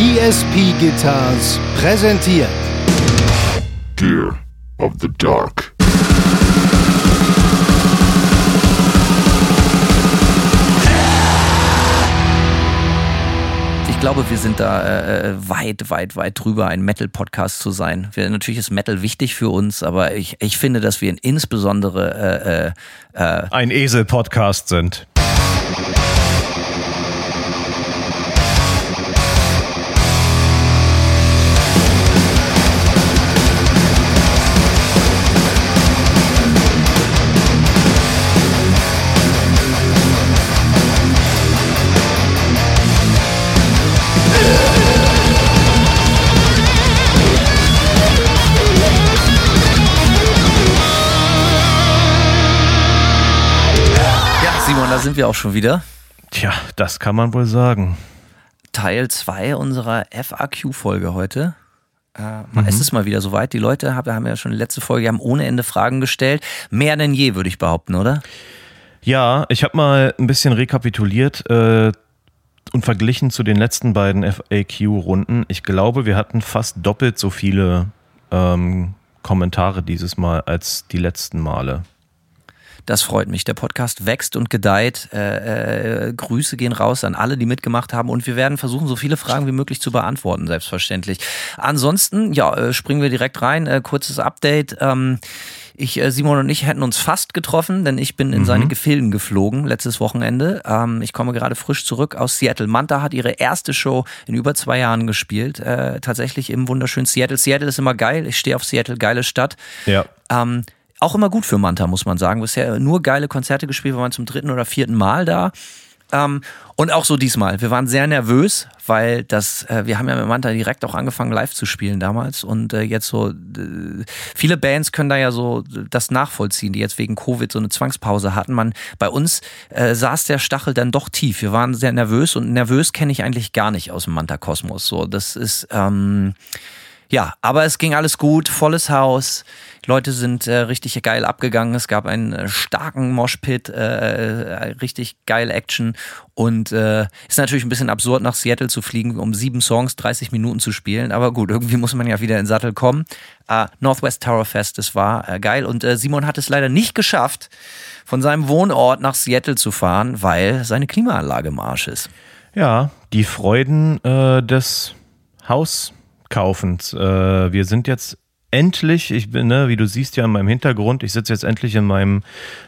ESP Guitars präsentiert Gear of the Dark. Ich glaube, wir sind da äh, äh, weit, weit, weit drüber, ein Metal-Podcast zu sein. Wir, natürlich ist Metal wichtig für uns, aber ich, ich finde, dass wir insbesondere äh, äh, äh ein Esel-Podcast sind. Sind wir auch schon wieder. Tja, das kann man wohl sagen. Teil 2 unserer FAQ-Folge heute. Äh, mhm. Es ist mal wieder soweit. Die Leute haben, ja schon letzte Folge haben ohne Ende Fragen gestellt. Mehr denn je, würde ich behaupten, oder? Ja, ich habe mal ein bisschen rekapituliert äh, und verglichen zu den letzten beiden FAQ-Runden. Ich glaube, wir hatten fast doppelt so viele ähm, Kommentare dieses Mal als die letzten Male. Das freut mich. Der Podcast wächst und gedeiht. Äh, äh, Grüße gehen raus an alle, die mitgemacht haben. Und wir werden versuchen, so viele Fragen wie möglich zu beantworten, selbstverständlich. Ansonsten, ja, äh, springen wir direkt rein. Äh, kurzes Update. Ähm, ich, äh, Simon und ich hätten uns fast getroffen, denn ich bin in mhm. seine Gefilden geflogen letztes Wochenende. Ähm, ich komme gerade frisch zurück aus Seattle. Manta hat ihre erste Show in über zwei Jahren gespielt. Äh, tatsächlich im wunderschönen Seattle. Seattle ist immer geil. Ich stehe auf Seattle, geile Stadt. Ja. Ähm, auch immer gut für Manta, muss man sagen. Bisher nur geile Konzerte gespielt, wir waren zum dritten oder vierten Mal da. Ähm, und auch so diesmal. Wir waren sehr nervös, weil das, äh, wir haben ja mit Manta direkt auch angefangen live zu spielen damals und äh, jetzt so, viele Bands können da ja so das nachvollziehen, die jetzt wegen Covid so eine Zwangspause hatten. Man, bei uns äh, saß der Stachel dann doch tief. Wir waren sehr nervös und nervös kenne ich eigentlich gar nicht aus dem Manta-Kosmos. So, das ist, ähm, ja, aber es ging alles gut, volles Haus. Leute sind äh, richtig geil abgegangen. Es gab einen äh, starken Moshpit, äh, äh, richtig geil Action. Und äh, ist natürlich ein bisschen absurd, nach Seattle zu fliegen, um sieben Songs 30 Minuten zu spielen. Aber gut, irgendwie muss man ja wieder in den Sattel kommen. Northwest Tower Fest, das war geil. Und Simon hat es leider nicht geschafft, von seinem Wohnort nach Seattle zu fahren, weil seine Klimaanlage im Arsch ist. Ja, die Freuden des Hauskaufens. Äh, wir sind jetzt endlich, ich bin, ne, wie du siehst ja in meinem Hintergrund, ich sitze jetzt endlich in meinem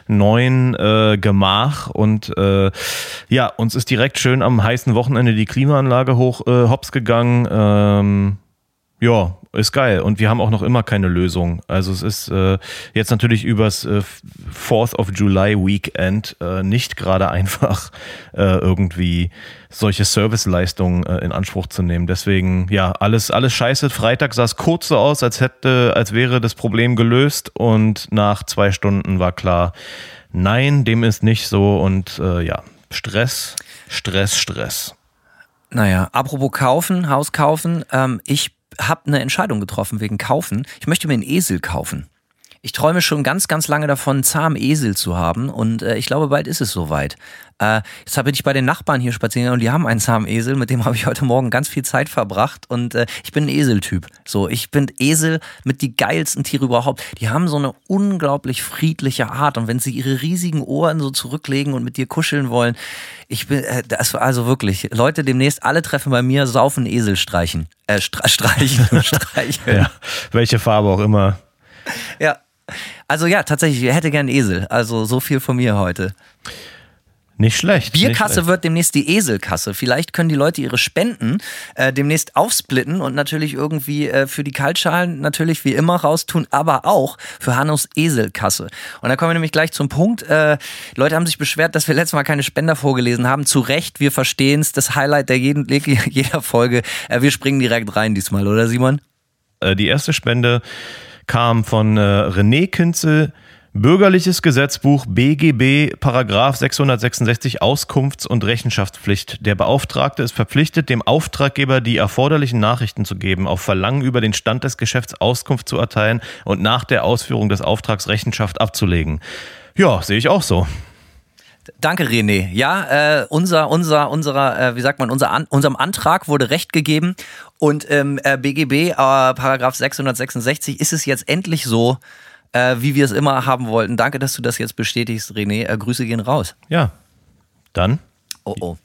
neuen äh, Gemach und äh, ja, uns ist direkt schön am heißen Wochenende die Klimaanlage hoch äh, hops gegangen. Ähm, ja, ist geil. Und wir haben auch noch immer keine Lösung. Also es ist äh, jetzt natürlich übers äh, 4th of July Weekend äh, nicht gerade einfach äh, irgendwie solche Serviceleistungen äh, in Anspruch zu nehmen. Deswegen, ja, alles, alles scheiße. Freitag sah es kurz so aus, als hätte, als wäre das Problem gelöst und nach zwei Stunden war klar, nein, dem ist nicht so und äh, ja, Stress, Stress, Stress. Naja, apropos kaufen, Haus kaufen, ähm, ich habe eine Entscheidung getroffen wegen Kaufen. Ich möchte mir einen Esel kaufen. Ich träume schon ganz, ganz lange davon, einen zahmen Esel zu haben und äh, ich glaube, bald ist es soweit. Äh, jetzt bin ich bei den Nachbarn hier spazieren und die haben einen zahmen Esel, mit dem habe ich heute Morgen ganz viel Zeit verbracht und äh, ich bin ein Eseltyp. So, ich bin Esel mit die geilsten Tiere überhaupt. Die haben so eine unglaublich friedliche Art und wenn sie ihre riesigen Ohren so zurücklegen und mit dir kuscheln wollen, ich bin, äh, das war also wirklich, Leute demnächst alle treffen bei mir, saufen Esel streichen. Äh, streichen, streichen. ja, welche Farbe auch immer. Ja, also ja, tatsächlich, ich hätte gern Esel. Also so viel von mir heute. Nicht schlecht. Bierkasse nicht schlecht. wird demnächst die Eselkasse. Vielleicht können die Leute ihre Spenden äh, demnächst aufsplitten und natürlich irgendwie äh, für die Kaltschalen natürlich wie immer raustun, aber auch für Hannos Eselkasse. Und da kommen wir nämlich gleich zum Punkt. Äh, Leute haben sich beschwert, dass wir letztes Mal keine Spender vorgelesen haben. Zu Recht, wir verstehen es. Das Highlight der jeden, jeder Folge. Äh, wir springen direkt rein diesmal, oder Simon? Äh, die erste Spende kam von äh, René Künzel. Bürgerliches Gesetzbuch BGB Paragraph 666 Auskunfts- und Rechenschaftspflicht. Der Beauftragte ist verpflichtet, dem Auftraggeber die erforderlichen Nachrichten zu geben, auf Verlangen über den Stand des Geschäfts Auskunft zu erteilen und nach der Ausführung des Auftrags Rechenschaft abzulegen. Ja, sehe ich auch so. Danke, René. Ja, äh, unser, unser, unserer, äh, wie sagt man, unser An unserem Antrag wurde Recht gegeben und im äh, BGB, äh, Paragraph 666, ist es jetzt endlich so, äh, wie wir es immer haben wollten. Danke, dass du das jetzt bestätigst, René. Äh, Grüße gehen raus. Ja, dann. Oh oh.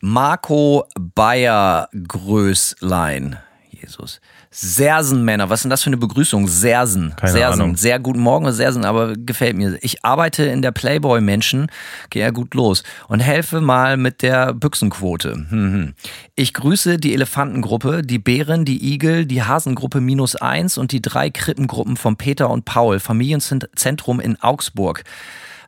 Marco Bayer Größlein. Jesus. Sersen-Männer, was ist denn das für eine Begrüßung? Sersen. Keine Sersen. Ahnung. Sehr guten Morgen, Sersen, aber gefällt mir. Ich arbeite in der Playboy-Menschen, gehe ja gut los und helfe mal mit der Büchsenquote. Hm, hm. Ich grüße die Elefantengruppe, die Bären, die Igel, die Hasengruppe minus eins und die drei Krippengruppen von Peter und Paul, Familienzentrum in Augsburg.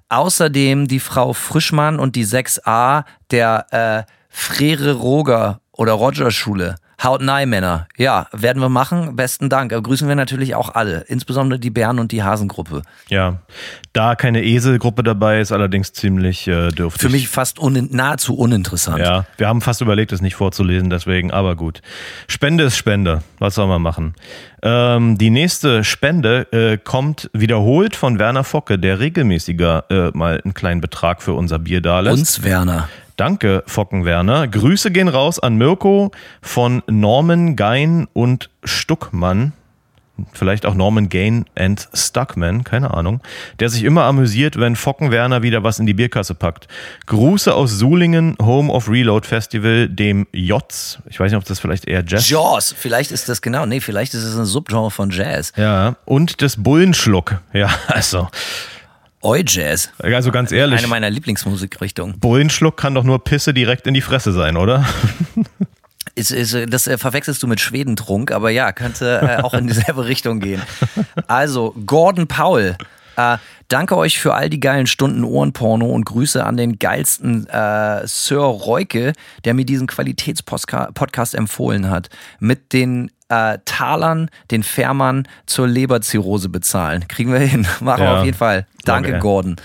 Außerdem die Frau Frischmann und die 6a der äh, Frere Roger oder Roger Schule. Hautnei Männer. Ja, werden wir machen. Besten Dank. Aber grüßen wir natürlich auch alle, insbesondere die Bären und die Hasengruppe. Ja, da keine Eselgruppe dabei ist, allerdings ziemlich äh, dürftig. Für mich fast unin nahezu uninteressant. Ja, wir haben fast überlegt, es nicht vorzulesen, deswegen, aber gut. Spende ist Spende. Was soll man machen? Ähm, die nächste Spende äh, kommt wiederholt von Werner Focke, der regelmäßiger äh, mal einen kleinen Betrag für unser Bier da lässt. Uns, Werner. Danke, Fockenwerner. Grüße gehen raus an Mirko von Norman Gein und Stuckmann. Vielleicht auch Norman Gain and Stuckman, keine Ahnung, der sich immer amüsiert, wenn Fockenwerner wieder was in die Bierkasse packt. Gruße aus Sulingen, Home of Reload Festival, dem Jotz. Ich weiß nicht, ob das vielleicht eher Jazz Jaws. Vielleicht ist das genau. Nee, vielleicht ist es ein Subgenre von Jazz. Ja, und des Bullenschluck. Ja, also, Oi Jazz. also ganz ehrlich, Eine meiner Lieblingsmusikrichtungen. Bullenschluck kann doch nur Pisse direkt in die Fresse sein, oder? Ist, ist, das äh, verwechselst du mit Schwedentrunk, aber ja, könnte äh, auch in dieselbe Richtung gehen. Also, Gordon Paul. Äh, danke euch für all die geilen Stunden Ohrenporno und Grüße an den geilsten äh, Sir Reuke, der mir diesen Qualitätspodcast empfohlen hat. Mit den äh, Talern den Fährmann zur Leberzirrhose bezahlen. Kriegen wir hin. Machen wir Ja. auf jeden Fall. Danke, Okay. Gordon.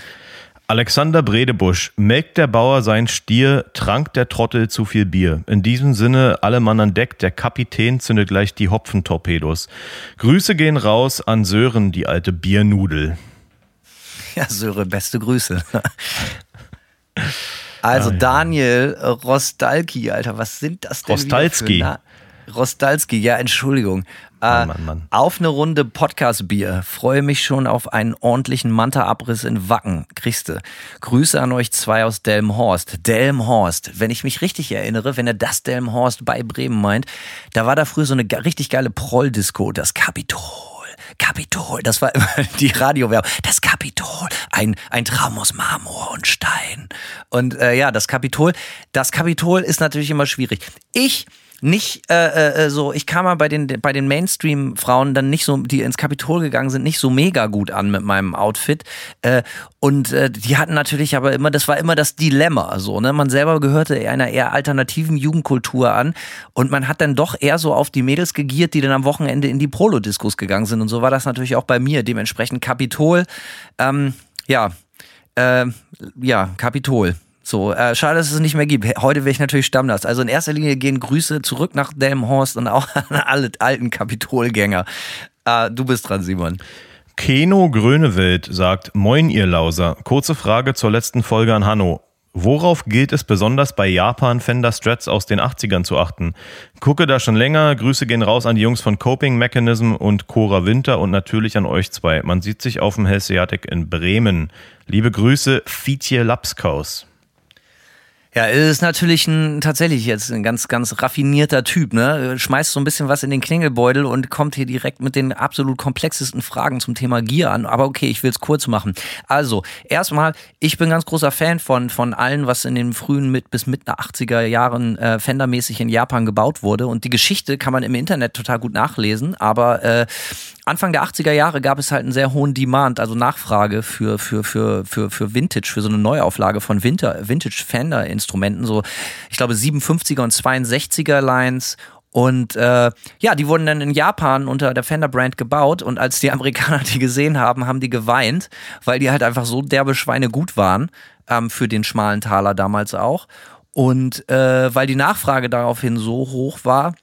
Alexander Bredebusch, melkt der Bauer sein Stier, trank der Trottel zu viel Bier. In diesem Sinne, alle Mann an Deck, der Kapitän zündet gleich die Hopfentorpedos. Grüße gehen raus an Sören, die alte Biernudel. Ja, Söre, beste Grüße. Also Daniel Rostalki, Alter, was sind das denn? Rostalski. Rostalski, ja, Entschuldigung. Mann, Äh, Mann, Mann. Auf eine Runde Podcast-Bier. Freue mich schon auf einen ordentlichen Manta-Abriss in Wacken. Kriegste. Grüße an euch zwei aus Delmenhorst. Delmenhorst. Wenn ich mich richtig erinnere, wenn er das Delmenhorst bei Bremen meint, da war da früher so eine richtig geile Proll-Disco, das Kapitol. Kapitol, das war immer die Radiowerbung. Das Kapitol, ein, ein Traum aus Marmor und Stein. Und äh, ja, das Kapitol, das Kapitol ist natürlich immer schwierig. Ich nicht äh, äh, so, ich kam mal bei den bei den Mainstream-Frauen dann nicht so, die ins Kapitol gegangen sind, nicht so mega gut an mit meinem Outfit. Äh, und äh, die hatten natürlich aber immer, das war immer das Dilemma, so, ne? Man selber gehörte einer eher alternativen Jugendkultur an und man hat dann doch eher so auf die Mädels gegiert, die dann am Wochenende in die Prolo-Diskos gegangen sind. Und so war das natürlich auch bei mir. Dementsprechend Kapitol, ähm, ja, äh, ja, Kapitol. So, äh, schade, dass es nicht mehr gibt. Heute wäre ich natürlich Stammgast. Also in erster Linie gehen Grüße zurück nach Delmenhorst und auch an alle alten Kapitolgänger. Äh, du bist dran, Simon. Keno Grönewald sagt, Moin ihr Lauser. Kurze Frage zur letzten Folge an Hanno. Worauf gilt es besonders bei Japan Fender Strats aus den 80ern zu achten? Gucke da schon länger. Grüße gehen raus an die Jungs von Coping Mechanism und Cora Winter und natürlich an euch zwei. Man sieht sich auf dem Helsiatic in Bremen. Liebe Grüße, Fietje Lapskaus. Ja, ist natürlich ein, tatsächlich jetzt ein ganz, ganz raffinierter Typ, ne? Schmeißt so ein bisschen was in den Klingelbeutel und kommt hier direkt mit den absolut komplexesten Fragen zum Thema Gier an. Aber okay, ich will es kurz machen. Also, erstmal, ich bin ganz großer Fan von, von allen, was in den frühen mit, bis Mitte 80er Jahren äh, Fender-mäßig in Japan gebaut wurde. Und die Geschichte kann man im Internet total gut nachlesen, aber äh, Anfang der 80er Jahre gab es halt einen sehr hohen Demand, also Nachfrage für, für, für, für, für Vintage, für so eine Neuauflage von Winter, Vintage Fender Instrumenten, so ich glaube 57er und 62er Lines. Und äh, ja, die wurden dann in Japan unter der Fender Brand gebaut. Und als die Amerikaner die gesehen haben, haben die geweint, weil die halt einfach so derbe Schweine gut waren ähm, für den schmalen Taler damals auch. Und äh, weil die Nachfrage daraufhin so hoch war,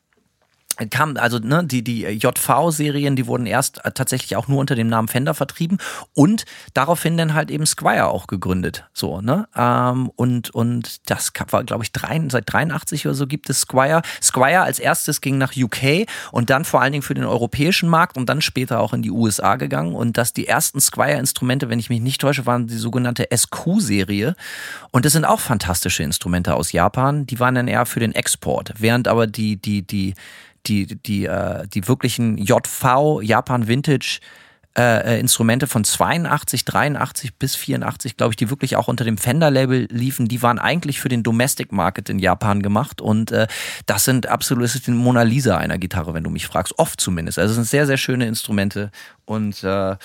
kam, also ne, die, die JV-Serien, die wurden erst äh, tatsächlich auch nur unter dem Namen Fender vertrieben und daraufhin dann halt eben Squire auch gegründet. So, ne? Ähm, und, und das war, glaube ich, drei, seit 83 oder so gibt es Squire. Squire als erstes ging nach UK und dann vor allen Dingen für den europäischen Markt und dann später auch in die USA gegangen. Und dass die ersten Squire-Instrumente, wenn ich mich nicht täusche, waren die sogenannte SQ-Serie. Und das sind auch fantastische Instrumente aus Japan. Die waren dann eher für den Export, während aber die, die, die die, die, äh, die wirklichen JV, Japan Vintage, äh, äh, Instrumente von 82, 83 bis 84, glaube ich, die wirklich auch unter dem Fender-Label liefen, die waren eigentlich für den Domestic Market in Japan gemacht und äh, das sind absolut, das ist die Mona Lisa einer Gitarre, wenn du mich fragst, oft zumindest. Also es sind sehr, sehr schöne Instrumente und äh,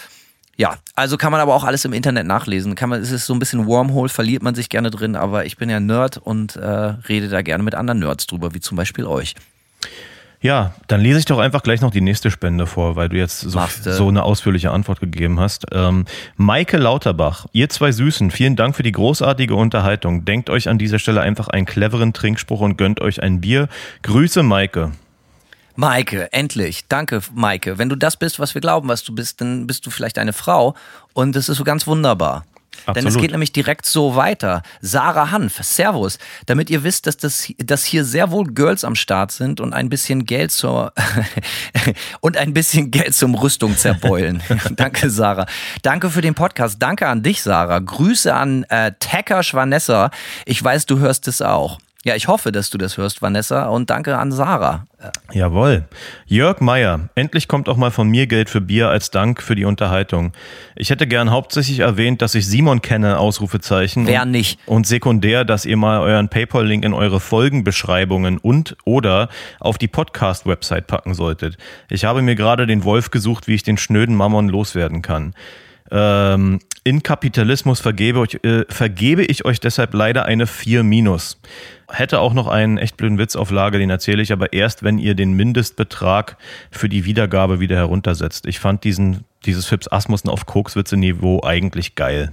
ja, also kann man aber auch alles im Internet nachlesen. Kann man, es ist so ein bisschen Wormhole, verliert man sich gerne drin, aber ich bin ja Nerd und äh, rede da gerne mit anderen Nerds drüber, wie zum Beispiel euch. Ja, dann lese ich doch einfach gleich noch die nächste Spende vor, weil du jetzt so, so eine ausführliche Antwort gegeben hast. Ähm, Maike Lauterbach, ihr zwei Süßen, vielen Dank für die großartige Unterhaltung. Denkt euch an dieser Stelle einfach einen cleveren Trinkspruch und gönnt euch ein Bier. Grüße, Maike. Maike, endlich. Danke, Maike. Wenn du das bist, was wir glauben, was du bist, dann bist du vielleicht eine Frau und das ist so ganz wunderbar. Absolut. Denn es geht nämlich direkt so weiter. Sarah Hanf, Servus. Damit ihr wisst, dass, das, dass hier sehr wohl Girls am Start sind und ein bisschen Geld zur und ein bisschen Geld zum Rüstung zerbeulen. Danke, Sarah. Danke für den Podcast. Danke an dich, Sarah. Grüße an äh, Tacker Schwanessa. Ich weiß, du hörst es auch. Ja, ich hoffe, dass du das hörst, Vanessa, und danke an Sarah. Jawohl. Jörg Meier, endlich kommt auch mal von mir Geld für Bier als Dank für die Unterhaltung. Ich hätte gern hauptsächlich erwähnt, dass ich Simon kenne, Ausrufezeichen. Wer nicht? Und sekundär, dass ihr mal euren PayPal-Link in eure Folgenbeschreibungen und oder auf die Podcast-Website packen solltet. Ich habe mir gerade den Wolf gesucht, wie ich den schnöden Mammon loswerden kann. Ähm, in Kapitalismus vergebe, euch, äh, vergebe ich euch deshalb leider eine 4 minus. Hätte auch noch einen echt blöden Witz auf Lage, den erzähle ich aber erst, wenn ihr den Mindestbetrag für die Wiedergabe wieder heruntersetzt. Ich fand diesen, dieses Fips Asmussen auf Kokswitze-Niveau eigentlich geil.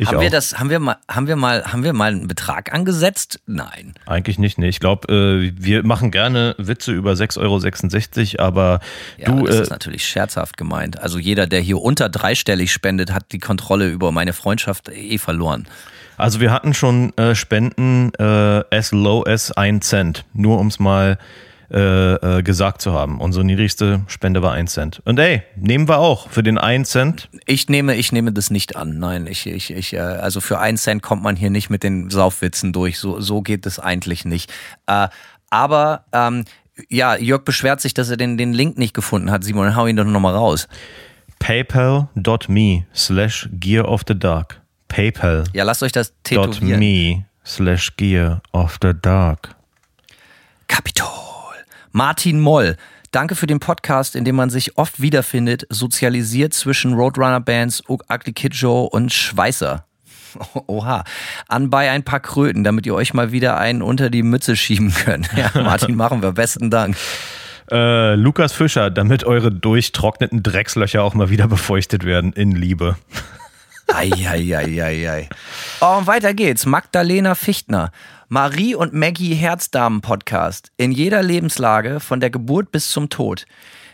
Ich haben auch. wir das, haben wir mal, haben wir mal, haben wir mal einen Betrag angesetzt? Nein. Eigentlich nicht, nee. Ich glaube, äh, wir machen gerne Witze über 6,66 Euro, aber ja, du. Das äh, ist natürlich scherzhaft gemeint. Also jeder, der hier unter dreistellig spendet, hat die Kontrolle über meine Freundschaft eh verloren. Also wir hatten schon äh, Spenden äh, as low as ein Cent, nur um es mal äh, äh, gesagt zu haben. Unsere niedrigste Spende war ein Cent. Und ey, nehmen wir auch für den einen Cent. Ich nehme, ich nehme das nicht an. Nein, ich, ich, ich, äh, also für einen Cent kommt man hier nicht mit den Saufwitzen durch. So, so geht es eigentlich nicht. Äh, aber ähm, ja, Jörg beschwert sich, dass er den, den Link nicht gefunden hat. Simon, hau ihn doch nochmal raus. PayPal.me slash Gear of the Dark. PayPal. Ja, lasst euch das tätowieren. .me slash Gear of the Dark. Kapitol. Martin Moll. Danke für den Podcast, in dem man sich oft wiederfindet, sozialisiert zwischen Roadrunner-Bands, Ugly Kid Joe und Schweißer. Oha. Anbei ein paar Kröten, damit ihr euch mal wieder einen unter die Mütze schieben könnt. Ja, Martin, machen wir. Besten Dank. Äh, Lukas Fischer, damit eure durchtrockneten Dreckslöcher auch mal wieder befeuchtet werden in Liebe. Eieieiei. Oh, und weiter geht's. Magdalena Fichtner. Marie und Maggie Herzdamen Podcast. In jeder Lebenslage, von der Geburt bis zum Tod.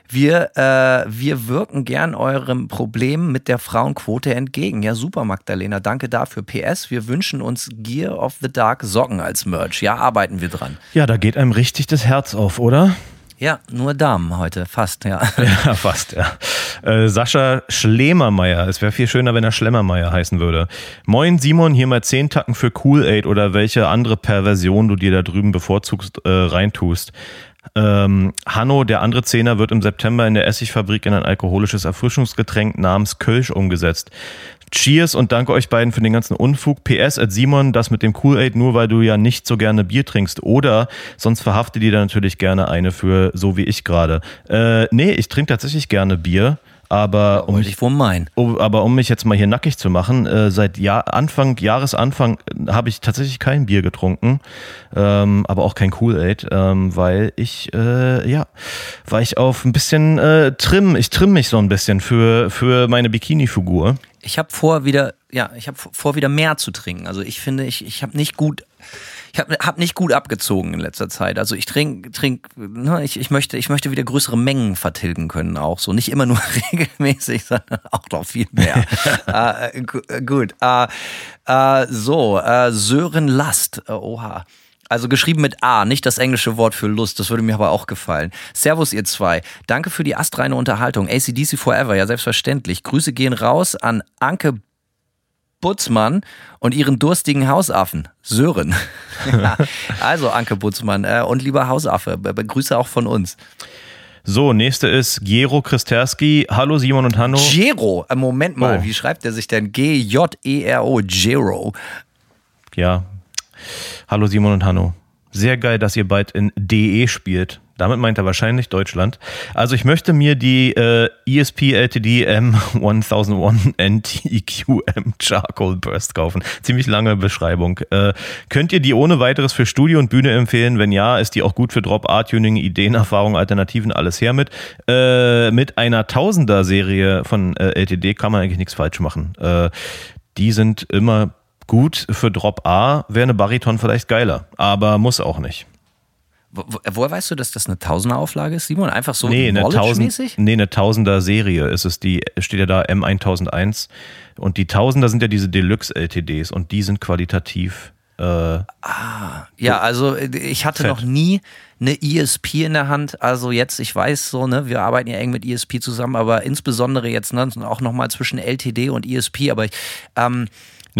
Wir, äh, wir wirken gern eurem Problem mit der Frauenquote entgegen. Ja, super, Magdalena. Danke dafür. PS, wir wünschen uns Gear of the Dark Socken als Merch. Ja, arbeiten wir dran. Ja, da geht einem richtig das Herz auf, oder? Ja, nur Damen heute, fast, ja. Ja, fast, ja. Äh, Sascha Schlemermeier. Es wäre viel schöner, wenn er Schlemmermeier heißen würde. Moin Simon, hier mal 10 Tacken für Cool Aid oder welche andere Perversion du dir da drüben bevorzugst, äh, reintust. Ähm, Hanno, der andere Zehner, wird im September in der Essigfabrik in ein alkoholisches Erfrischungsgetränk namens Kölsch umgesetzt. Cheers und danke euch beiden für den ganzen Unfug. PS at Simon, das mit dem Kool-Aid nur, weil du ja nicht so gerne Bier trinkst. Oder sonst verhaftet ihr da natürlich gerne eine für so wie ich gerade. Äh, nee, ich trinke tatsächlich gerne Bier. Aber um, mich, um, aber um mich jetzt mal hier nackig zu machen, äh, seit Jahr, Anfang, Jahresanfang äh, habe ich tatsächlich kein Bier getrunken, ähm, aber auch kein Kool-Aid, ähm, weil ich, äh, ja, weil ich auf ein bisschen äh, trimm, ich trimm mich so ein bisschen für, für meine Bikini-Figur. Ich habe vor, wieder, ja, ich habe vor, wieder mehr zu trinken. Also ich finde, ich, ich habe nicht gut ich habe hab nicht gut abgezogen in letzter Zeit. Also ich trinke, trink, ne, ich, ich, möchte, ich möchte wieder größere Mengen vertilgen können auch. So nicht immer nur regelmäßig, sondern auch noch viel mehr. äh, gut. Äh, äh, so, äh, Sören Last. Äh, oha. Also geschrieben mit A, nicht das englische Wort für Lust. Das würde mir aber auch gefallen. Servus, ihr zwei. Danke für die astreine Unterhaltung. ACDC Forever, ja, selbstverständlich. Grüße gehen raus an Anke Butzmann und ihren durstigen Hausaffen, Sören. ja, also, Anke Butzmann äh, und lieber Hausaffe, Grüße auch von uns. So, nächste ist Gero Christerski. Hallo Simon und Hanno. Gero, äh, Moment mal, oh. wie schreibt er sich denn? G-J-E-R-O, Gero. Ja, Hallo Simon und Hanno. Sehr geil, dass ihr bald in DE spielt. Damit meint er wahrscheinlich Deutschland. Also ich möchte mir die äh, ESP LTD M1001 NTQM Charcoal Burst kaufen. Ziemlich lange Beschreibung. Äh, könnt ihr die ohne weiteres für Studio und Bühne empfehlen? Wenn ja, ist die auch gut für Drop, Art-Tuning, Ideen, Erfahrungen, Alternativen, alles her mit. Äh, mit einer Tausender-Serie von äh, LTD kann man eigentlich nichts falsch machen. Äh, die sind immer gut, für Drop A wäre eine Bariton vielleicht geiler, aber muss auch nicht. Wo, woher weißt du, dass das eine Tausender-Auflage ist, Simon? Einfach so nee, eine Tausend, nee, eine Tausender-Serie ist es. Die steht ja da M1001. Und die Tausender sind ja diese Deluxe-LTDs und die sind qualitativ. Äh, ah, ja, also äh, ich hatte fett. noch nie eine ESP in der Hand. Also jetzt, ich weiß so, ne, wir arbeiten ja eng mit ESP zusammen, aber insbesondere jetzt ne, auch nochmal zwischen LTD und ESP. Aber ich, ähm,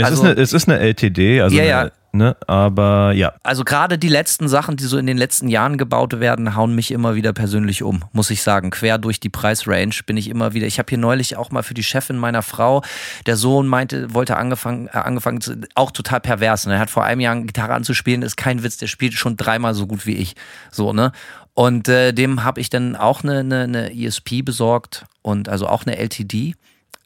es, also, ist eine, es ist eine LTD, also ja, eine, ja. Ne, aber ja. Also gerade die letzten Sachen, die so in den letzten Jahren gebaut werden, hauen mich immer wieder persönlich um, muss ich sagen. Quer durch die Preisrange bin ich immer wieder. Ich habe hier neulich auch mal für die Chefin meiner Frau, der Sohn meinte, wollte angefangen, äh, angefangen auch total pervers. Ne? Er hat vor einem Jahr Gitarre anzuspielen, ist kein Witz, der spielt schon dreimal so gut wie ich. So, ne? Und äh, dem habe ich dann auch eine, eine, eine ESP besorgt und also auch eine LTD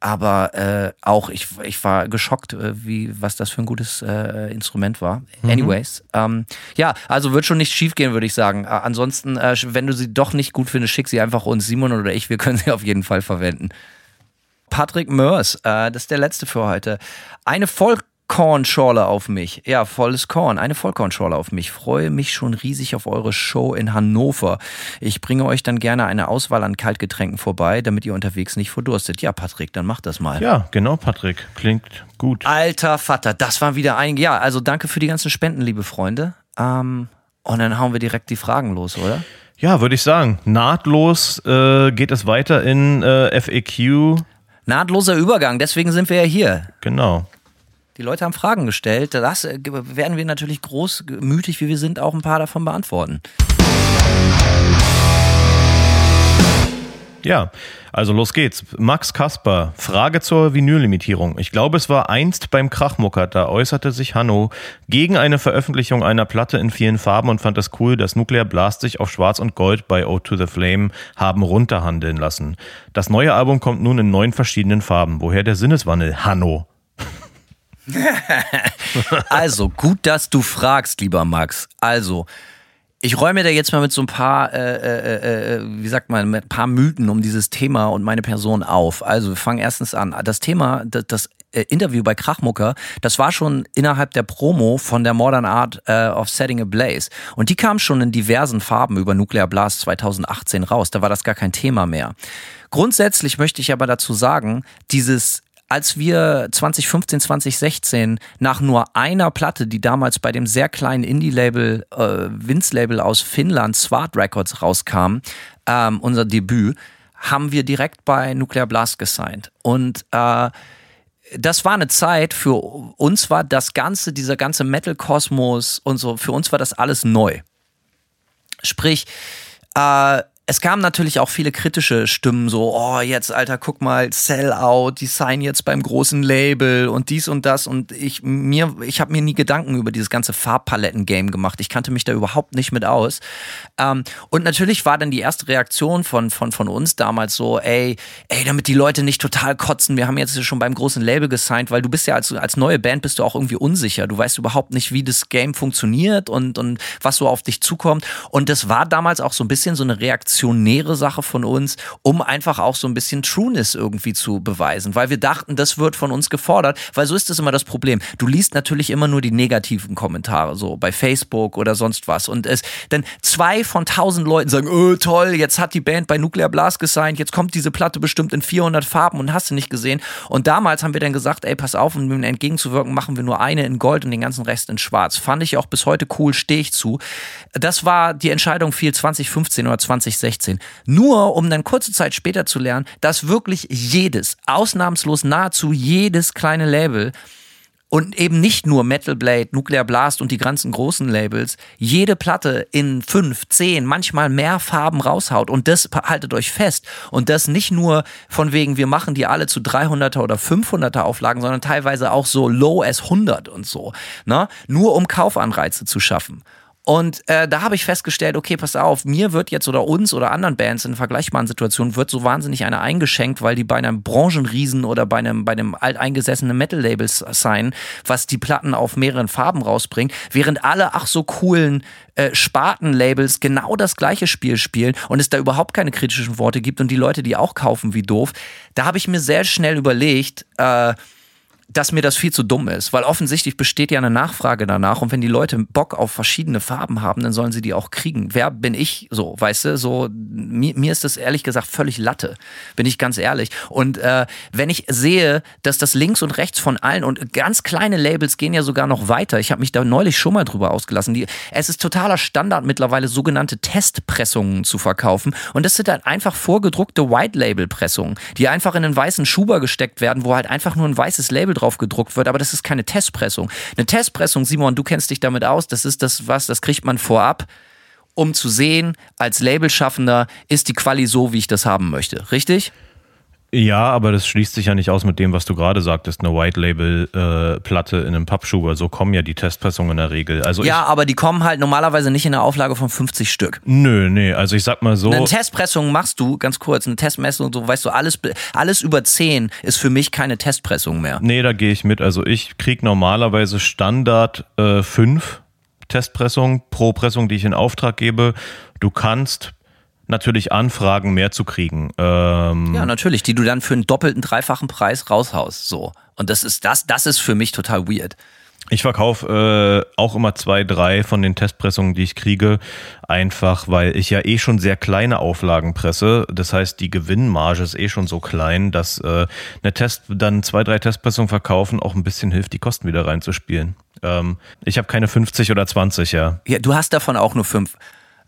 aber äh, auch ich, ich war geschockt, äh, wie was das für ein gutes äh, Instrument war. Mhm. Anyways, ähm, ja, also wird schon nicht schief gehen, würde ich sagen. Äh, ansonsten, wenn du sie doch nicht gut findest, schick sie einfach uns, Simon oder ich, wir können sie auf jeden Fall verwenden. Patrick Mörs, äh, das ist der letzte für heute. Eine Volk Vollkornschorle auf mich. Ja, volles Korn. Eine Vollkornschorle auf mich. Freue mich schon riesig auf eure Show in Hannover. Ich bringe euch dann gerne eine Auswahl an Kaltgetränken vorbei, damit ihr unterwegs nicht verdurstet. Ja, Patrick, dann macht das mal. Ja, genau, Patrick. Klingt gut. Alter Vater, das waren wieder einige. Ja, also danke für die ganzen Spenden, liebe Freunde. Ähm, und dann hauen wir direkt die Fragen los, oder? Ja, würde ich sagen. Nahtlos äh, geht es weiter in äh, FAQ. Nahtloser Übergang, deswegen sind wir ja hier. Genau. Die Leute haben Fragen gestellt. Das äh, werden wir natürlich großmütig, wie wir sind, auch ein paar davon beantworten. Ja, also los geht's. Max Kasper, Frage zur Vinyllimitierung. Ich glaube, es war einst beim Krachmucker, da äußerte sich Hanno gegen eine Veröffentlichung einer Platte in vielen Farben und fand es cool, dass Nuclear Blast sich auf Schwarz und Gold bei O to the Flame haben runterhandeln lassen. Das neue Album kommt nun in neun verschiedenen Farben. Woher der Sinneswandel, Hanno? also, gut, dass du fragst, lieber Max. Also, ich räume da jetzt mal mit so ein paar, äh, äh, äh, äh, wie sagt man, mit ein paar Mythen um dieses Thema und meine Person auf. Also, wir fangen erstens an. Das Thema, das, das äh, Interview bei Krachmucker, das war schon innerhalb der Promo von der Modern Art äh, of Setting a Blaze. Und die kam schon in diversen Farben über Nuclear Blast 2018 raus. Da war das gar kein Thema mehr. Grundsätzlich möchte ich aber dazu sagen, dieses als wir 2015, 2016 nach nur einer Platte, die damals bei dem sehr kleinen Indie-Label, äh, Vince-Label aus Finnland, Swart Records rauskam, ähm, unser Debüt, haben wir direkt bei Nuclear Blast gesigned. Und äh, das war eine Zeit, für uns war das Ganze, dieser ganze Metal-Kosmos und so, für uns war das alles neu. Sprich, äh, es kamen natürlich auch viele kritische Stimmen, so, oh, jetzt, Alter, guck mal, Sellout, die sign jetzt beim großen Label und dies und das. Und ich mir, ich habe mir nie Gedanken über dieses ganze Farbpaletten-Game gemacht. Ich kannte mich da überhaupt nicht mit aus. Ähm, und natürlich war dann die erste Reaktion von, von, von uns damals so, ey, ey, damit die Leute nicht total kotzen, wir haben jetzt schon beim großen Label gesigned, weil du bist ja als, als neue Band bist du auch irgendwie unsicher. Du weißt überhaupt nicht, wie das Game funktioniert und, und was so auf dich zukommt. Und das war damals auch so ein bisschen so eine Reaktion reaktionäre Sache von uns, um einfach auch so ein bisschen Trueness irgendwie zu beweisen, weil wir dachten, das wird von uns gefordert, weil so ist es immer das Problem. Du liest natürlich immer nur die negativen Kommentare, so bei Facebook oder sonst was und es, denn zwei von tausend Leuten sagen, oh toll, jetzt hat die Band bei Nuclear Blast gesigned, jetzt kommt diese Platte bestimmt in 400 Farben und hast du nicht gesehen. Und damals haben wir dann gesagt, ey, pass auf, um dem entgegenzuwirken, machen wir nur eine in Gold und den ganzen Rest in Schwarz. Fand ich auch bis heute cool, stehe ich zu. Das war die Entscheidung viel 2015 oder 2016. Nur um dann kurze Zeit später zu lernen, dass wirklich jedes, ausnahmslos nahezu jedes kleine Label und eben nicht nur Metal Blade, Nuclear Blast und die ganzen großen Labels, jede Platte in fünf, zehn, manchmal mehr Farben raushaut. Und das haltet euch fest. Und das nicht nur von wegen, wir machen die alle zu 300er oder 500er Auflagen, sondern teilweise auch so low as 100 und so. Ne? Nur um Kaufanreize zu schaffen. Und äh, da habe ich festgestellt, okay, pass auf, mir wird jetzt oder uns oder anderen Bands in vergleichbaren Situationen wird so wahnsinnig eine eingeschenkt, weil die bei einem Branchenriesen oder bei einem, bei einem alteingesessenen Metal-Label sein, was die Platten auf mehreren Farben rausbringt, während alle ach so coolen äh, Sparten-Labels genau das gleiche Spiel spielen und es da überhaupt keine kritischen Worte gibt und die Leute, die auch kaufen wie doof. Da habe ich mir sehr schnell überlegt, äh, dass mir das viel zu dumm ist, weil offensichtlich besteht ja eine Nachfrage danach und wenn die Leute Bock auf verschiedene Farben haben, dann sollen sie die auch kriegen. Wer bin ich so, weißt du, so mir, mir ist das ehrlich gesagt völlig Latte, bin ich ganz ehrlich. Und äh, wenn ich sehe, dass das links und rechts von allen und ganz kleine Labels gehen ja sogar noch weiter. Ich habe mich da neulich schon mal drüber ausgelassen. Die, es ist totaler Standard mittlerweile sogenannte Testpressungen zu verkaufen und das sind halt einfach vorgedruckte White Label Pressungen, die einfach in einen weißen Schuber gesteckt werden, wo halt einfach nur ein weißes Label drauf gedruckt wird, aber das ist keine Testpressung. Eine Testpressung, Simon, du kennst dich damit aus, das ist das was, das kriegt man vorab, um zu sehen, als Labelschaffender ist die Quali so, wie ich das haben möchte, richtig? Ja, aber das schließt sich ja nicht aus mit dem, was du gerade sagtest, eine White Label äh, Platte in einem Pappschuber. So kommen ja die Testpressungen in der Regel. Also ja, aber die kommen halt normalerweise nicht in einer Auflage von 50 Stück. Nö, nee, also ich sag mal so. Eine Testpressung machst du, ganz kurz, eine Testmessung, so weißt du, alles, alles über 10 ist für mich keine Testpressung mehr. Nee, da gehe ich mit. Also ich krieg normalerweise Standard äh, 5 Testpressungen pro Pressung, die ich in Auftrag gebe. Du kannst natürlich Anfragen mehr zu kriegen. Ähm ja, natürlich, die du dann für einen doppelten, dreifachen Preis raushaust. So. Und das ist das, das ist für mich total weird. Ich verkaufe äh, auch immer zwei, drei von den Testpressungen, die ich kriege, einfach weil ich ja eh schon sehr kleine Auflagen presse. Das heißt, die Gewinnmarge ist eh schon so klein, dass äh, eine Test, dann zwei, drei Testpressungen verkaufen auch ein bisschen hilft, die Kosten wieder reinzuspielen. Ähm, ich habe keine 50 oder 20, ja. Ja, du hast davon auch nur fünf.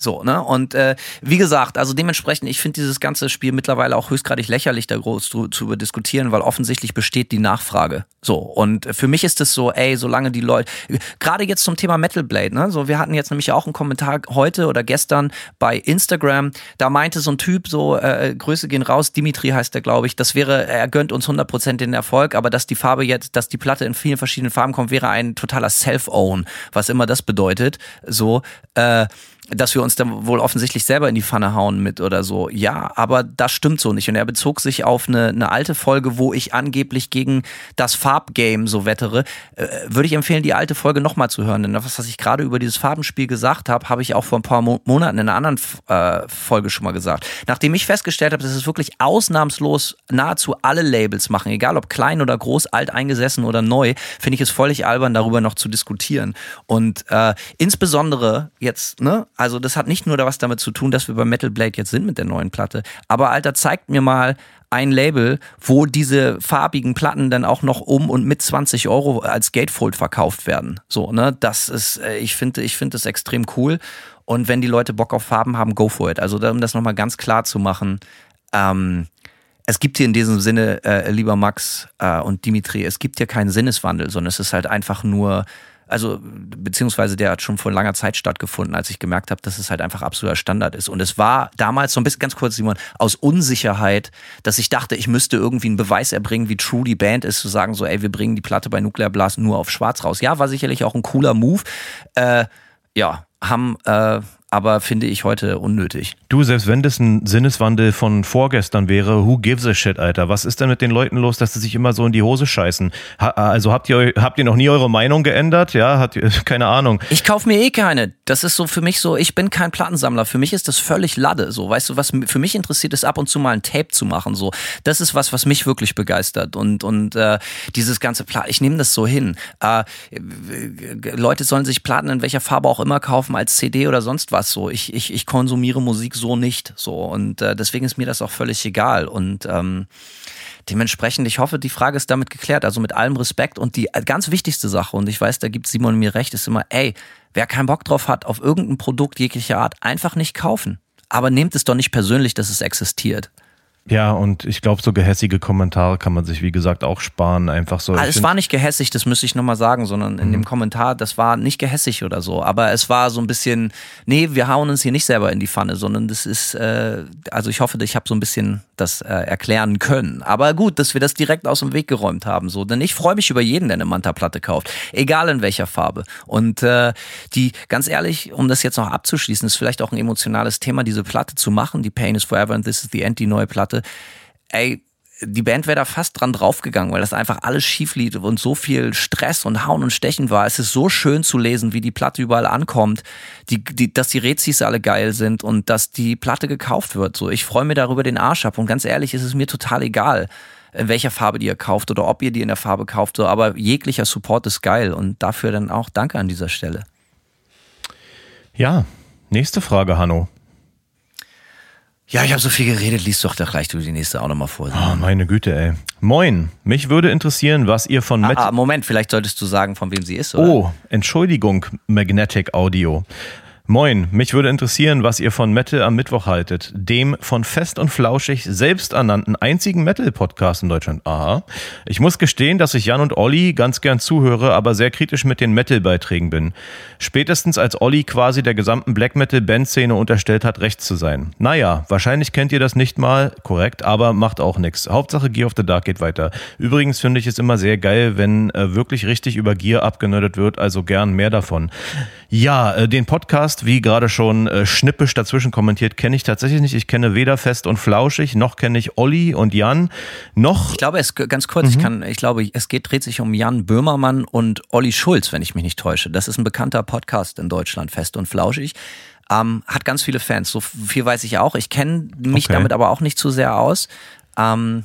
So, ne? Und äh, wie gesagt, also dementsprechend, ich finde dieses ganze Spiel mittlerweile auch höchstgradig lächerlich, da groß zu, zu diskutieren, weil offensichtlich besteht die Nachfrage. So, und für mich ist es so, ey, solange die Leute, gerade jetzt zum Thema Metal Blade, ne? So, wir hatten jetzt nämlich auch einen Kommentar heute oder gestern bei Instagram, da meinte so ein Typ so, äh, Grüße gehen raus, Dimitri heißt der, glaube ich, das wäre, er gönnt uns 100% den Erfolg, aber dass die Farbe jetzt, dass die Platte in vielen verschiedenen Farben kommt, wäre ein totaler Self-Own, was immer das bedeutet. So, äh, dass wir uns dann wohl offensichtlich selber in die Pfanne hauen mit oder so. Ja, aber das stimmt so nicht. Und er bezog sich auf eine, eine alte Folge, wo ich angeblich gegen das Farbgame so wettere. Äh, würde ich empfehlen, die alte Folge nochmal zu hören. Denn das, was ich gerade über dieses Farbenspiel gesagt habe, habe ich auch vor ein paar Mo Monaten in einer anderen äh, Folge schon mal gesagt. Nachdem ich festgestellt habe, dass es wirklich ausnahmslos nahezu alle Labels machen, egal ob klein oder groß, alt eingesessen oder neu, finde ich es völlig albern, darüber noch zu diskutieren. Und äh, insbesondere jetzt, ne, also das hat nicht nur was damit zu tun, dass wir bei Metal Blade jetzt sind mit der neuen Platte. Aber Alter, zeigt mir mal ein Label, wo diese farbigen Platten dann auch noch um und mit 20 Euro als Gatefold verkauft werden. So, ne? Das ist, äh, ich finde, ich finde das extrem cool. Und wenn die Leute Bock auf Farben haben, go for it. Also, um das nochmal ganz klar zu machen, ähm, es gibt hier in diesem Sinne, äh, lieber Max äh, und Dimitri, es gibt hier keinen Sinneswandel, sondern es ist halt einfach nur also beziehungsweise der hat schon vor langer Zeit stattgefunden, als ich gemerkt habe, dass es halt einfach absoluter Standard ist. Und es war damals so ein bisschen, ganz kurz, Simon, aus Unsicherheit, dass ich dachte, ich müsste irgendwie einen Beweis erbringen, wie true die Band ist, zu sagen so, ey, wir bringen die Platte bei Nuclear Blast nur auf schwarz raus. Ja, war sicherlich auch ein cooler Move. Äh, ja, haben äh, aber finde ich heute unnötig. Du, selbst wenn das ein Sinneswandel von vorgestern wäre, who gives a shit, Alter? Was ist denn mit den Leuten los, dass sie sich immer so in die Hose scheißen? Ha, also habt ihr, habt ihr noch nie eure Meinung geändert? Ja, hat, keine Ahnung. Ich kaufe mir eh keine. Das ist so für mich so, ich bin kein Plattensammler. Für mich ist das völlig Lade. So, weißt du, was für mich interessiert ist, ab und zu mal ein Tape zu machen. So, das ist was, was mich wirklich begeistert. Und, und äh, dieses ganze Platten, ich nehme das so hin. Äh, Leute sollen sich Platten in welcher Farbe auch immer kaufen, als CD oder sonst was. So, ich, ich, ich konsumiere Musik so nicht. So, und äh, deswegen ist mir das auch völlig egal. Und ähm, Dementsprechend, ich hoffe, die Frage ist damit geklärt. Also mit allem Respekt. Und die ganz wichtigste Sache, und ich weiß, da gibt Simon mir recht, ist immer, ey, wer keinen Bock drauf hat, auf irgendein Produkt jeglicher Art, einfach nicht kaufen. Aber nehmt es doch nicht persönlich, dass es existiert. Ja, und ich glaube, so gehässige Kommentare kann man sich, wie gesagt, auch sparen. Einfach so. Ah, es war nicht gehässig, das müsste ich nochmal sagen, sondern in mhm. dem Kommentar, das war nicht gehässig oder so. Aber es war so ein bisschen, nee, wir hauen uns hier nicht selber in die Pfanne, sondern das ist, äh, also ich hoffe, ich habe so ein bisschen das äh, erklären können. Aber gut, dass wir das direkt aus dem Weg geräumt haben. So. Denn ich freue mich über jeden, der eine Manta-Platte kauft. Egal in welcher Farbe. Und äh, die, ganz ehrlich, um das jetzt noch abzuschließen, ist vielleicht auch ein emotionales Thema, diese Platte zu machen. Die Pain is Forever and This is the End, die neue Platte Platte. Ey, die Band wäre da fast dran draufgegangen, weil das einfach alles schief lief und so viel Stress und Hauen und Stechen war. Es ist so schön zu lesen, wie die Platte überall ankommt, die, die, dass die Rezis alle geil sind und dass die Platte gekauft wird. So, ich freue mich darüber den Arsch ab und ganz ehrlich, ist es mir total egal, in welcher Farbe die ihr kauft oder ob ihr die in der Farbe kauft. So, aber jeglicher Support ist geil und dafür dann auch Danke an dieser Stelle. Ja, nächste Frage, Hanno. Ja, ich habe so viel geredet, liest doch da gleich du die nächste auch nochmal vor. Oh, meine Güte, ey. Moin, mich würde interessieren, was ihr von ah, ah, Moment, vielleicht solltest du sagen, von wem sie ist, oder? Oh, Entschuldigung, Magnetic Audio. Moin, mich würde interessieren, was ihr von Metal am Mittwoch haltet, dem von Fest und Flauschig selbsternannten einzigen Metal-Podcast in Deutschland. Aha. Ich muss gestehen, dass ich Jan und Olli ganz gern zuhöre, aber sehr kritisch mit den Metal-Beiträgen bin. Spätestens als Olli quasi der gesamten Black Metal-Band-Szene unterstellt hat, recht zu sein. Naja, wahrscheinlich kennt ihr das nicht mal, korrekt, aber macht auch nichts. Hauptsache Gear of the Dark geht weiter. Übrigens finde ich es immer sehr geil, wenn äh, wirklich richtig über Gear abgenördet wird, also gern mehr davon. Ja, äh, den Podcast, wie gerade schon äh, schnippisch dazwischen kommentiert, kenne ich tatsächlich nicht. Ich kenne weder Fest und Flauschig, noch kenne ich Olli und Jan, noch. Ich glaube, es ganz kurz, mhm. ich kann, ich glaube, es geht, dreht sich um Jan Böhmermann und Olli Schulz, wenn ich mich nicht täusche. Das ist ein bekannter Podcast in Deutschland, Fest und Flauschig. Ähm, hat ganz viele Fans. So viel weiß ich auch. Ich kenne mich okay. damit aber auch nicht zu sehr aus. Ähm,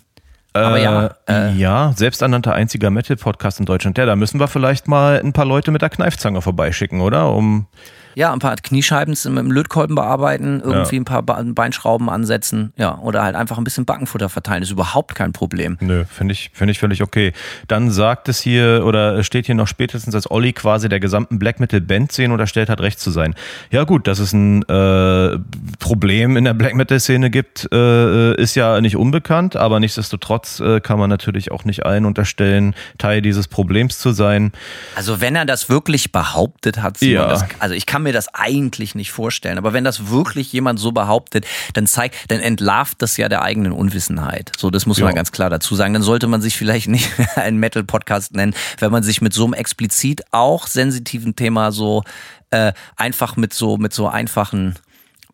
aber ja, äh, äh, ja, selbsternannter einziger Metal-Podcast in Deutschland. Ja, da müssen wir vielleicht mal ein paar Leute mit der Kneifzange vorbeischicken, oder? Um ja, ein paar Kniescheiben mit dem Lötkolben bearbeiten, irgendwie ja. ein paar Beinschrauben ansetzen, ja, oder halt einfach ein bisschen Backenfutter verteilen, ist überhaupt kein Problem. Nö, finde ich, finde ich völlig okay. Dann sagt es hier oder steht hier noch spätestens, als Olli quasi der gesamten Black Metal Band Szene unterstellt hat, recht zu sein. Ja gut, dass es ein äh, Problem in der Black Metal Szene gibt, äh, ist ja nicht unbekannt, aber nichtsdestotrotz äh, kann man natürlich auch nicht allen unterstellen, Teil dieses Problems zu sein. Also wenn er das wirklich behauptet hat, Simon, ja. das, also ich kann mir das eigentlich nicht vorstellen. Aber wenn das wirklich jemand so behauptet, dann zeigt, dann entlarvt das ja der eigenen Unwissenheit. So, das muss man ganz klar dazu sagen. Dann sollte man sich vielleicht nicht einen Metal-Podcast nennen, wenn man sich mit so einem explizit auch sensitiven Thema so äh, einfach mit so mit so einfachen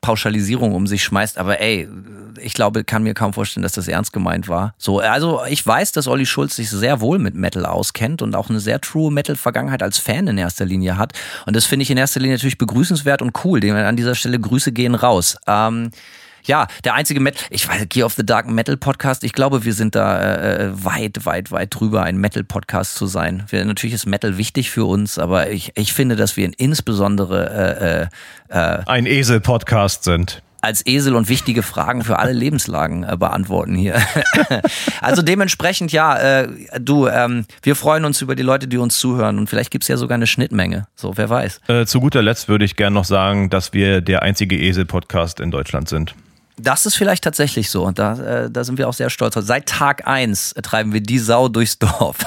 Pauschalisierung um sich schmeißt, aber ey, ich glaube, kann mir kaum vorstellen, dass das ernst gemeint war. So, also ich weiß, dass Olli Schulz sich sehr wohl mit Metal auskennt und auch eine sehr true Metal-Vergangenheit als Fan in erster Linie hat. Und das finde ich in erster Linie natürlich begrüßenswert und cool. An dieser Stelle Grüße gehen raus. Ähm, ja, der einzige Metal, ich weiß, Gear of the Dark Metal Podcast, ich glaube, wir sind da äh, äh, weit, weit, weit drüber, ein Metal Podcast zu sein. Wir, natürlich ist Metal wichtig für uns, aber ich, ich finde, dass wir insbesondere äh, äh, äh ein Esel-Podcast sind als Esel und wichtige Fragen für alle Lebenslagen äh, beantworten hier. also dementsprechend, ja, äh, du, ähm, wir freuen uns über die Leute, die uns zuhören und vielleicht gibt's ja sogar eine Schnittmenge. So, wer weiß. Äh, zu guter Letzt würde ich gerne noch sagen, dass wir der einzige Esel-Podcast in Deutschland sind. Das ist vielleicht tatsächlich so und da, äh, da sind wir auch sehr stolz. Seit Tag eins treiben wir die Sau durchs Dorf.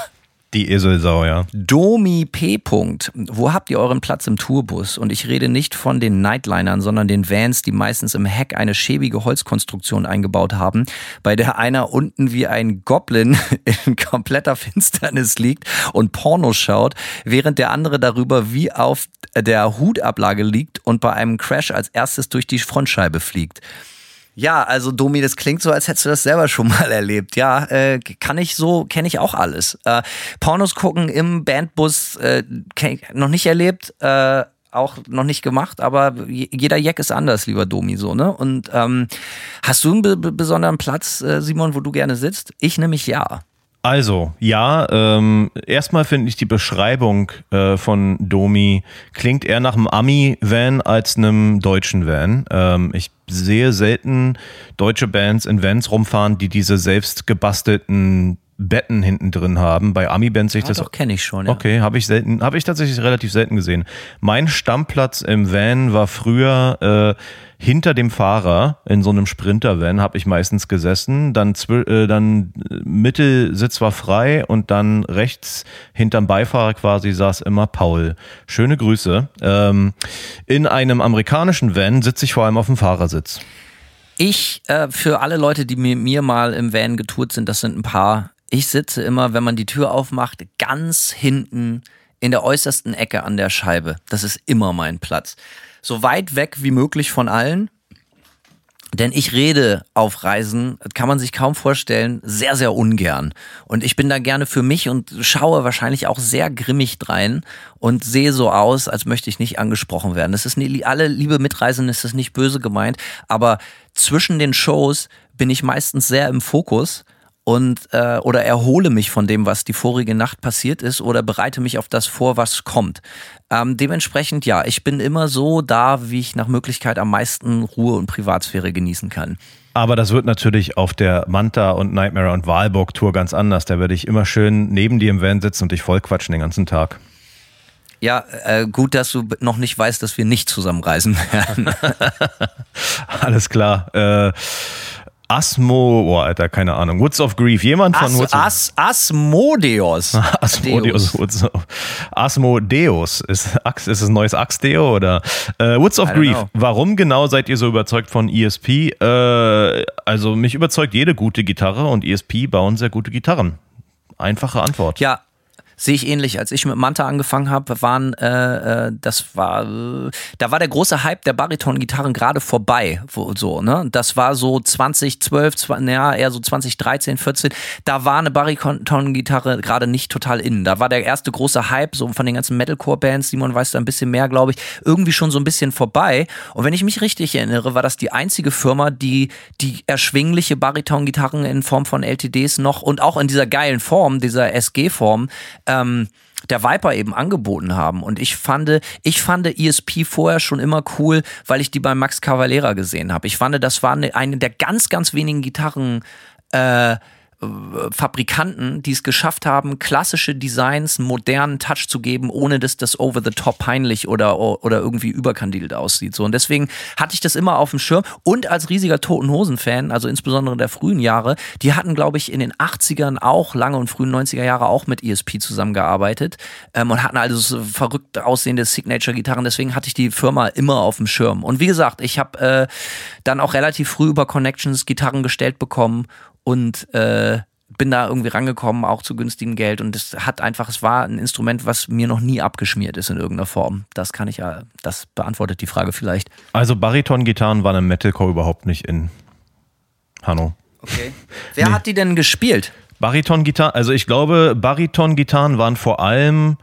Die Eselsau, ja. Domi P. -Punkt. Wo habt ihr euren Platz im Tourbus? Und ich rede nicht von den Nightlinern, sondern den Vans, die meistens im Heck eine schäbige Holzkonstruktion eingebaut haben, bei der einer unten wie ein Goblin in kompletter Finsternis liegt und Porno schaut, während der andere darüber wie auf der Hutablage liegt und bei einem Crash als erstes durch die Frontscheibe fliegt. Ja, also Domi, das klingt so, als hättest du das selber schon mal erlebt. Ja, äh, kann ich so, kenne ich auch alles. Äh, Pornos gucken im Bandbus, äh, noch nicht erlebt, äh, auch noch nicht gemacht, aber jeder Jack ist anders, lieber Domi, so, ne? Und ähm, hast du einen be besonderen Platz, äh, Simon, wo du gerne sitzt? Ich nämlich ja. Also, ja, ähm, erstmal finde ich die Beschreibung äh, von Domi klingt eher nach einem Ami-Van als einem deutschen Van. Ähm, ich sehe selten deutsche Bands in Vans rumfahren, die diese selbst gebastelten Betten hinten drin haben. Bei Ami-Bands sehe ich Ja, das doch, kenne ich schon, ja. Okay, habe ich selten, habe ich tatsächlich relativ selten gesehen. Mein Stammplatz im Van war früher äh, hinter dem Fahrer in so einem Sprinter-Van habe ich meistens gesessen. Dann, äh, dann äh, Mittelsitz war frei und dann rechts hinterm Beifahrer quasi saß immer Paul. Schöne Grüße. Ähm, in einem amerikanischen Van sitze ich vor allem auf dem Fahrersitz. Ich, äh, für alle Leute, die mit mir mal im Van getourt sind, das sind ein paar. Ich sitze immer, wenn man die Tür aufmacht, ganz hinten in der äußersten Ecke an der Scheibe. Das ist immer mein Platz. So weit weg wie möglich von allen. Denn ich rede auf Reisen, kann man sich kaum vorstellen, sehr, sehr ungern. Und ich bin da gerne für mich und schaue wahrscheinlich auch sehr grimmig drein und sehe so aus, als möchte ich nicht angesprochen werden. Das ist nie, alle liebe Mitreisenden ist das nicht böse gemeint, aber zwischen den Shows bin ich meistens sehr im Fokus und äh, oder erhole mich von dem, was die vorige Nacht passiert ist, oder bereite mich auf das vor, was kommt. Ähm, dementsprechend, ja, ich bin immer so da, wie ich nach Möglichkeit am meisten Ruhe und Privatsphäre genießen kann. Aber das wird natürlich auf der Manta und Nightmare und Walburg Tour ganz anders. Da werde ich immer schön neben dir im Van sitzen und dich voll quatschen den ganzen Tag. Ja, äh, gut, dass du noch nicht weißt, dass wir nicht zusammen reisen werden. Alles klar. Äh, Asmo, oh Alter, keine Ahnung. Woods of Grief. Jemand von As, Woods of As, Asmodeus. Asmodeus. Woods of, Asmodeus. Ist, ist es ein neues Axdeo oder? Äh, Woods of Grief. know. Warum genau seid ihr so überzeugt von ESP? Äh, also mich überzeugt jede gute Gitarre und ESP bauen sehr gute Gitarren. Einfache Antwort. Ja, sehe ich ähnlich. Als ich mit Manta angefangen habe, waren, äh, äh, das war, äh, da war der große Hype der Bariton-Gitarren gerade vorbei, wo, so, ne? Das war so 2012, zwa- naja, eher so 2013, 14. Da war eine Bariton-Gitarre gerade nicht total innen. Da war der erste große Hype, so von den ganzen Metalcore-Bands, Simon weiß da ein bisschen mehr, glaube ich, irgendwie schon so ein bisschen vorbei. Und wenn ich mich richtig erinnere, war das die einzige Firma, die die erschwingliche Bariton-Gitarren in Form von LTDs noch und auch in dieser geilen Form, dieser SG-Form, ähm, der Viper eben angeboten haben. Und ich fand, ich fand ESP vorher schon immer cool, weil ich die bei Max Cavalera gesehen habe. Ich fand, das war eine, eine der ganz, ganz wenigen Gitarren, äh, Fabrikanten, die es geschafft haben, klassische Designs modernen Touch zu geben, ohne dass das over the top peinlich oder, oder irgendwie überkandidelt aussieht. So. Und deswegen hatte ich das immer auf dem Schirm. Und als riesiger Toten Hosen-Fan, also insbesondere der frühen Jahre, die hatten, glaube ich, in den 80ern auch, lange und frühen 90er Jahre auch mit ESP zusammengearbeitet ähm, und hatten also so verrückt aussehende Signature-Gitarren. Deswegen hatte ich die Firma immer auf dem Schirm. Und wie gesagt, ich habe äh, dann auch relativ früh über Connections Gitarren gestellt bekommen und äh, bin da irgendwie rangekommen, auch zu günstigem Geld. Und es hat einfach, es war ein Instrument, was mir noch nie abgeschmiert ist in irgendeiner Form. Das kann ich ja, das beantwortet die Frage vielleicht. Also Bariton-Gitarren waren im Metalcore überhaupt nicht in. Hanno. Okay. Wer hat die denn gespielt? Bariton-Gitarren, also ich glaube, Bariton-Gitarren waren vor allem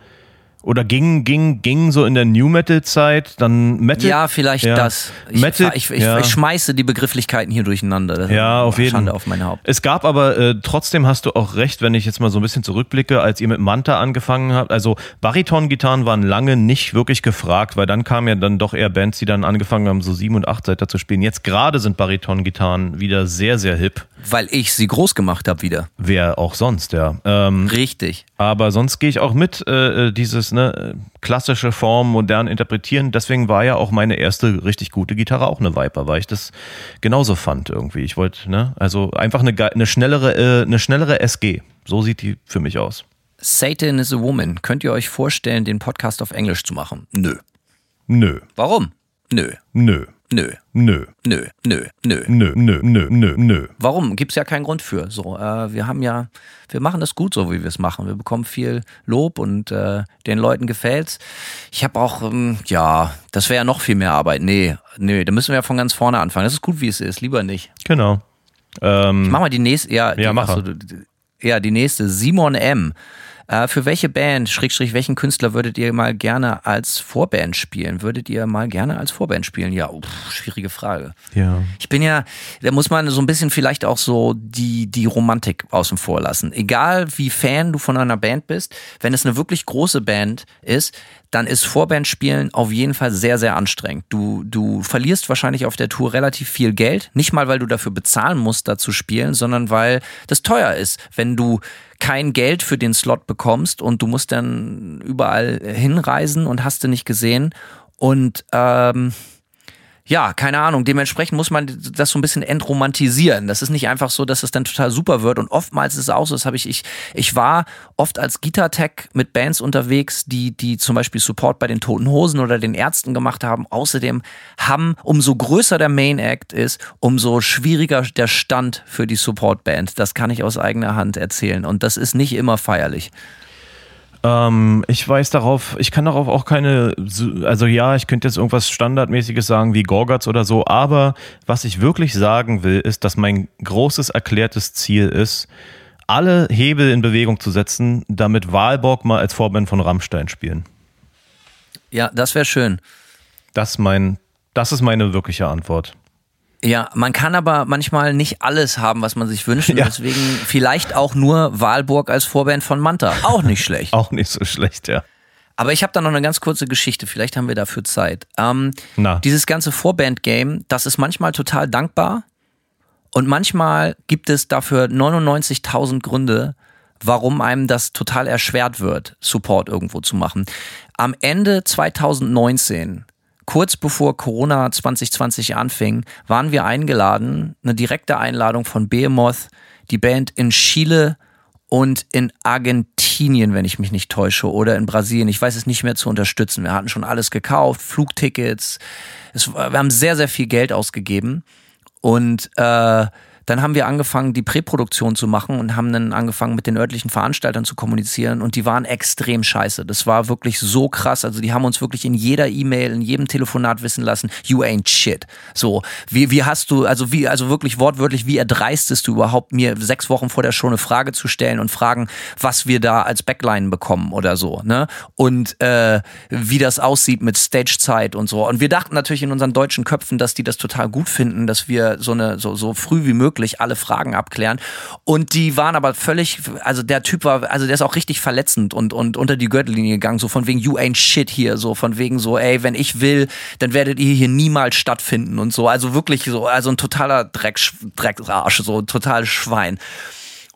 oder gingen ging, ging so in der New Metal-Zeit, dann Metal. Ja, vielleicht ja. das. Ich, Metal, ich, ich, ja. ich schmeiße die Begrifflichkeiten hier durcheinander. Das Ja, auf jeden Fall. auf mein Haupt. Es gab aber äh, trotzdem hast du auch recht, wenn ich jetzt mal so ein bisschen zurückblicke, als ihr mit Manta angefangen habt. Also Bariton-Gitarren waren lange nicht wirklich gefragt, weil dann kamen ja dann doch eher Bands, die dann angefangen haben, so sieben und acht Seiter zu spielen. Jetzt gerade sind Bariton-Gitarren wieder sehr, sehr hip. Weil ich sie groß gemacht habe wieder. Wer auch sonst, ja. Ähm, Richtig. aber sonst gehe ich auch mit, äh, dieses ne, klassische Form modern interpretieren. Deswegen war ja auch meine erste richtig gute Gitarre auch eine Viper, weil ich das genauso fand irgendwie. Ich wollte, ne, also einfach eine, eine schnellere, äh, eine schnellere SG. So sieht die für mich aus. Satan is a Woman. Könnt ihr euch vorstellen, den Podcast auf Englisch zu machen? Nö. Nö, Warum? Nö. nö, Nö. nö, Nö. Nö. Nö. nö, nö, nö, nö, nö. Warum? Gibt's ja keinen Grund für. So, äh, wir haben ja, wir machen das gut so, wie wir es machen. Wir bekommen viel Lob und äh, den Leuten gefällt's. Ich habe auch, ähm, ja, das wäre ja noch viel mehr Arbeit. Nee, nee, da müssen wir ja von ganz vorne anfangen. Das ist gut, wie es ist. Lieber nicht. Genau. Ähm, Mach mal die nächste, ja, die, Ja, mach achso, ja, die nächste. Simon M. Äh, für welche Band, Schrägstrich, welchen Künstler würdet ihr mal gerne als Vorband spielen? Würdet ihr mal gerne als Vorband spielen? Ja, uff, schwierige Frage. ja. Ich bin ja, da muss man so ein bisschen vielleicht auch so die, die Romantik außen vor lassen. Egal wie Fan du von einer Band bist, wenn es eine wirklich große Band ist, dann ist Vorbandspielen auf jeden Fall sehr, sehr anstrengend. Du, du verlierst wahrscheinlich auf der Tour relativ viel Geld. Nicht mal, weil du dafür bezahlen musst, da zu spielen, sondern weil das teuer ist. Wenn du kein Geld für den Slot bekommst und du musst dann überall hinreisen und hast du nicht gesehen. Und ähm, ja, keine Ahnung. Dementsprechend muss man das so ein bisschen entromantisieren. Das ist nicht einfach so, dass es dann total super wird. Und oftmals ist es auch so, das habe ich, ich, ich war oft als Gitartech mit Bands unterwegs, die, die zum Beispiel Support bei den Toten Hosen oder den Ärzten gemacht haben. Außerdem haben, umso größer der Main Act ist, umso schwieriger der Stand für die Support-Band. Das kann ich aus eigener Hand erzählen. Und das ist nicht immer feierlich. Ähm, ich weiß darauf, ich kann darauf auch keine, also ja, ich könnte jetzt irgendwas Standardmäßiges sagen wie Gorgatz oder so, aber was ich wirklich sagen will, ist, dass mein großes erklärtes Ziel ist, alle Hebel in Bewegung zu setzen, damit Wahlborg mal als Vorband von Rammstein spielen. Ja, das wäre schön. Das, mein, das ist meine wirkliche Antwort. Ja, man kann aber manchmal nicht alles haben, was man sich wünscht. Und Ja. Deswegen vielleicht auch nur Wahlburg als Vorband von Manta. Auch nicht schlecht. Auch nicht so schlecht, ja. Aber ich habe da noch eine ganz kurze Geschichte. Vielleicht haben wir dafür Zeit. Ähm, Na. Dieses ganze Vorband-Game, das ist manchmal total dankbar. Und manchmal gibt es dafür 99.000 Gründe, warum einem das total erschwert wird, Support irgendwo zu machen. Am Ende 2019, kurz bevor Corona 2020 anfing, waren wir eingeladen, eine direkte Einladung von Behemoth, die Band in Chile und in Argentinien, wenn ich mich nicht täusche, oder in Brasilien, ich weiß es nicht mehr zu unterstützen. Wir hatten schon alles gekauft, Flugtickets. Es, wir haben sehr, sehr viel Geld ausgegeben. Und äh, dann haben wir angefangen, die Präproduktion zu machen und haben dann angefangen, mit den örtlichen Veranstaltern zu kommunizieren. Und die waren extrem scheiße. Das war wirklich so krass. Also die haben uns wirklich in jeder E-Mail, in jedem Telefonat wissen lassen, you ain't shit. So, wie, wie hast du, also wie, also wirklich wortwörtlich, wie erdreistest du überhaupt, mir sechs Wochen vor der Show eine Frage zu stellen und fragen, was wir da als Backline bekommen oder so, ne? Und äh, wie das aussieht mit Stagezeit und so. Und wir dachten natürlich in unseren deutschen Köpfen, dass die das total gut finden, dass wir so eine so, so früh wie möglich alle Fragen abklären. Und die waren aber völlig, also der Typ war, also der ist auch richtig verletzend und und unter die Gürtellinie gegangen, so von wegen you ain't shit hier, so von wegen so, ey, wenn ich will, dann werdet ihr hier niemals stattfinden und so. Also wirklich so, also ein totaler Dreck, Drecksarsch, so total Schwein.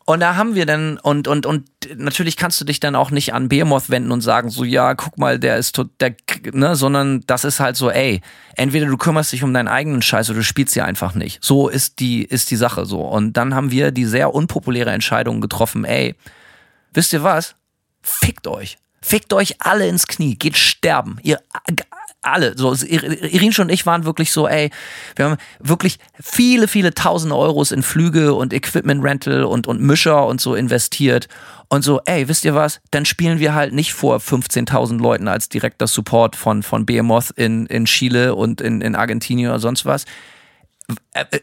Und da haben wir dann, und, und, und natürlich kannst du dich dann auch nicht an Behemoth wenden und sagen, so, ja, guck mal, der ist tot, der, ne, sondern das ist halt so, ey, entweder du kümmerst dich um deinen eigenen Scheiß oder du spielst sie einfach nicht. So ist die, ist die Sache so. Und dann haben wir die sehr unpopuläre Entscheidung getroffen, ey, wisst ihr was? Fickt euch. Fickt euch alle ins Knie. Geht sterben. Ihr alle. So, Irin und ich waren wirklich so, ey, wir haben wirklich viele, viele tausend Euros in Flüge und Equipment Rental und, und Mischer und so investiert. Und so, ey, wisst ihr was? Dann spielen wir halt nicht vor 15.000 Leuten als direkter Support von, von Behemoth in, in Chile und in, in Argentinien oder sonst was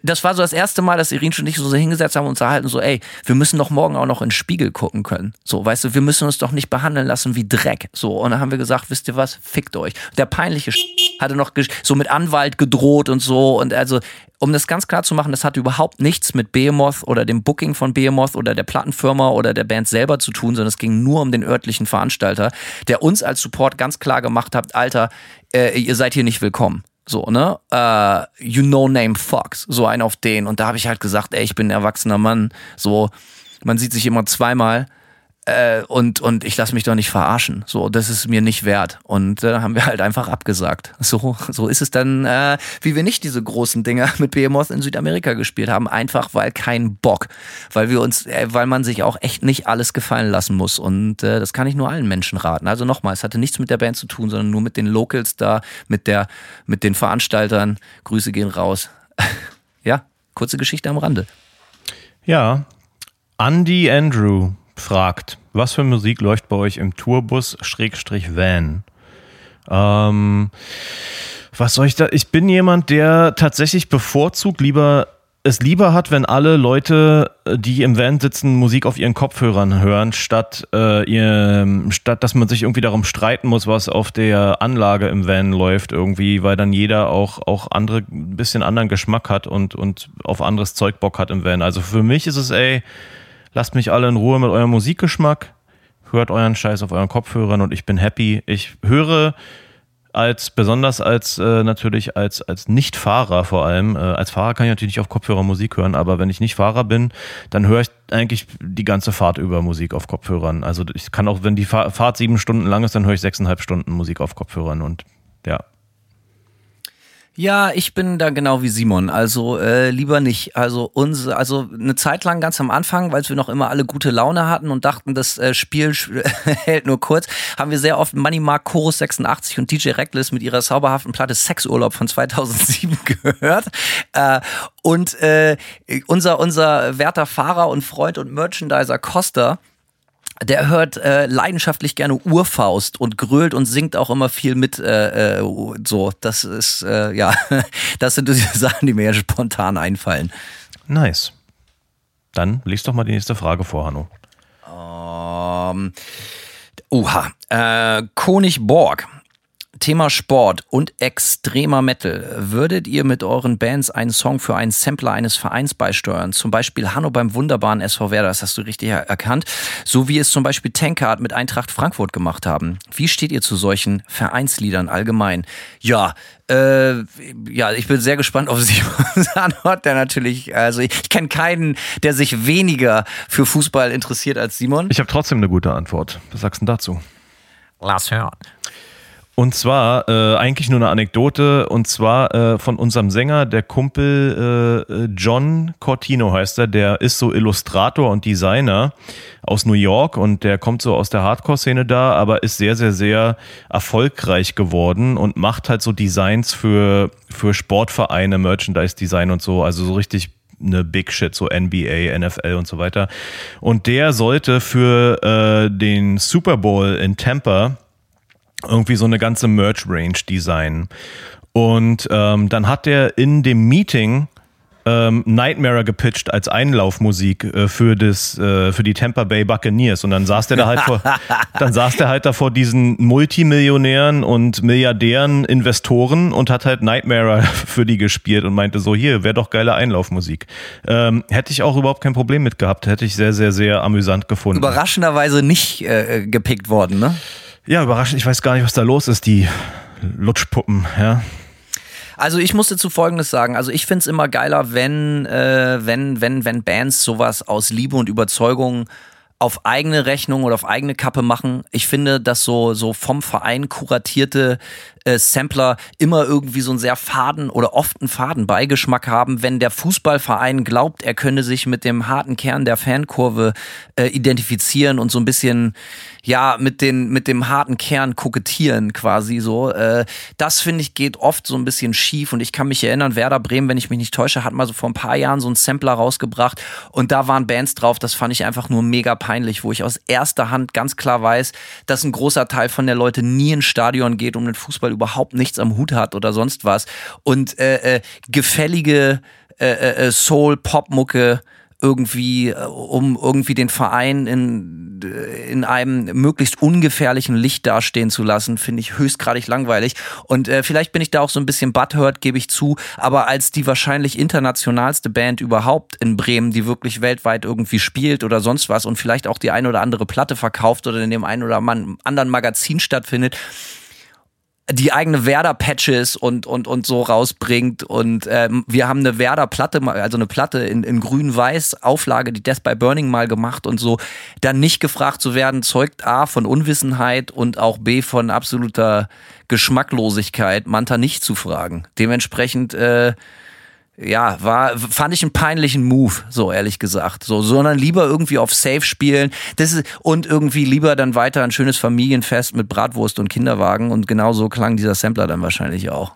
das war so das erste Mal, dass Irin und ich so hingesetzt haben und uns erhalten, so, ey, wir müssen doch morgen auch noch in den Spiegel gucken können. So, weißt du, wir müssen uns doch nicht behandeln lassen wie Dreck. So, und dann haben wir gesagt, wisst ihr was, fickt euch. Der peinliche hatte noch so mit Anwalt gedroht und so. Und also, um das ganz klar zu machen, das hatte überhaupt nichts mit Behemoth oder dem Booking von Behemoth oder der Plattenfirma oder der Band selber zu tun, sondern es ging nur um den örtlichen Veranstalter, der uns als Support ganz klar gemacht hat, Alter, äh, ihr seid hier nicht willkommen. So, ne? Uh, you know name fucks. So ein auf den. Und da habe ich halt gesagt, ey, ich bin ein erwachsener Mann. So, man sieht sich immer zweimal. Äh, und, und ich lasse mich doch nicht verarschen. So, das ist mir nicht wert. Und äh, haben wir halt einfach abgesagt. So, so ist es dann, äh, wie wir nicht diese großen Dinger mit Behemoth in Südamerika gespielt haben. Einfach weil kein Bock. Weil wir uns, äh, weil man sich auch echt nicht alles gefallen lassen muss. Und äh, das kann ich nur allen Menschen raten. Also nochmal, es hatte nichts mit der Band zu tun, sondern nur mit den Locals da, mit der, mit den Veranstaltern. Grüße gehen raus. ja, kurze Geschichte am Rande. Ja, Andy Andrew fragt, was für Musik läuft bei euch im Tourbus Schrägstrich Van? Ähm, was soll ich da? Ich bin jemand, der tatsächlich bevorzugt lieber es lieber hat, wenn alle Leute, die im Van sitzen, Musik auf ihren Kopfhörern hören, statt, äh, ihr, statt dass man sich irgendwie darum streiten muss, was auf der Anlage im Van läuft, irgendwie, weil dann jeder auch, auch andere, ein bisschen anderen Geschmack hat und, und auf anderes Zeug Bock hat im Van. Also für mich ist es, ey, lasst mich alle in Ruhe mit eurem Musikgeschmack, hört euren Scheiß auf euren Kopfhörern und ich bin happy. Ich höre als besonders als äh, natürlich als als Nicht-Fahrer vor allem. Äh, als Fahrer kann ich natürlich nicht auf Kopfhörer Musik hören, aber wenn ich nicht Fahrer bin, dann höre ich eigentlich die ganze Fahrt über Musik auf Kopfhörern. Also ich kann auch, wenn die Fahrt sieben Stunden lang ist, dann höre ich sechseinhalb Stunden Musik auf Kopfhörern und ja, ja, ich bin da genau wie Simon. Also äh, lieber nicht. Also uns, also eine Zeit lang ganz am Anfang, weil wir noch immer alle gute Laune hatten und dachten, das äh, Spiel hält nur kurz, haben wir sehr oft Money Mark Chorus 86 und DJ Reckless mit ihrer zauberhaften Platte Sexurlaub von 2007 gehört. Äh, und äh, unser unser werter Fahrer und Freund und Merchandiser Costa der hört äh, leidenschaftlich gerne Urfaust und grölt und singt auch immer viel mit. Äh, äh, so, das ist äh, ja, das sind diese Sachen, die mir ja spontan einfallen. Nice. Dann liest doch mal die nächste Frage vor, Hanno. Um, ähm, uha. Äh, Konig Borg Thema Sport und extremer Metal. Würdet ihr mit euren Bands einen Song für einen Sampler eines Vereins beisteuern? Zum Beispiel Hanno beim wunderbaren SV Werder, das hast du richtig erkannt. So wie es zum Beispiel Tankard mit Eintracht Frankfurt gemacht haben. Wie steht ihr zu solchen Vereinsliedern allgemein? Ja, äh, ja, ich bin sehr gespannt auf Simons Antwort, der natürlich, also ich, ich kenne keinen, der sich weniger für Fußball interessiert als Simon. Ich habe trotzdem eine gute Antwort. Was sagst du dazu? Lass hören. Und zwar äh, eigentlich nur eine Anekdote. Und zwar äh, von unserem Sänger, der Kumpel äh, John Cortino heißt er, der ist so Illustrator und Designer aus New York und der kommt so aus der Hardcore-Szene da, aber ist sehr, sehr, sehr erfolgreich geworden und macht halt so Designs für, für Sportvereine, Merchandise-Design und so, also so richtig eine Big Shit, so NBA, NFL und so weiter. Und der sollte für äh, den Super Bowl in Tampa irgendwie so eine ganze Merch-Range designen. Und ähm, dann hat der in dem Meeting ähm, Nightmare gepitcht als Einlaufmusik äh, für das äh, für die Tampa Bay Buccaneers. Und dann saß der da halt vor dann saß der halt da vor diesen Multimillionären und Milliardären Investoren und hat halt Nightmare für die gespielt und meinte so hier wäre doch geile Einlaufmusik. Ähm, hätte ich auch überhaupt kein Problem mit gehabt. Hätte ich sehr sehr sehr amüsant gefunden. Überraschenderweise nicht äh, gepickt worden ne ja, überraschend. Ich weiß gar nicht, was da los ist, die Lutschpuppen, ja. Also ich musste zu Folgendes sagen. Also ich find's immer geiler, wenn, äh, wenn, wenn, wenn Bands sowas aus Liebe und Überzeugung auf eigene Rechnung oder auf eigene Kappe machen. Ich finde, dass so, so vom Verein kuratierte äh, Sampler immer irgendwie so einen sehr faden oder oft einen faden Beigeschmack haben, wenn der Fußballverein glaubt, er könne sich mit dem harten Kern der Fankurve äh, identifizieren und so ein bisschen ja mit den mit dem harten Kern kokettieren quasi so. Äh, das finde ich geht oft so ein bisschen schief und ich kann mich erinnern, Werder Bremen, wenn ich mich nicht täusche, hat mal so vor ein paar Jahren so einen Sampler rausgebracht und da waren Bands drauf. Das fand ich einfach nur mega peinlich, wo ich aus erster Hand ganz klar weiß, dass ein großer Teil von der Leute nie ins Stadion geht, um den Fußball überhaupt nichts am Hut hat oder sonst was. Und äh, äh, gefällige äh, äh, Soul-Pop-Mucke irgendwie, äh, um irgendwie den Verein in, in einem möglichst ungefährlichen Licht dastehen zu lassen, finde ich höchstgradig langweilig. Und äh, vielleicht bin ich da auch so ein bisschen butthurt, gebe ich zu, aber als die wahrscheinlich internationalste Band überhaupt in Bremen, die wirklich weltweit irgendwie spielt oder sonst was und vielleicht auch die ein oder andere Platte verkauft oder in dem einen oder anderen Magazin stattfindet, die eigene Werder-Patches und, und, und so rausbringt. Und ähm, wir haben eine Werder-Platte, also eine Platte in, in grün-weiß, Auflage, die Death by Burning mal gemacht und so. Dann nicht gefragt zu werden, zeugt A von Unwissenheit und auch B von absoluter Geschmacklosigkeit, Manta nicht zu fragen. Dementsprechend äh, ja, war, fand ich einen peinlichen Move, so ehrlich gesagt. So, sondern lieber irgendwie auf Safe spielen. Das ist, und irgendwie lieber dann weiter ein schönes Familienfest mit Bratwurst und Kinderwagen. Und genau so klang dieser Sampler dann wahrscheinlich auch.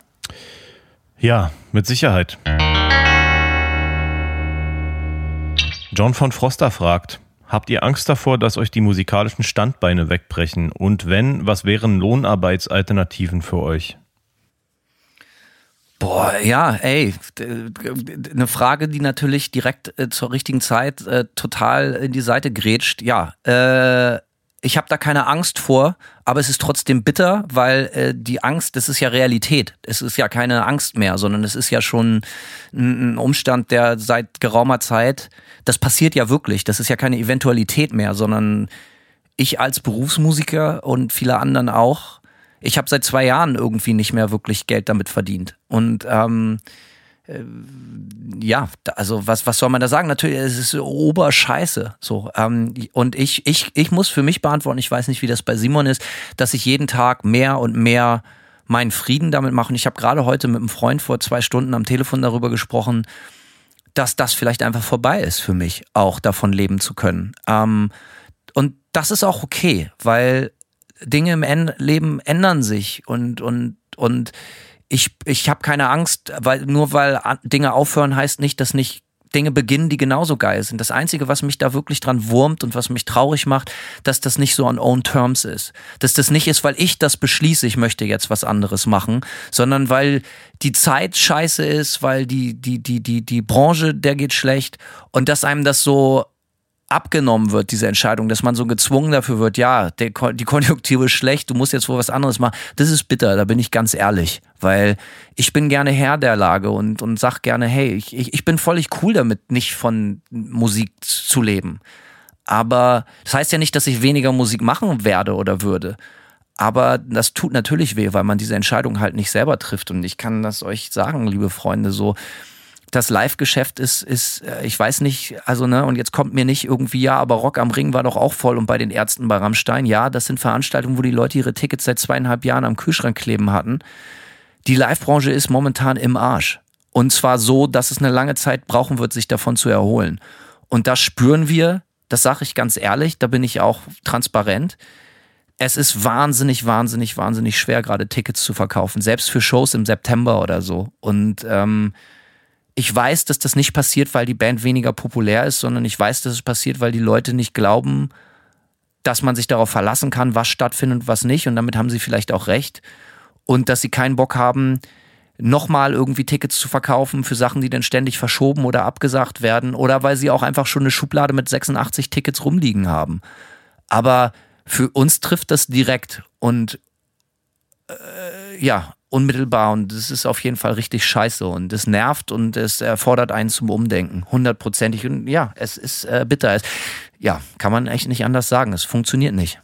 Ja, mit Sicherheit. John von Froster fragt, habt ihr Angst davor, dass euch die musikalischen Standbeine wegbrechen? Und wenn, was wären Lohnarbeitsalternativen für euch? Boah, ja, ey, eine Frage, die natürlich direkt äh, zur richtigen Zeit äh, total in die Seite grätscht. Ja, äh, ich habe da keine Angst vor, aber es ist trotzdem bitter, weil äh, die Angst, das ist ja Realität. Es ist ja keine Angst mehr, sondern es ist ja schon ein, ein Umstand, der seit geraumer Zeit, das passiert ja wirklich. Das ist ja keine Eventualität mehr, sondern ich als Berufsmusiker und viele anderen auch ich habe seit zwei Jahren irgendwie nicht mehr wirklich Geld damit verdient. Und ähm, äh, ja, also was, was soll man da sagen? Natürlich, es ist Oberscheiße. So. Ähm, und ich, ich, ich muss für mich beantworten, ich weiß nicht, wie das bei Simon ist, dass ich jeden Tag mehr und mehr meinen Frieden damit mache. Und ich habe gerade heute mit einem Freund vor zwei Stunden am Telefon darüber gesprochen, dass das vielleicht einfach vorbei ist für mich, auch davon leben zu können. Ähm, und das ist auch okay, weil Dinge im Leben ändern sich und, und, und ich, ich habe keine Angst, weil nur weil Dinge aufhören, heißt nicht, dass nicht Dinge beginnen, die genauso geil sind. Das Einzige, was mich da wirklich dran wurmt und was mich traurig macht, dass das nicht so on own terms ist. Dass das nicht ist, weil ich das beschließe, ich möchte jetzt was anderes machen, sondern weil die Zeit scheiße ist, weil die, die, die, die, die Branche, der geht schlecht und dass einem das so abgenommen wird, diese Entscheidung, dass man so gezwungen dafür wird, ja, der, die Konjunktur ist schlecht, du musst jetzt wohl was anderes machen. Das ist bitter, da bin ich ganz ehrlich, weil ich bin gerne Herr der Lage und, und sag gerne, hey, ich, ich, ich bin völlig cool damit, nicht von Musik zu leben. Aber das heißt ja nicht, dass ich weniger Musik machen werde oder würde. Aber das tut natürlich weh, weil man diese Entscheidung halt nicht selber trifft. Und ich kann das euch sagen, liebe Freunde, so, das Live-Geschäft ist, ist, äh, ich weiß nicht, also ne, und jetzt kommt mir nicht irgendwie, ja, aber Rock am Ring war doch auch voll und bei den Ärzten bei Rammstein, ja, das sind Veranstaltungen, wo die Leute ihre Tickets seit zweieinhalb Jahren am Kühlschrank kleben hatten. Die Live-Branche ist momentan im Arsch. Und zwar so, dass es eine lange Zeit brauchen wird, sich davon zu erholen. Und das spüren wir, das sage ich ganz ehrlich, da bin ich auch transparent. Es ist wahnsinnig, wahnsinnig, wahnsinnig schwer, gerade Tickets zu verkaufen, selbst für Shows im September oder so. Und ähm, ich weiß, dass das nicht passiert, weil die Band weniger populär ist, sondern ich weiß, dass es passiert, weil die Leute nicht glauben, dass man sich darauf verlassen kann, was stattfindet und was nicht. Und damit haben sie vielleicht auch recht. Und dass sie keinen Bock haben, nochmal irgendwie Tickets zu verkaufen für Sachen, die dann ständig verschoben oder abgesagt werden. Oder weil sie auch einfach schon eine Schublade mit 86 Tickets rumliegen haben. Aber für uns trifft das direkt. Und äh, ja, unmittelbar und das ist auf jeden Fall richtig scheiße und es nervt und es erfordert einen zum Umdenken, hundertprozentig und ja, es ist äh, bitter. Es, ja, kann man echt nicht anders sagen, es funktioniert nicht.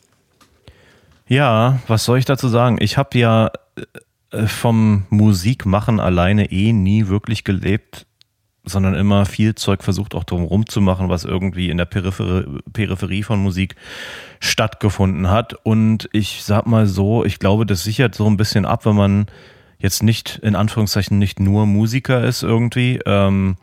Ja, was soll ich dazu sagen? Ich habe ja äh, vom Musikmachen alleine eh nie wirklich gelebt sondern immer viel Zeug versucht auch drumherum zu machen, was irgendwie in der Peripherie, Peripherie von Musik stattgefunden hat. Und ich sag mal so, ich glaube, das sichert so ein bisschen ab, wenn man jetzt nicht, in Anführungszeichen, nicht nur Musiker ist irgendwie. Ähm,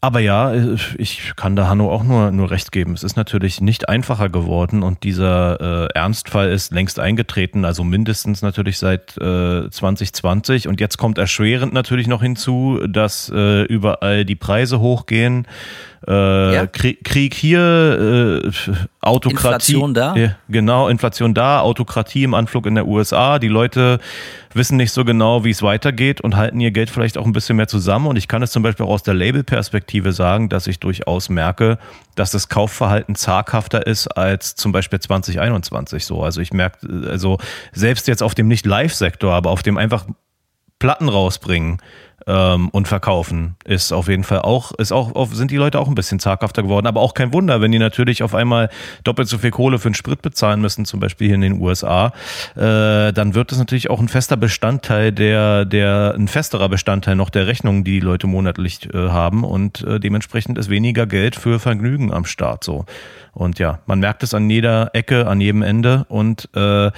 aber ja, ich kann da Hanno auch nur, nur recht geben. Es ist natürlich nicht einfacher geworden und dieser äh, Ernstfall ist längst eingetreten, also mindestens natürlich seit äh, 2020. Und jetzt kommt erschwerend natürlich noch hinzu, dass äh, überall die Preise hochgehen. Äh, ja. Krieg, Krieg, hier, äh, Autokratie. Inflation da. Ja, genau, Inflation da, Autokratie im Anflug in der USA. Die Leute wissen nicht so genau, wie es weitergeht und halten ihr Geld vielleicht auch ein bisschen mehr zusammen. Und ich kann es zum Beispiel auch aus der Labelperspektive sagen, dass ich durchaus merke, dass das Kaufverhalten zaghafter ist als zum Beispiel 2021 so. Also ich merke, also selbst jetzt auf dem nicht Live-Sektor, aber auf dem einfach Platten rausbringen ähm, und verkaufen, ist auf jeden Fall auch, ist auch, sind die Leute auch ein bisschen zaghafter geworden. Aber auch kein Wunder, wenn die natürlich auf einmal doppelt so viel Kohle für den Sprit bezahlen müssen, zum Beispiel hier in den USA, äh, dann wird es natürlich auch ein fester Bestandteil der, der, ein festerer Bestandteil noch der Rechnungen, die die Leute monatlich äh, haben und äh, dementsprechend ist weniger Geld für Vergnügen am Start so. Und ja, man merkt es an jeder Ecke, an jedem Ende und äh,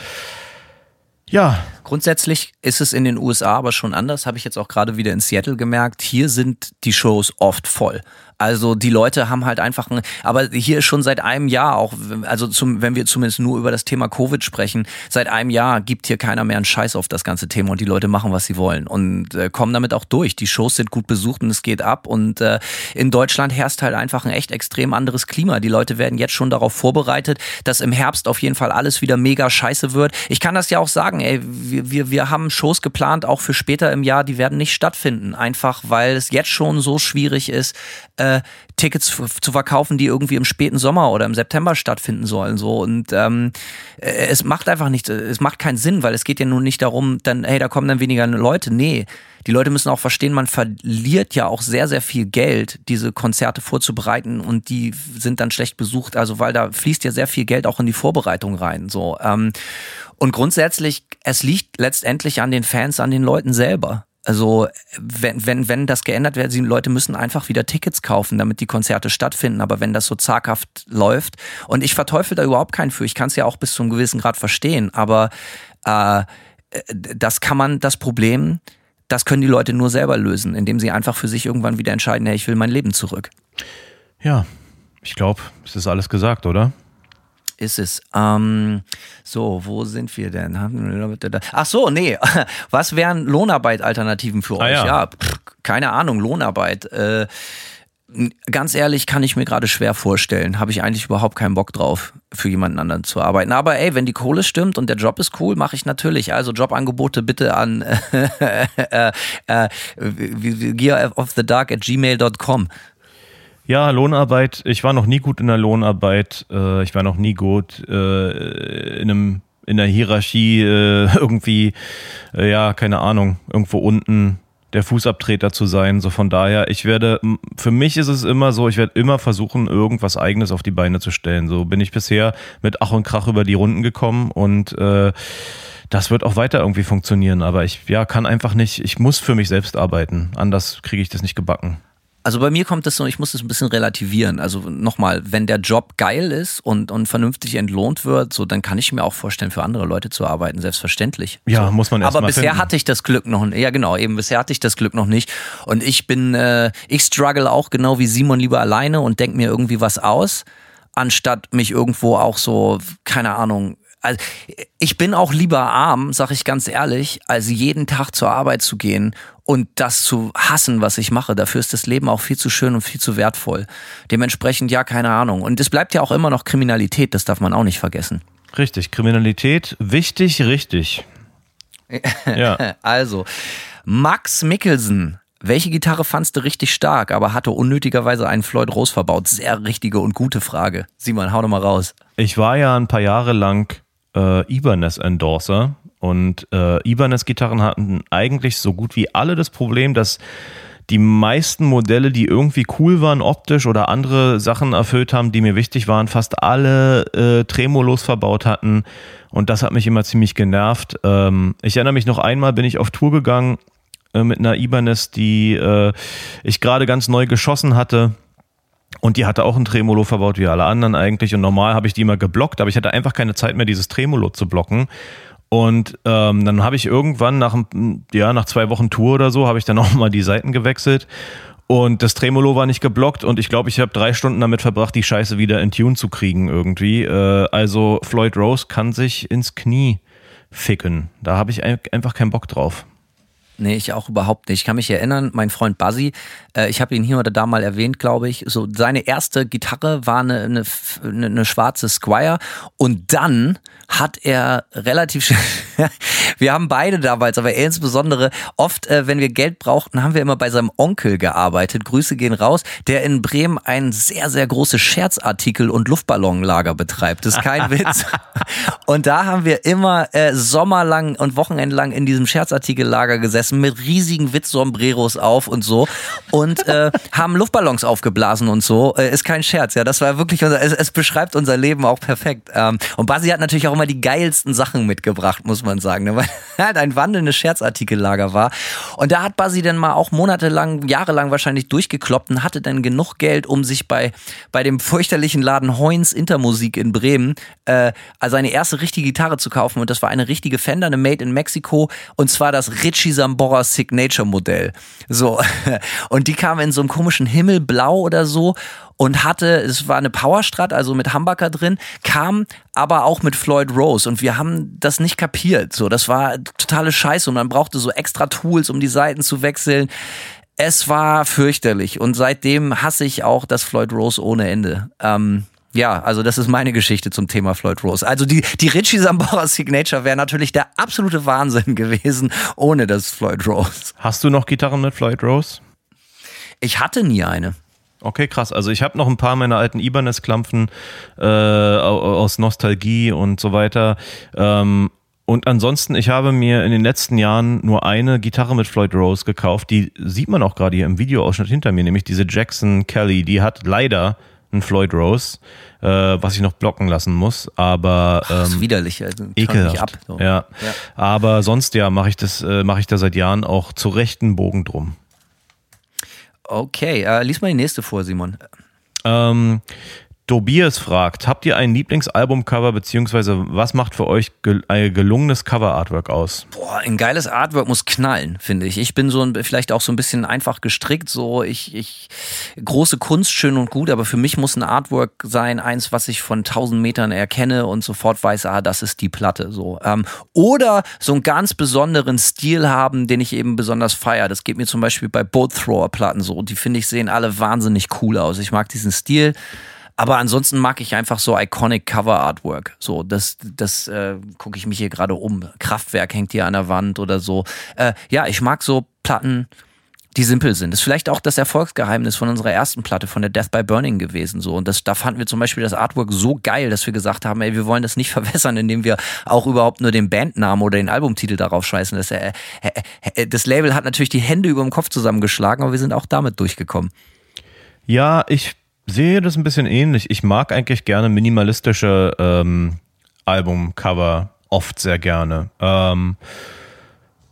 ja. Grundsätzlich ist es in den USA aber schon anders, habe ich jetzt auch gerade wieder in Seattle gemerkt. Hier sind die Shows oft voll. Also die Leute haben halt einfach ein, aber hier schon seit einem Jahr auch, also zum, wenn wir zumindest nur über das Thema Covid sprechen, seit einem Jahr gibt hier keiner mehr einen Scheiß auf das ganze Thema und die Leute machen, was sie wollen und äh, kommen damit auch durch. Die Shows sind gut besucht und es geht ab und äh, in Deutschland herrscht halt einfach ein echt extrem anderes Klima. Die Leute werden jetzt schon darauf vorbereitet, dass im Herbst auf jeden Fall alles wieder mega scheiße wird. Ich kann das ja auch sagen, ey, wir, wir, wir haben Shows geplant, auch für später im Jahr, die werden nicht stattfinden, einfach weil es jetzt schon so schwierig ist, äh, Tickets zu verkaufen, die irgendwie im späten Sommer oder im September stattfinden sollen. So und ähm, äh, es macht einfach nicht, es macht keinen Sinn, weil es geht ja nun nicht darum, dann hey, da kommen dann weniger Leute. Nee, die Leute müssen auch verstehen, man verliert ja auch sehr sehr viel Geld, diese Konzerte vorzubereiten und die sind dann schlecht besucht. Also weil da fließt ja sehr viel Geld auch in die Vorbereitung rein. So ähm, und grundsätzlich, es liegt letztendlich an den Fans, an den Leuten selber. Also wenn, wenn, wenn das geändert wird, die Leute müssen einfach wieder Tickets kaufen, damit die Konzerte stattfinden. Aber wenn das so zaghaft läuft, und ich verteufel da überhaupt keinen für, ich kann es ja auch bis zu einem gewissen Grad verstehen, aber äh, das kann man, das Problem, das können die Leute nur selber lösen, indem sie einfach für sich irgendwann wieder entscheiden, hey, ich will mein Leben zurück. Ja, ich glaube, es ist alles gesagt, oder? Ist es. Ähm, so, wo sind wir denn? Ach so, nee. Was wären Lohnarbeit-Alternativen für ah, euch? Ja, ja pff, keine Ahnung, Lohnarbeit. Äh, ganz ehrlich, kann ich mir gerade schwer vorstellen. Habe ich eigentlich überhaupt keinen Bock drauf, für jemanden anderen zu arbeiten. Aber ey, wenn die Kohle stimmt und der Job ist cool, mache ich natürlich. Also Jobangebote bitte an äh, äh, gear of the dark at gmail.com. Ja, Lohnarbeit. Ich war noch nie gut in der Lohnarbeit. Äh, ich war noch nie gut äh, in einem in der Hierarchie äh, irgendwie, ja, keine Ahnung, irgendwo unten der Fußabtreter zu sein. So von daher, ich werde, für mich ist es immer so, ich werde immer versuchen, irgendwas Eigenes auf die Beine zu stellen. So bin ich bisher mit Ach und Krach über die Runden gekommen und äh, das wird auch weiter irgendwie funktionieren. Aber ich ja, kann einfach nicht, ich muss für mich selbst arbeiten. Anders kriege ich das nicht gebacken. Also bei mir kommt das so, ich muss das ein bisschen relativieren. Also nochmal, wenn der Job geil ist und, und vernünftig entlohnt wird, so dann kann ich mir auch vorstellen, für andere Leute zu arbeiten, selbstverständlich. Ja, so. muss man erst Aber bisher finden. hatte ich das Glück noch, ja genau, eben bisher hatte ich das Glück noch nicht. Und ich bin, äh, ich struggle auch genau wie Simon lieber alleine und denke mir irgendwie was aus, anstatt mich irgendwo auch so, keine Ahnung, also ich bin auch lieber arm, sag ich ganz ehrlich, als jeden Tag zur Arbeit zu gehen und das zu hassen, was ich mache. Dafür ist das Leben auch viel zu schön und viel zu wertvoll. Dementsprechend ja, keine Ahnung. Und es bleibt ja auch immer noch Kriminalität, das darf man auch nicht vergessen. Richtig, Kriminalität, wichtig, richtig. ja. Also, Max Mickelsen welche Gitarre fandst du richtig stark, aber hatte unnötigerweise einen Floyd Rose verbaut? Sehr richtige und gute Frage. Simon, hau doch mal raus. Ich war ja ein paar Jahre lang äh, Ibanez-Endorser. Und äh, Ibanez-Gitarren hatten eigentlich so gut wie alle das Problem, dass die meisten Modelle, die irgendwie cool waren optisch oder andere Sachen erfüllt haben, die mir wichtig waren, fast alle äh, Tremolos verbaut hatten. Und das hat mich immer ziemlich genervt. Ähm, ich erinnere mich noch einmal, bin ich auf Tour gegangen äh, mit einer Ibanez, die äh, ich gerade ganz neu geschossen hatte. Und die hatte auch ein Tremolo verbaut, wie alle anderen eigentlich. Und normal habe ich die immer geblockt, aber ich hatte einfach keine Zeit mehr, dieses Tremolo zu blocken. Und ähm, dann habe ich irgendwann nach, ja, nach zwei Wochen Tour oder so, habe ich dann auch mal die Seiten gewechselt. Und das Tremolo war nicht geblockt und ich glaube, ich habe drei Stunden damit verbracht, die Scheiße wieder in Tune zu kriegen irgendwie. Äh, also Floyd Rose kann sich ins Knie ficken. Da habe ich einfach keinen Bock drauf. Nee, ich auch überhaupt nicht. Ich kann mich erinnern, mein Freund Buzzy, äh, ich habe ihn hier oder da mal erwähnt, glaube ich, so seine erste Gitarre war eine, eine, eine schwarze Squire und dann hat er relativ wir haben beide damals, aber insbesondere oft, äh, wenn wir Geld brauchten, haben wir immer bei seinem Onkel gearbeitet. Grüße gehen raus, der in Bremen ein sehr, sehr großes Scherzartikel- und Luftballonlager betreibt. Das ist kein Witz. Und da haben wir immer äh, sommerlang und wochenendlang in diesem Scherzartikellager gesessen gefressen mit riesigen Witzsombreros auf und so und äh, haben Luftballons aufgeblasen und so. Äh, ist kein Scherz, ja. Das war wirklich unser, es, es beschreibt unser Leben auch perfekt. Ähm, und Basi hat natürlich auch immer die geilsten Sachen mitgebracht, muss man sagen, ne? weil er halt ein wandelndes Scherzartikellager war. Und da hat Basi dann mal auch monatelang, jahrelang wahrscheinlich durchgekloppt und hatte dann genug Geld, um sich bei, bei dem fürchterlichen Laden Heuns Intermusik in Bremen äh, seine erste richtige Gitarre zu kaufen. Und das war eine richtige Fender, eine Made in Mexico. Und zwar das Richie Sambora Signature Modell. So. Und die kam in so einem komischen Himmelblau oder so und hatte, es war eine Powerstrat, also mit Humbucker drin, kam aber auch mit Floyd Rose und wir haben das nicht kapiert. So, das war totale Scheiße und man brauchte so extra Tools, um die Seiten zu wechseln. Es war fürchterlich und seitdem hasse ich auch das Floyd Rose ohne Ende. Ähm, ja, also das ist meine Geschichte zum Thema Floyd Rose. Also die, die Richie Sambora Signature wäre natürlich der absolute Wahnsinn gewesen ohne das Floyd Rose. Hast du noch Gitarren mit Floyd Rose? Ich hatte nie eine. Okay, krass. Also ich habe noch ein paar meiner alten Ibanez-Klampfen äh, aus Nostalgie und so weiter. Ähm, und ansonsten, ich habe mir in den letzten Jahren nur eine Gitarre mit Floyd Rose gekauft. Die sieht man auch gerade hier im Videoausschnitt hinter mir, nämlich diese Jackson Kelly. Die hat leider einen Floyd Rose, äh, was ich noch blocken lassen muss. Aber ähm, das ist widerlich, also, ekelhaft. Ab, so. ja. ja. Aber sonst ja, mache ich das, äh, mache ich da seit Jahren auch zu rechten Bogen drum. Okay, äh, lies mal die nächste vor, Simon. Ähm, Tobias fragt, habt ihr ein Lieblingsalbumcover beziehungsweise was macht für euch gel ein gelungenes Cover-Artwork aus? Boah, ein geiles Artwork muss knallen, finde ich. Ich bin so ein, vielleicht auch so ein bisschen einfach gestrickt, so ich, ich, große Kunst, schön und gut, aber für mich muss ein Artwork sein, eins, was ich von tausend Metern erkenne und sofort weiß, ah, das ist die Platte, so. Ähm, oder so einen ganz besonderen Stil haben, den ich eben besonders feiere. Das geht mir zum Beispiel bei Boat Thrower Platten so. Die finde ich sehen alle wahnsinnig cool aus. Ich mag diesen Stil. Aber ansonsten mag ich einfach so iconic Cover Artwork. So, das, das äh, gucke ich mich hier gerade um. Kraftwerk hängt hier an der Wand oder so. Äh, ja, ich mag so Platten, die simpel sind. Das ist vielleicht auch das Erfolgsgeheimnis von unserer ersten Platte, von der Death by Burning gewesen. So. Und das, da fanden wir zum Beispiel das Artwork so geil, dass wir gesagt haben, ey, wir wollen das nicht verwässern, indem wir auch überhaupt nur den Bandnamen oder den Albumtitel darauf scheißen. Das, äh, äh, äh, das Label hat natürlich die Hände über dem Kopf zusammengeschlagen, aber wir sind auch damit durchgekommen. Ja, ich sehe das ein bisschen ähnlich. Ich mag eigentlich gerne minimalistische ähm, Albumcover oft sehr gerne. Ähm,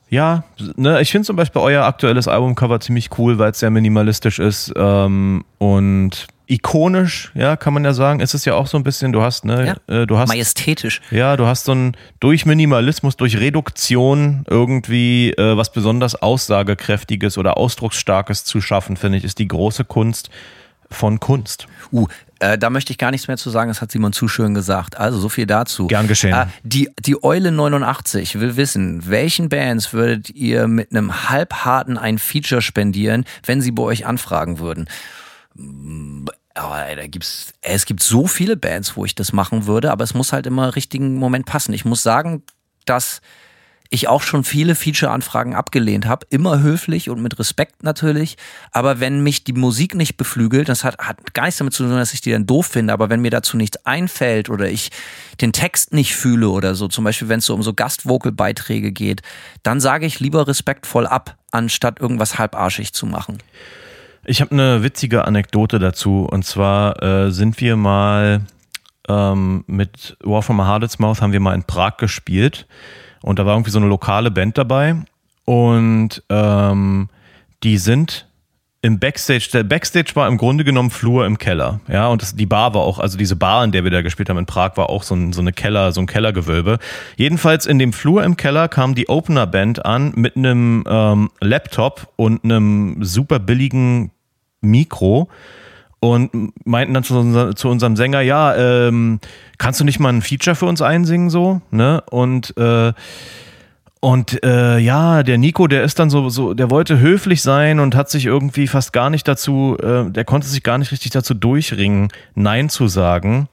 ja, ne, ich finde zum Beispiel euer aktuelles Albumcover ziemlich cool, weil es sehr minimalistisch ist ähm, und ikonisch, ja, kann man ja sagen. Ist es ja auch so ein bisschen, du hast, ne, ja, äh, du hast. Majestätisch. Ja, du hast so ein, durch Minimalismus, durch Reduktion irgendwie äh, was besonders Aussagekräftiges oder Ausdrucksstarkes zu schaffen, finde ich, ist die große Kunst von Kunst. Uh, äh, da möchte ich gar nichts mehr zu sagen, das hat Simon zu schön gesagt. Also so viel dazu. Gern geschehen. Äh, die, die Eule 89 will wissen, welchen Bands würdet ihr mit einem halbharten ein Feature spendieren, wenn sie bei euch anfragen würden? Aber da gibt's, es gibt so viele Bands, wo ich das machen würde, aber es muss halt immer im richtigen Moment passen. Ich muss sagen, dass ich auch schon viele Feature-Anfragen abgelehnt habe. Immer höflich und mit Respekt natürlich. Aber wenn mich die Musik nicht beflügelt, das hat, hat gar nichts damit zu tun, dass ich die dann doof finde, aber wenn mir dazu nichts einfällt oder ich den Text nicht fühle oder so, zum Beispiel wenn es so um so Gastvocal-Beiträge geht, dann sage ich lieber respektvoll ab, anstatt irgendwas halbarschig zu machen. Ich habe eine witzige Anekdote dazu. Und zwar äh, sind wir mal ähm, mit War from a Hardest Mouth haben wir mal in Prag gespielt. Und da war irgendwie so eine lokale Band dabei. Und ähm, die sind im Backstage, der Backstage war im Grunde genommen Flur im Keller. Ja, und das, die Bar war auch, also diese Bar, in der wir da gespielt haben in Prag, war auch so, ein, so eine Keller, so ein Kellergewölbe. Jedenfalls in dem Flur im Keller kam die Opener-Band an mit einem ähm, Laptop und einem super billigen Mikro und meinten dann zu, zu unserem Sänger, ja, ähm, kannst du nicht mal ein Feature für uns einsingen so, ne? Und äh, und äh, ja, der Nico, der ist dann so, so, der wollte höflich sein und hat sich irgendwie fast gar nicht dazu, äh, der konnte sich gar nicht richtig dazu durchringen, Nein zu sagen.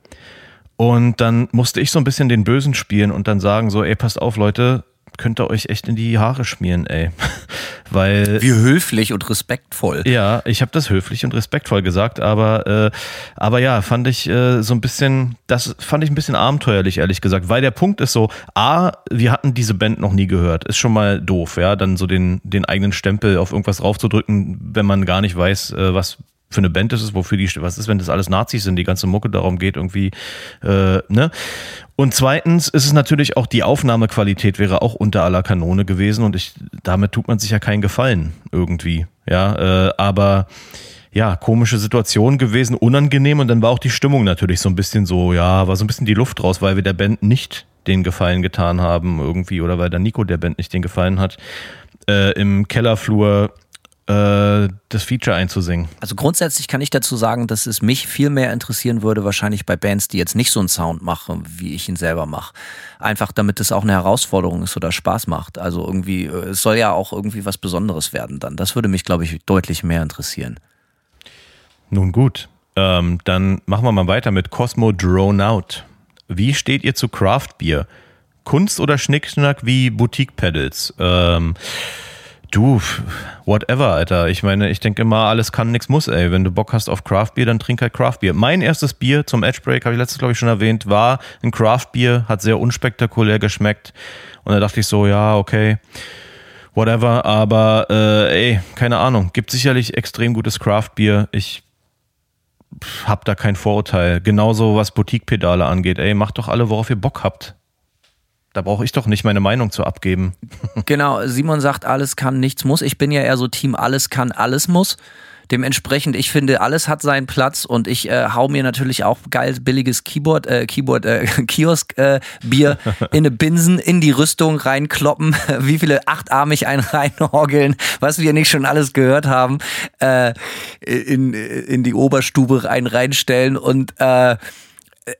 Und dann musste ich so ein bisschen den Bösen spielen und dann sagen so, ey, passt auf, Leute, könnt ihr euch echt in die Haare schmieren, ey. Weil. Wie höflich und respektvoll. Ja, ich habe das höflich und respektvoll gesagt, aber, äh, aber ja, fand ich äh, so ein bisschen, das fand ich ein bisschen abenteuerlich, ehrlich gesagt, weil der Punkt ist so, A, wir hatten diese Band noch nie gehört. Ist schon mal doof, ja, dann so den, den eigenen Stempel auf irgendwas draufzudrücken, wenn man gar nicht weiß, äh, was für eine Band ist es, wofür die, was ist, wenn das alles Nazis sind, die ganze Mucke darum geht, irgendwie, äh, ne? Und zweitens ist es natürlich auch, die Aufnahmequalität wäre auch unter aller Kanone gewesen und ich, damit tut man sich ja keinen Gefallen irgendwie, ja, äh, aber ja, komische Situation gewesen, unangenehm und dann war auch die Stimmung natürlich so ein bisschen so, ja, war so ein bisschen die Luft raus, weil wir der Band nicht den Gefallen getan haben irgendwie oder weil der Nico der Band nicht den Gefallen hat, äh, im Kellerflur äh, das Feature einzusingen. Also grundsätzlich kann ich dazu sagen, dass es mich viel mehr interessieren würde, wahrscheinlich bei Bands, die jetzt nicht so einen Sound machen, wie ich ihn selber mache. Einfach damit es auch eine Herausforderung ist oder Spaß macht. Also irgendwie, äh, es soll ja auch irgendwie was Besonderes werden dann. Das würde mich, glaube ich, deutlich mehr interessieren. Nun gut, ähm, dann machen wir mal weiter mit Cosmo Drone Out. Wie steht ihr zu Craft Beer? Kunst oder Schnickschnack wie Boutique Pedals? Ähm, Du, whatever, Alter. Ich meine, ich denke immer, alles kann, nichts muss, ey. Wenn du Bock hast auf Craft Beer, dann trink halt Craft Beer. Mein erstes Bier zum Edge Break, habe ich letztes, glaube ich, schon erwähnt, war ein Craft Beer, hat sehr unspektakulär geschmeckt. Und da dachte ich so, ja, okay, whatever. Aber, äh, ey, keine Ahnung. Gibt sicherlich extrem gutes Craft Beer. Ich hab da kein Vorurteil. Genauso was Boutique-Pedale angeht. Ey, macht doch alle, worauf ihr Bock habt. Da brauche ich doch nicht meine Meinung zu abgeben. Genau, Simon sagt, alles kann, nichts muss. Ich bin ja eher so Team, alles kann, alles muss. Dementsprechend, ich finde, alles hat seinen Platz und ich äh, hau mir natürlich auch geil billiges Keyboard, äh, Keyboard, äh, Kiosk äh, Bier in eine Binsen, in die Rüstung reinkloppen, wie viele achtarmig einen reinhorgeln, was wir nicht schon alles gehört haben, äh, in, in die Oberstube rein reinstellen und äh,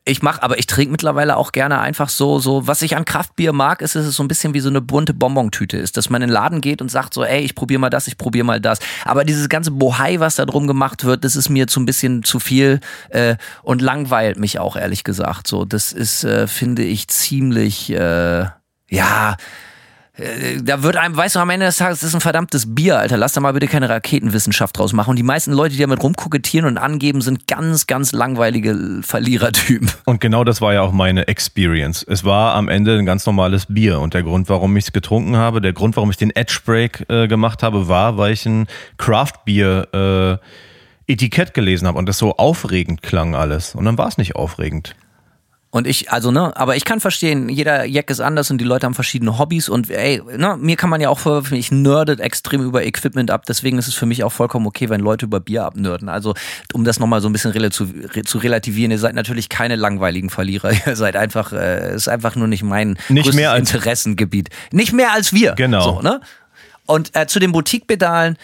ich mache, aber ich trinke mittlerweile auch gerne einfach so, so, was ich an Kraftbier mag, ist, dass es so ein bisschen wie so eine bunte Bonbontüte ist, dass man in den Laden geht und sagt so, ey, ich probiere mal das, ich probiere mal das. Aber dieses ganze Bohai, was da drum gemacht wird, das ist mir zu ein bisschen zu viel äh, und langweilt mich auch, ehrlich gesagt. So, das ist, äh, finde ich, ziemlich, äh, ja, da wird einem, weißt du, am Ende des Tages, ist ein verdammtes Bier, Alter. Lass da mal bitte keine Raketenwissenschaft draus machen. Und die meisten Leute, die damit rumkokettieren und angeben, sind ganz, ganz langweilige Verlierertypen. Und genau das war ja auch meine Experience. Es war am Ende ein ganz normales Bier. Und der Grund, warum ich es getrunken habe, der Grund, warum ich den Edge Break äh, gemacht habe, war, weil ich ein Craft Bier äh, Etikett gelesen habe und das so aufregend klang alles. Und dann war es nicht aufregend. Und ich, also, ne, aber ich kann verstehen, jeder Jack ist anders und die Leute haben verschiedene Hobbys und ey, ne, mir kann man ja auch vorwerfen, ich nerdet extrem über Equipment ab, deswegen ist es für mich auch vollkommen okay, wenn Leute über Bier abnörden. Also, um das nochmal so ein bisschen zu, zu relativieren, ihr seid natürlich keine langweiligen Verlierer, ihr seid einfach, äh, ist einfach nur nicht mein nicht mehr als Interessengebiet. Nicht mehr als wir. Genau. So, ne? Und äh, zu den Boutique-Pedalen,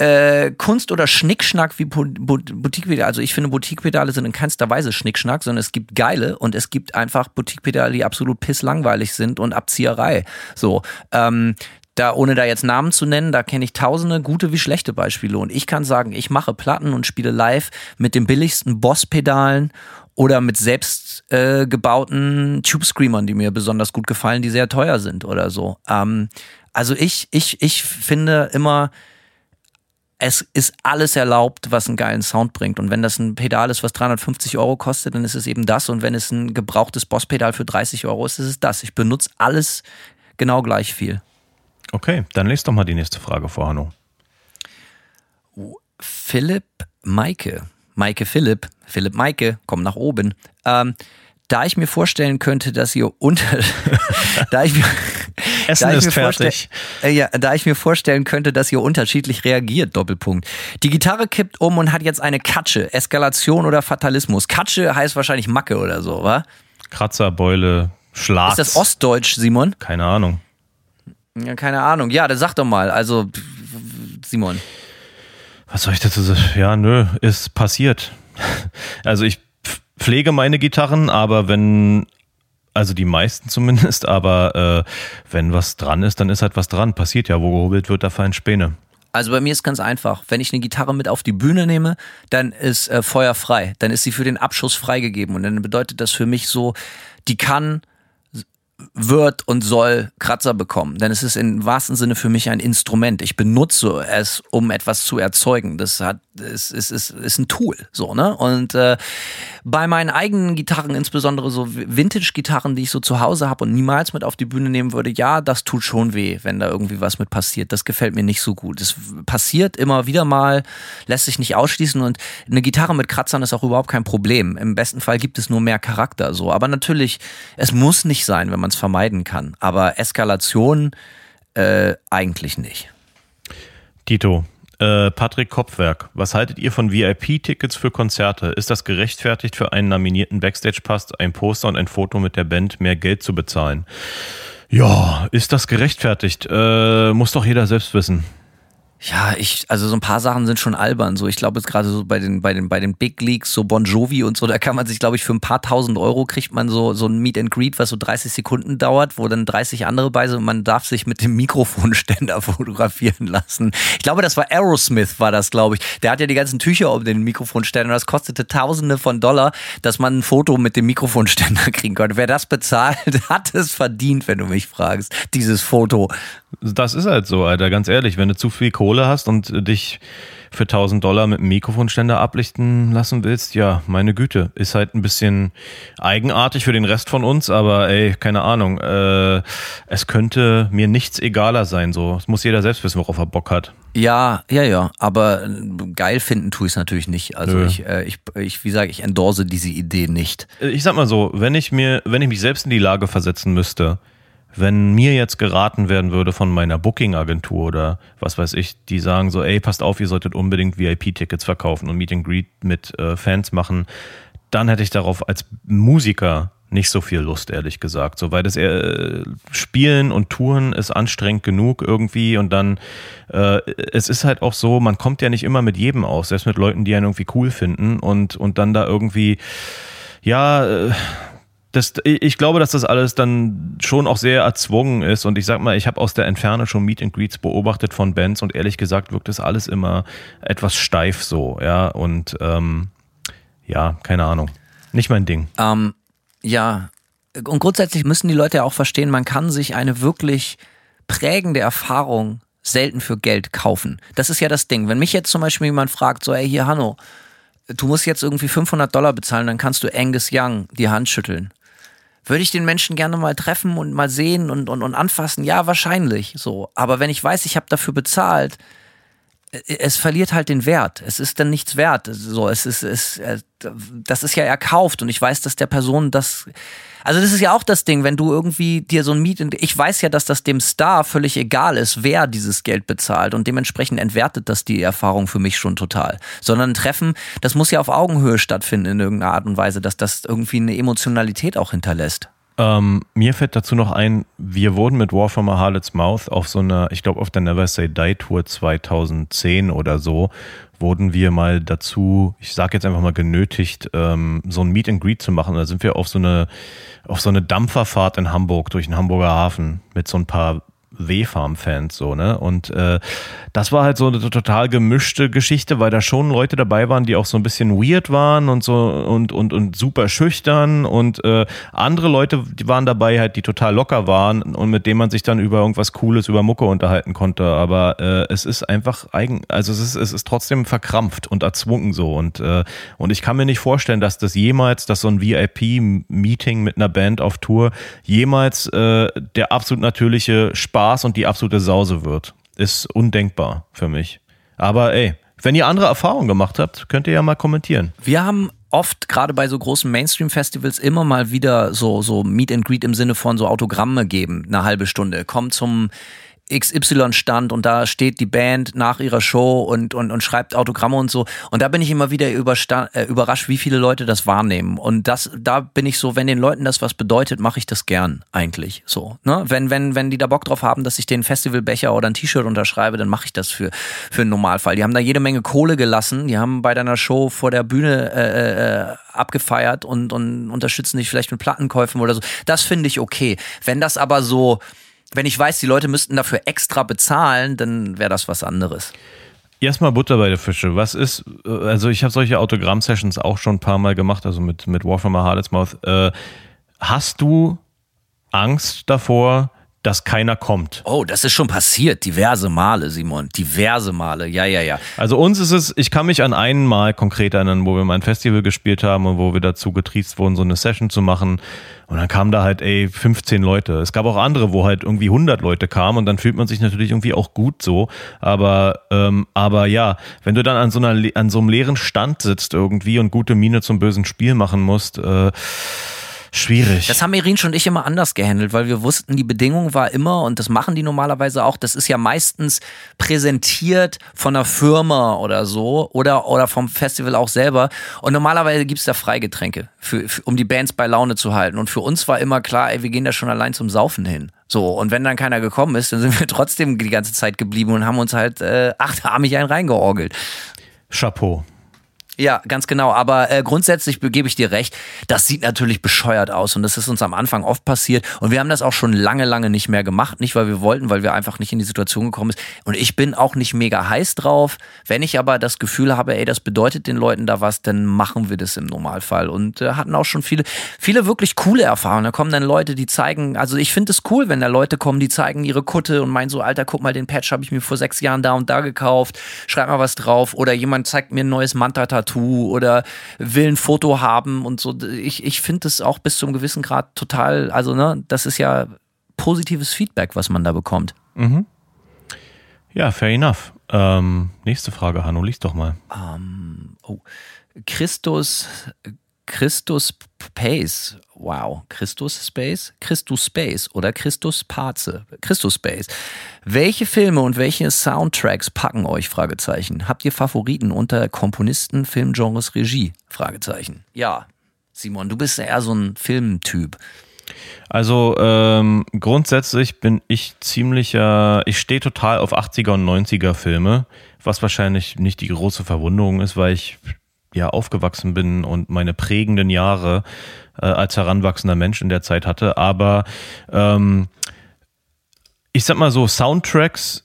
äh, Kunst oder Schnickschnack wie Boutique-Pedale. Also ich finde, Boutique-Pedale sind in keinster Weise Schnickschnack, sondern es gibt geile und es gibt einfach Boutique-Pedale, die absolut pisslangweilig sind und Abzieherei. So, ähm, da, ohne da jetzt Namen zu nennen, da kenne ich tausende gute wie schlechte Beispiele. Und ich kann sagen, ich mache Platten und spiele live mit den billigsten Boss-Pedalen oder mit selbst äh, gebauten Tube-Screamern, die mir besonders gut gefallen, die sehr teuer sind oder so. Ähm, also ich, ich, ich finde immer, es ist alles erlaubt, was einen geilen Sound bringt. Und wenn das ein Pedal ist, was 350 Euro kostet, dann ist es eben das. Und wenn es ein gebrauchtes Boss-Pedal für 30 Euro ist, ist es das. Ich benutze alles genau gleich viel. Okay, dann lest doch mal die nächste Frage vor, Hanno. Philipp Maike. Maike Philipp. Philipp Maike, komm nach oben. Ähm, da ich mir vorstellen könnte, dass ihr unter, da ich mir, Essen da ist fertig. Äh, ja, da ich mir vorstellen könnte, dass ihr unterschiedlich reagiert, Doppelpunkt. Die Gitarre kippt um und hat jetzt eine Katsche. Eskalation oder Fatalismus? Katsche heißt wahrscheinlich Macke oder so, wa? Kratzer, Beule, Schlag. Ist das Ostdeutsch, Simon? Keine Ahnung. Ja, keine Ahnung. Ja, dann sag doch mal. Also, Simon. Was soll ich dazu sagen? Ja, nö, ist passiert. Also ich pflege meine Gitarren, aber wenn also die meisten zumindest, aber äh, wenn was dran ist, dann ist halt was dran. Passiert ja, wo gehobelt wird, da fallen Späne. Also bei mir ist ganz einfach. Wenn ich eine Gitarre mit auf die Bühne nehme, dann ist äh, Feuer frei. Dann ist sie für den Abschuss freigegeben. Und dann bedeutet das für mich so, die kann wird und soll Kratzer bekommen. Denn es ist im wahrsten Sinne für mich ein Instrument. Ich benutze es, um etwas zu erzeugen. Das hat, es ist, ist, ist ein Tool, so, ne? Und äh, bei meinen eigenen Gitarren, insbesondere so Vintage-Gitarren, die ich so zu Hause habe und niemals mit auf die Bühne nehmen würde, ja, das tut schon weh, wenn da irgendwie was mit passiert. Das gefällt mir nicht so gut. Es passiert immer wieder mal, lässt sich nicht ausschließen und eine Gitarre mit Kratzern ist auch überhaupt kein Problem. Im besten Fall gibt es nur mehr Charakter, so. Aber natürlich, es muss nicht sein, wenn man es vermeiden kann. Aber Eskalation äh, eigentlich nicht. Tito, äh, Patrick Kopfwerk, was haltet ihr von VIP-Tickets für Konzerte? Ist das gerechtfertigt für einen nominierten Backstage-Pass, ein Poster und ein Foto mit der Band mehr Geld zu bezahlen? Ja, ist das gerechtfertigt? Äh, muss doch jeder selbst wissen. Ja, ich, also so ein paar Sachen sind schon albern. So, ich glaube jetzt gerade so bei den, bei den, bei den Big Leagues, so Bon Jovi und so, da kann man sich, glaube ich, für ein paar tausend Euro kriegt man so, so ein Meet and Greet, was so 30 Sekunden dauert, wo dann 30 andere bei sind und man darf sich mit dem Mikrofonständer fotografieren lassen. Ich glaube, das war Aerosmith, war das, glaube ich. Der hat ja die ganzen Tücher um den Mikrofonständer und das kostete Tausende von Dollar, dass man ein Foto mit dem Mikrofonständer kriegen konnte. Wer das bezahlt, hat es verdient, wenn du mich fragst, dieses Foto. Das ist halt so, Alter, ganz ehrlich, wenn du zu viel Kohle hast und dich für 1000 Dollar mit einem Mikrofonständer ablichten lassen willst, ja, meine Güte, ist halt ein bisschen eigenartig für den Rest von uns, aber ey, keine Ahnung, äh, es könnte mir nichts egaler sein, so. Es muss jeder selbst wissen, worauf er Bock hat. Ja, ja, ja, aber geil finden tue ich es natürlich nicht. Also Nö. ich, äh, ich, ich, wie sage ich, endorse diese Idee nicht. Ich sag mal so, wenn ich mir, wenn ich mich selbst in die Lage versetzen müsste, wenn mir jetzt geraten werden würde von meiner Booking-Agentur oder was weiß ich, die sagen so, ey, passt auf, ihr solltet unbedingt VIP-Tickets verkaufen und Meet and Greet mit äh, Fans machen, dann hätte ich darauf als Musiker nicht so viel Lust, ehrlich gesagt. So, weil das äh, Spielen und Touren ist anstrengend genug irgendwie und dann, äh, es ist halt auch so, man kommt ja nicht immer mit jedem aus, selbst mit Leuten, die einen irgendwie cool finden und, und dann da irgendwie, ja, äh, das, ich glaube, dass das alles dann schon auch sehr erzwungen ist. Und ich sag mal, ich habe aus der Entferne schon Meet and Greets beobachtet von Bands und ehrlich gesagt wirkt das alles immer etwas steif so, ja. Und ähm, ja, keine Ahnung. Nicht mein Ding. Ähm, ja, und grundsätzlich müssen die Leute ja auch verstehen, man kann sich eine wirklich prägende Erfahrung selten für Geld kaufen. Das ist ja das Ding. Wenn mich jetzt zum Beispiel jemand fragt, so, ey, hier, Hanno, du musst jetzt irgendwie 500 Dollar bezahlen, dann kannst du Angus Young die Hand schütteln. Würde ich den Menschen gerne mal treffen und mal sehen und, und, und anfassen? Ja, wahrscheinlich so. Aber wenn ich weiß, ich habe dafür bezahlt, äh, es verliert halt den Wert. Es ist dann nichts wert. So, es ist, es, äh, das ist ja erkauft und ich weiß, dass der Person das. Also das ist ja auch das Ding, wenn du irgendwie dir so ein Miet, ich weiß ja, dass das dem Star völlig egal ist, wer dieses Geld bezahlt und dementsprechend entwertet das die Erfahrung für mich schon total. Sondern ein Treffen, das muss ja auf Augenhöhe stattfinden in irgendeiner Art und Weise, dass das irgendwie eine Emotionalität auch hinterlässt. Ähm, mir fällt dazu noch ein, wir wurden mit War from a Harlot's Mouth auf so einer, ich glaube auf der Never Say Die Tour 2010 oder so, wurden wir mal dazu, ich sage jetzt einfach mal genötigt, ähm, so ein Meet and Greet zu machen. Da sind wir auf so eine auf so eine Dampferfahrt in Hamburg durch den Hamburger Hafen mit so ein paar W-Farm-Fans so, ne? Und äh, das war halt so eine total gemischte Geschichte, weil da schon Leute dabei waren, die auch so ein bisschen weird waren und so und und und super schüchtern und äh, andere Leute, die waren dabei halt, die total locker waren und mit denen man sich dann über irgendwas Cooles über Mucke unterhalten konnte. Aber äh, es ist einfach eigen, also es ist es ist trotzdem verkrampft und erzwungen so und äh, und ich kann mir nicht vorstellen, dass das jemals, dass so ein VIP-Meeting mit einer Band auf Tour jemals äh, der absolut natürliche Spaß und die absolute Sause wird. Ist undenkbar für mich. Aber ey, wenn ihr andere Erfahrungen gemacht habt, könnt ihr ja mal kommentieren. Wir haben oft gerade bei so großen Mainstream-Festivals immer mal wieder so, so Meet and Greet im Sinne von so Autogramme geben, eine halbe Stunde. Kommt zum XY-Stand und da steht die Band nach ihrer Show und, und, und schreibt Autogramme und so. Und da bin ich immer wieder äh, überrascht, wie viele Leute das wahrnehmen. Und das, da bin ich so, wenn den Leuten das was bedeutet, mache ich das gern eigentlich. So, ne? Wenn, wenn, wenn die da Bock drauf haben, dass ich den Festivalbecher oder ein T-Shirt unterschreibe, dann mache ich das für, für einen Normalfall. Die haben da jede Menge Kohle gelassen, die haben bei deiner Show vor der Bühne äh, äh, abgefeiert und, und unterstützen dich vielleicht mit Plattenkäufen oder so. Das finde ich okay. Wenn das aber so wenn ich weiß, die Leute müssten dafür extra bezahlen, dann wäre das was anderes. Erstmal Butter bei der Fische. Was ist, äh, also ich habe solche Autogramm-Sessions auch schon ein paar Mal gemacht, also mit, mit War from a Harlot's Mouth. Äh, hast du Angst davor, dass keiner kommt. Oh, das ist schon passiert. Diverse Male, Simon. Diverse Male. Ja, ja, ja. Also uns ist es, ich kann mich an einen Mal konkret erinnern, wo wir mal ein Festival gespielt haben und wo wir dazu getriezt wurden, so eine Session zu machen. Und dann kamen da halt, ey, 15 Leute. Es gab auch andere, wo halt irgendwie 100 Leute kamen und dann fühlt man sich natürlich irgendwie auch gut so. Aber, ähm, aber ja, wenn du dann an so einer, an so einem leeren Stand sitzt irgendwie und gute Miene zum bösen Spiel machen musst, äh, Schwierig. Das haben Irin und ich immer anders gehandelt, weil wir wussten, die Bedingung war immer, und das machen die normalerweise auch, das ist ja meistens präsentiert von einer Firma oder so oder, oder vom Festival auch selber. Und normalerweise gibt's da Freigetränke, für, für, um die Bands bei Laune zu halten. Und für uns war immer klar, ey, wir gehen da schon allein zum Saufen hin. So, und wenn dann keiner gekommen ist, dann sind wir trotzdem die ganze Zeit geblieben und haben uns halt äh, achtarmig einen reingeorgelt. Chapeau. Ja, ganz genau. Aber äh, grundsätzlich gebe ich dir recht, das sieht natürlich bescheuert aus und das ist uns am Anfang oft passiert. Und wir haben das auch schon lange, lange nicht mehr gemacht. Nicht, weil wir wollten, weil wir einfach nicht in die Situation gekommen sind. Und ich bin auch nicht mega heiß drauf. Wenn ich aber das Gefühl habe, ey, das bedeutet den Leuten da was, dann machen wir das im Normalfall. Und äh, hatten auch schon viele, viele wirklich coole Erfahrungen. Da kommen dann Leute, die zeigen, also ich finde es cool, wenn da Leute kommen, die zeigen ihre Kutte und meinen so, Alter, guck mal, den Patch habe ich mir vor sechs Jahren da und da gekauft. Schreib mal was drauf. Oder jemand zeigt mir ein neues Manta-Tattoo Tattoo oder will ein Foto haben und so. Ich, ich finde das auch bis zum gewissen Grad total, also ne, das ist ja positives Feedback, was man da bekommt. Mhm. Ja, fair enough. Ähm, nächste Frage, Hanno, lies doch mal. Um, ähm, oh. Christus, Christus Pace wow, Christus Space, Christus Space oder Christus Parze, Christus Space. Welche Filme und welche Soundtracks packen euch? Fragezeichen. Habt ihr Favoriten unter Komponisten, Filmgenres, Regie? Fragezeichen. Ja, Simon, du bist eher so ein Filmtyp. Also ähm, grundsätzlich bin ich ziemlicher, ich stehe total auf 80er und 90er Filme, was wahrscheinlich nicht die große Verwunderung ist, weil ich ja aufgewachsen bin und meine prägenden Jahre äh, als heranwachsender Mensch in der Zeit hatte. Aber ähm, ich sag mal so, Soundtracks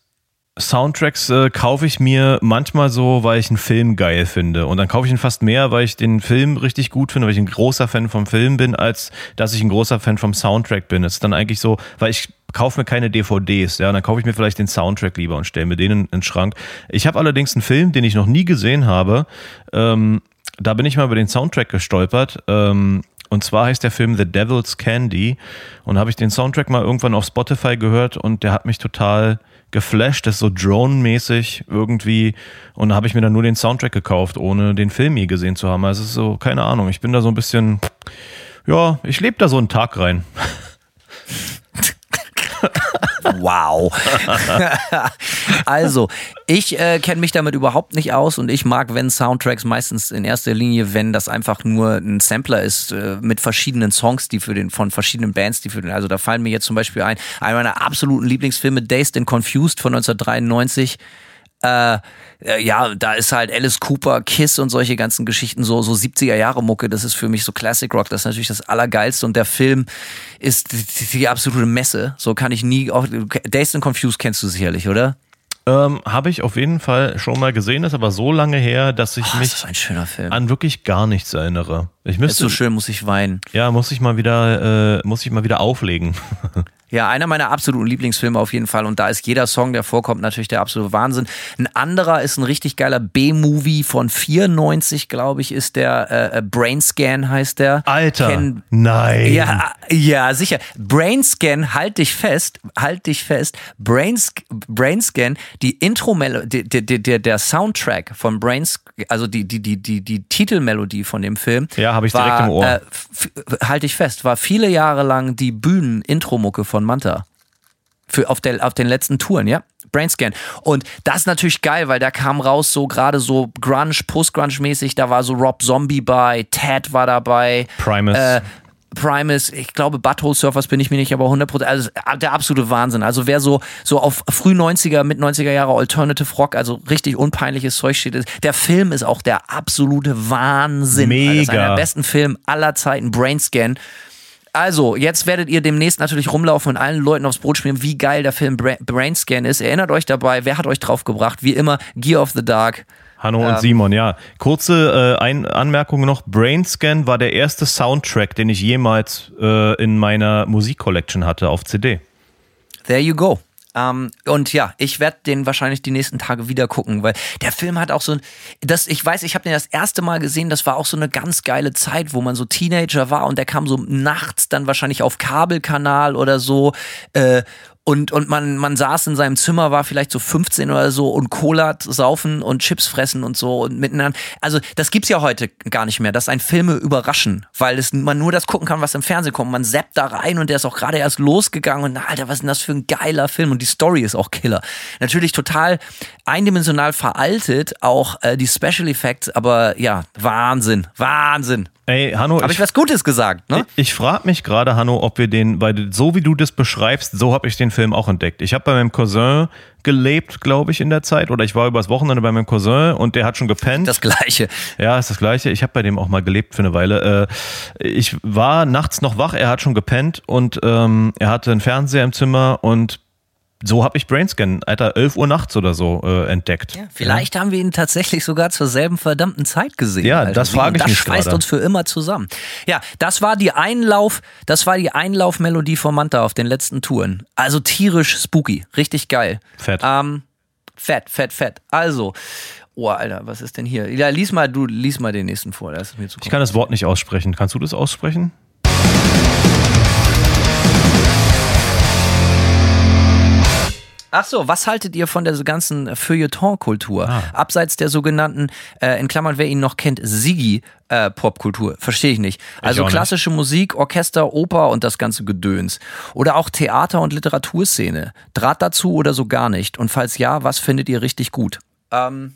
Soundtracks äh, kaufe ich mir manchmal so, weil ich einen Film geil finde. Und dann kaufe ich ihn fast mehr, weil ich den Film richtig gut finde, weil ich ein großer Fan vom Film bin, als dass ich ein großer Fan vom Soundtrack bin. Es ist dann eigentlich so, weil ich kaufe mir keine DVDs, ja, dann kaufe ich mir vielleicht den Soundtrack lieber und stelle mir den in, in den Schrank. Ich habe allerdings einen Film, den ich noch nie gesehen habe. Ähm, da bin ich mal über den Soundtrack gestolpert. Ähm, und zwar heißt der Film The Devil's Candy. Und habe ich den Soundtrack mal irgendwann auf Spotify gehört und der hat mich total geflasht. Das ist so Drone-mäßig irgendwie. Und habe ich mir dann nur den Soundtrack gekauft, ohne den Film je gesehen zu haben. Also es ist so, keine Ahnung. Ich bin da so ein bisschen, ja, ich lebe da so einen Tag rein. Wow. also, ich äh, kenne mich damit überhaupt nicht aus und ich mag, wenn Soundtracks meistens in erster Linie, wenn das einfach nur ein Sampler ist äh, mit verschiedenen Songs, die für den von verschiedenen Bands, die für den, also da fallen mir jetzt zum Beispiel ein, einer meiner absoluten Lieblingsfilme, Dazed and Confused von 1993 äh, äh, ja, da ist halt Alice Cooper, Kiss und solche ganzen Geschichten, so, so 70er Jahre Mucke, das ist für mich so Classic Rock, das ist natürlich das Allergeilste und der Film ist die, die absolute Messe. So kann ich nie, auch, Dazed and Confused kennst du sicherlich, oder? Ähm, Habe ich auf jeden Fall schon mal gesehen, ist aber so lange her, dass ich oh, mich an wirklich gar nichts erinnere. Ich müsste, ist so schön, muss ich weinen. Ja, muss ich mal wieder, äh, muss ich mal wieder auflegen. Ja, einer meiner absoluten Lieblingsfilme auf jeden Fall. Und da ist jeder Song, der vorkommt, natürlich der absolute Wahnsinn. Ein anderer ist ein richtig geiler B-Movie von 94, glaube ich, ist der äh, äh Brainscan heißt der. Alter, Ken nein. Ja, ja, sicher. Brainscan, halt dich fest, halt dich fest. Brains, Brainscan, die Intro-Melodie, der, der, der Soundtrack von Brains, also die, die, die, die, die Titelmelodie von dem Film. Ja, habe ich direkt war, im Ohr. Äh, halt dich fest, war viele Jahre lang die Bühnen-Intro-Mucke von Manta. Für, auf, der, auf den letzten Touren, ja. Brainscan. Und das ist natürlich geil, weil da kam raus so gerade so Grunge, Post-Grunge-mäßig, da war so Rob Zombie bei, Ted war dabei. Primus. Äh, Primus, ich glaube Butthole Surfers bin ich mir nicht, aber 100%, also der absolute Wahnsinn. Also wer so, so auf früh 90er, mit 90er Jahre Alternative Rock, also richtig unpeinliches Zeug steht, der Film ist auch der absolute Wahnsinn. Mega. Ist einer der besten Filme aller Zeiten, Brainscan. Also, jetzt werdet ihr demnächst natürlich rumlaufen und allen Leuten aufs Brot spielen, wie geil der Film Bra Brainscan ist. Erinnert euch dabei, wer hat euch draufgebracht? Wie immer, Gear of the Dark. Hanno Ähm. und Simon, ja. Kurze äh, Ein Anmerkung noch. Brainscan war der erste Soundtrack, den ich jemals äh, in meiner Musikcollection hatte auf CD. There you go. Ähm, und ja, ich werde den wahrscheinlich die nächsten Tage wieder gucken, weil der Film hat auch so ein, das, ich weiß, ich habe den das erste Mal gesehen, das war auch so eine ganz geile Zeit, wo man so Teenager war und der kam so nachts dann wahrscheinlich auf Kabelkanal oder so. Äh, und, und man, man saß in seinem Zimmer, war vielleicht so 15 oder so und Cola saufen und Chips fressen und so und miteinander. Also das gibt's ja heute gar nicht mehr, dass ein Filme überraschen, weil es, man nur das gucken kann, was im Fernsehen kommt. Man zappt da rein und der ist auch gerade erst losgegangen und na, Alter, was ist denn das für ein geiler Film und die Story ist auch Killer. Natürlich total eindimensional veraltet, auch äh, die Special Effects, aber ja, Wahnsinn, Wahnsinn. Ey, Hanno, Habe ich was Gutes gesagt, ne? Ich frage mich gerade, Hanno, ob wir den, weil so wie du das beschreibst, so habe ich den Film auch entdeckt. Ich habe bei meinem Cousin gelebt, glaube ich, in der Zeit, oder ich war übers Wochenende bei meinem Cousin und der hat schon gepennt. Das gleiche. ja, ist das Gleiche. Ich habe bei dem auch mal gelebt für eine Weile. Äh, ich war nachts noch wach, er hat schon gepennt und ähm, er hatte einen Fernseher im Zimmer und so habe ich Brainscan, Alter, 11 Uhr nachts oder so äh, entdeckt. Vielleicht haben wir ihn tatsächlich sogar zur selben verdammten Zeit gesehen. Ja, Alter. das frage ich Das mich schweißt gerade. uns für immer zusammen. Ja, das war die Einlauf, das war die Einlaufmelodie von Manta auf den letzten Touren. Also tierisch spooky, richtig geil. Fett. Ähm, fett, fett, fett. Also, oh Alter, was ist denn hier? Ja, lies mal, du lies mal den nächsten vor. Das ist mir zu Ich kann das Wort nicht aussprechen. Kannst du das aussprechen? Ach so, was haltet ihr von der ganzen Feuilleton-Kultur? Abseits der sogenannten, äh, in Klammern, wer ihn noch kennt, Sigi-Popkultur. Verstehe ich nicht. Also nicht. klassische Musik, Orchester, Oper und das ganze Gedöns. Oder auch Theater- und Literaturszene. Draht dazu oder so gar nicht? Und falls ja, was findet ihr richtig gut? Ähm,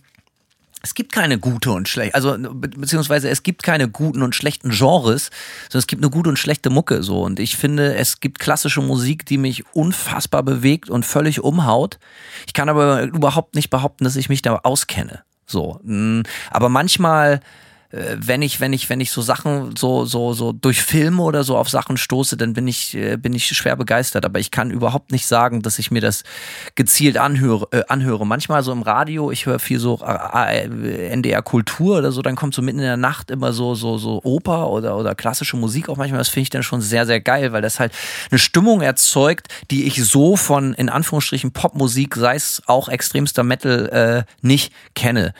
es gibt keine gute und schlechte, also be beziehungsweise es gibt keine guten und schlechten Genres, sondern es gibt eine gute und schlechte Mucke so. Und ich finde, es gibt klassische Musik, die mich unfassbar bewegt und völlig umhaut. Ich kann aber überhaupt nicht behaupten, dass ich mich da auskenne. So, mm, aber manchmal wenn ich, wenn ich, wenn ich so Sachen so, so, so durch Filme oder so auf Sachen stoße, dann bin ich, äh, bin ich schwer begeistert. Aber ich kann überhaupt nicht sagen, dass ich mir das gezielt anhöre. Äh, anhöre. Manchmal so im Radio, ich höre viel so äh, äh, NDR Kultur oder so, dann kommt so mitten in der Nacht immer so, so, so Oper oder, oder klassische Musik auch manchmal. Das finde ich dann schon sehr, sehr geil, weil das halt eine Stimmung erzeugt, die ich so von, in Anführungsstrichen, Popmusik, sei es auch extremster Metal, äh, nicht kenne.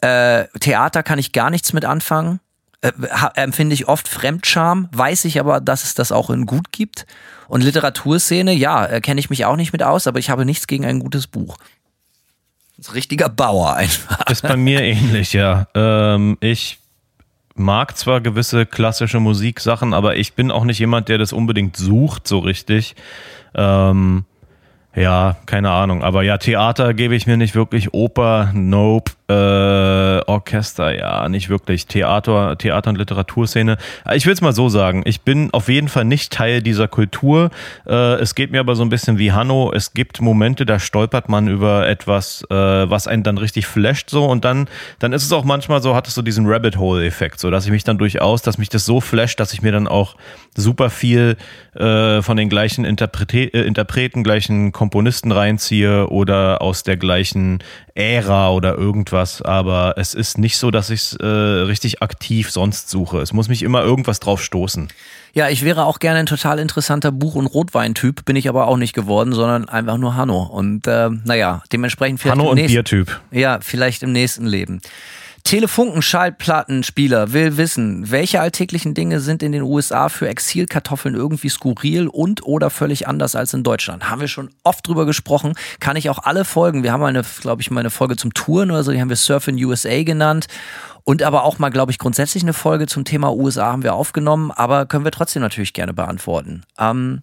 Äh, Theater kann ich gar nichts mit anfangen. Äh, empfinde ich oft Fremdscham, weiß ich aber, dass es das auch in gut gibt. Und Literaturszene, ja, äh, kenne ich mich auch nicht mit aus, aber ich habe nichts gegen ein gutes Buch. Das ist ein richtiger Bauer einfach. Ist bei mir ähnlich, ja. Ähm, ich mag zwar gewisse klassische Musiksachen, aber ich bin auch nicht jemand, der das unbedingt sucht, so richtig. Ähm, ja, keine Ahnung. Aber ja, Theater gebe ich mir nicht wirklich. Oper, nope. Äh, Orchester, ja, nicht wirklich. Theater, Theater und Literaturszene. Ich will es mal so sagen. Ich bin auf jeden Fall nicht Teil dieser Kultur. Äh, es geht mir aber so ein bisschen wie Hanno. Es gibt Momente, da stolpert man über etwas, äh, was einen dann richtig flasht so und dann, dann ist es auch manchmal so, hat es so diesen Rabbit Hole Effekt, so dass ich mich dann durchaus, dass mich das so flasht, dass ich mir dann auch super viel äh, von den gleichen Interprete äh, Interpreten, gleichen Komponisten reinziehe oder aus der gleichen Ära oder irgendwas. Aber es ist nicht so, dass ich es äh, richtig aktiv sonst suche. Es muss mich immer irgendwas drauf stoßen. Ja, ich wäre auch gerne ein total interessanter Buch- und Rotweintyp, bin ich aber auch nicht geworden, sondern einfach nur Hanno. Und äh, naja, dementsprechend vielleicht Hanno und nächsten- Biertyp. Ja, vielleicht im nächsten Leben. Telefunken-Schallplattenspieler will wissen, welche alltäglichen Dinge sind in den USA für Exilkartoffeln irgendwie skurril und oder völlig anders als in Deutschland? Haben wir schon oft drüber gesprochen. Kann ich auch alle Folgen. Wir haben eine, glaube ich, mal eine Folge zum Touren oder so, die haben wir Surf in USA genannt. Und aber auch mal, glaube ich, grundsätzlich eine Folge zum Thema USA haben wir aufgenommen, aber können wir trotzdem natürlich gerne beantworten. Ähm,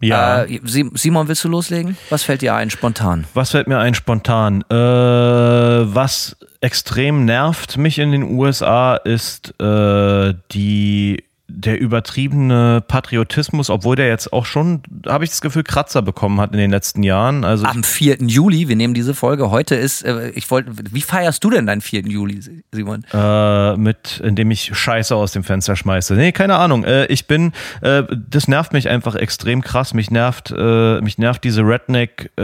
Ja. äh, Sim- Simon, willst du loslegen? Was fällt dir ein spontan? Was fällt mir ein spontan? Äh, was extrem nervt mich in den USA ist äh, die der übertriebene Patriotismus, obwohl der jetzt auch schon, habe ich das Gefühl, Kratzer bekommen hat in den letzten Jahren. Also Am 4. Juli, wir nehmen diese Folge, heute ist, äh, ich wollte, wie feierst du denn deinen 4. Juli, Simon? Äh, mit, indem ich Scheiße aus dem Fenster schmeiße. Nee, keine Ahnung. Äh, ich bin, äh, das nervt mich einfach extrem krass. Mich nervt, äh, mich nervt diese Redneck äh,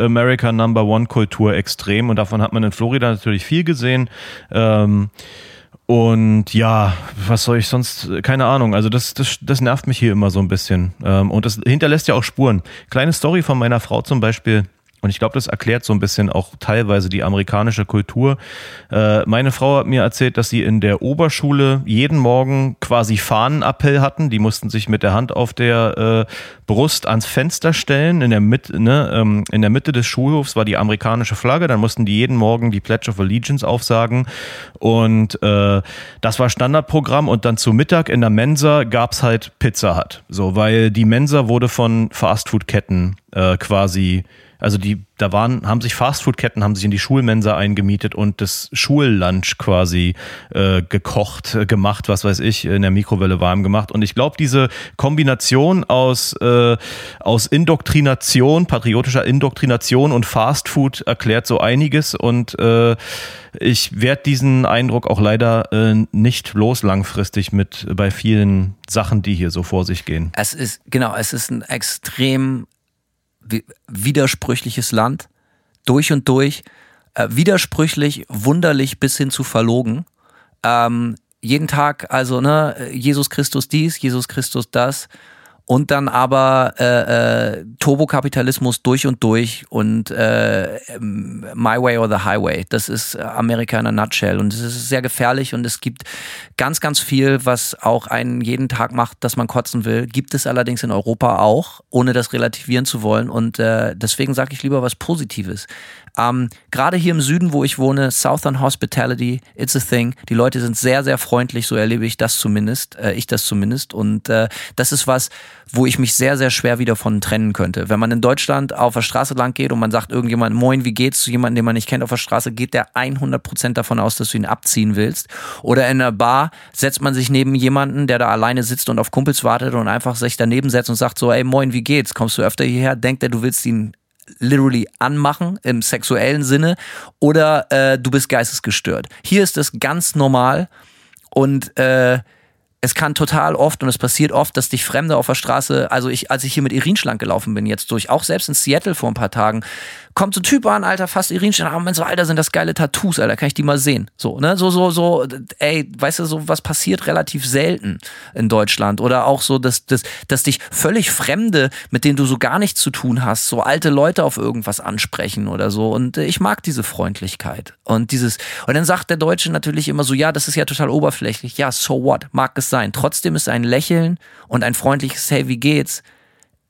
America Number One Kultur extrem und davon hat man in Florida natürlich viel gesehen. Ähm, und ja, was soll ich sonst, keine Ahnung, also das, das, das nervt mich hier immer so ein bisschen. Ähm, und das hinterlässt ja auch Spuren. Kleine Story von meiner Frau zum Beispiel. Und ich glaube, das erklärt so ein bisschen auch teilweise die amerikanische Kultur. Äh, meine Frau hat mir erzählt, dass sie in der Oberschule jeden Morgen quasi Fahnenappell hatten. Die mussten sich mit der Hand auf der äh, Brust ans Fenster stellen. In der, Mitte, ne, ähm, in der Mitte des Schulhofs war die amerikanische Flagge. Dann mussten die jeden Morgen die Pledge of Allegiance aufsagen. Und äh, das war Standardprogramm. Und dann zu Mittag in der Mensa gab's halt Pizza Hut. So, weil die Mensa wurde von Fastfood-Ketten äh, quasi also die, da waren, haben sich Fastfood-Ketten, haben sich in die Schulmensa eingemietet und das Schullunch quasi äh, gekocht, gemacht, was weiß ich, in der Mikrowelle warm gemacht. Und ich glaube, diese Kombination aus, äh, aus Indoktrination, patriotischer Indoktrination und Fastfood erklärt so einiges. Und äh, ich werde diesen Eindruck auch leider äh, nicht los langfristig mit bei vielen Sachen, die hier so vor sich gehen. Es ist, genau, es ist ein extrem widersprüchliches Land, durch und durch, äh, widersprüchlich, wunderlich bis hin zu verlogen. Ähm, jeden Tag, also ne, Jesus Christus dies, Jesus Christus das und dann aber äh, äh, Turbokapitalismus durch und durch und äh, My Way or the Highway. Das ist Amerika in a nutshell und es ist sehr gefährlich und es gibt ganz, ganz viel, was auch einen jeden Tag macht, dass man kotzen will. Gibt es allerdings in Europa auch, ohne das relativieren zu wollen und äh, deswegen sage ich lieber was Positives. Ähm, Gerade hier im Süden, wo ich wohne, Southern Hospitality, it's a thing. Die Leute sind sehr, sehr freundlich, so erlebe ich das zumindest, äh, ich das zumindest. Und äh, das ist was, wo ich mich sehr, sehr schwer wieder von trennen könnte. Wenn man in Deutschland auf der Straße lang geht und man sagt irgendjemand, moin, wie geht's zu jemandem, den man nicht kennt auf der Straße, geht der 100% davon aus, dass du ihn abziehen willst. Oder in einer Bar setzt man sich neben jemanden, der da alleine sitzt und auf Kumpels wartet und einfach sich daneben setzt und sagt so, ey, moin, wie geht's? Kommst du öfter hierher? Denkt er, du willst ihn literally anmachen im sexuellen Sinne oder äh, du bist geistesgestört. Hier ist es ganz normal und äh, es kann total oft und es passiert oft, dass dich Fremde auf der Straße, also ich, als ich hier mit Irin schlank gelaufen bin, jetzt durch, auch selbst in Seattle vor ein paar Tagen, kommt so ein Typ an, Alter, fast Irin schlank, aber so, Alter, sind das geile Tattoos, Alter, kann ich die mal sehen. So, ne, so, so, so, ey, weißt du, so was passiert relativ selten in Deutschland oder auch so, dass, dass, dass dich völlig Fremde, mit denen du so gar nichts zu tun hast, so alte Leute auf irgendwas ansprechen oder so und äh, ich mag diese Freundlichkeit und dieses, und dann sagt der Deutsche natürlich immer so, ja, das ist ja total oberflächlich, ja, so what, mag es sein. Trotzdem ist ein Lächeln und ein freundliches Hey, wie geht's?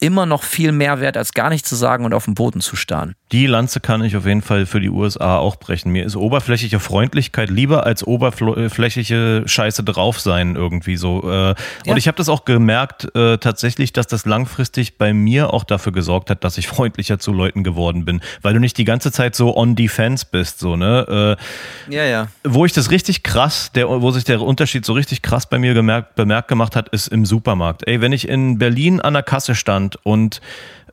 immer noch viel mehr wert, als gar nichts zu sagen und auf dem Boden zu starren. Die Lanze kann ich auf jeden Fall für die USA auch brechen. Mir ist oberflächliche Freundlichkeit lieber als oberflächliche Scheiße drauf sein irgendwie so. Äh, ja. Und ich habe das auch gemerkt äh, tatsächlich, dass das langfristig bei mir auch dafür gesorgt hat, dass ich freundlicher zu Leuten geworden bin, weil du nicht die ganze Zeit so on defense bist, so ne. Äh, ja ja. Wo ich das richtig krass, der, wo sich der Unterschied so richtig krass bei mir gemerkt, bemerkt gemacht hat, ist im Supermarkt. Ey, wenn ich in Berlin an der Kasse stand und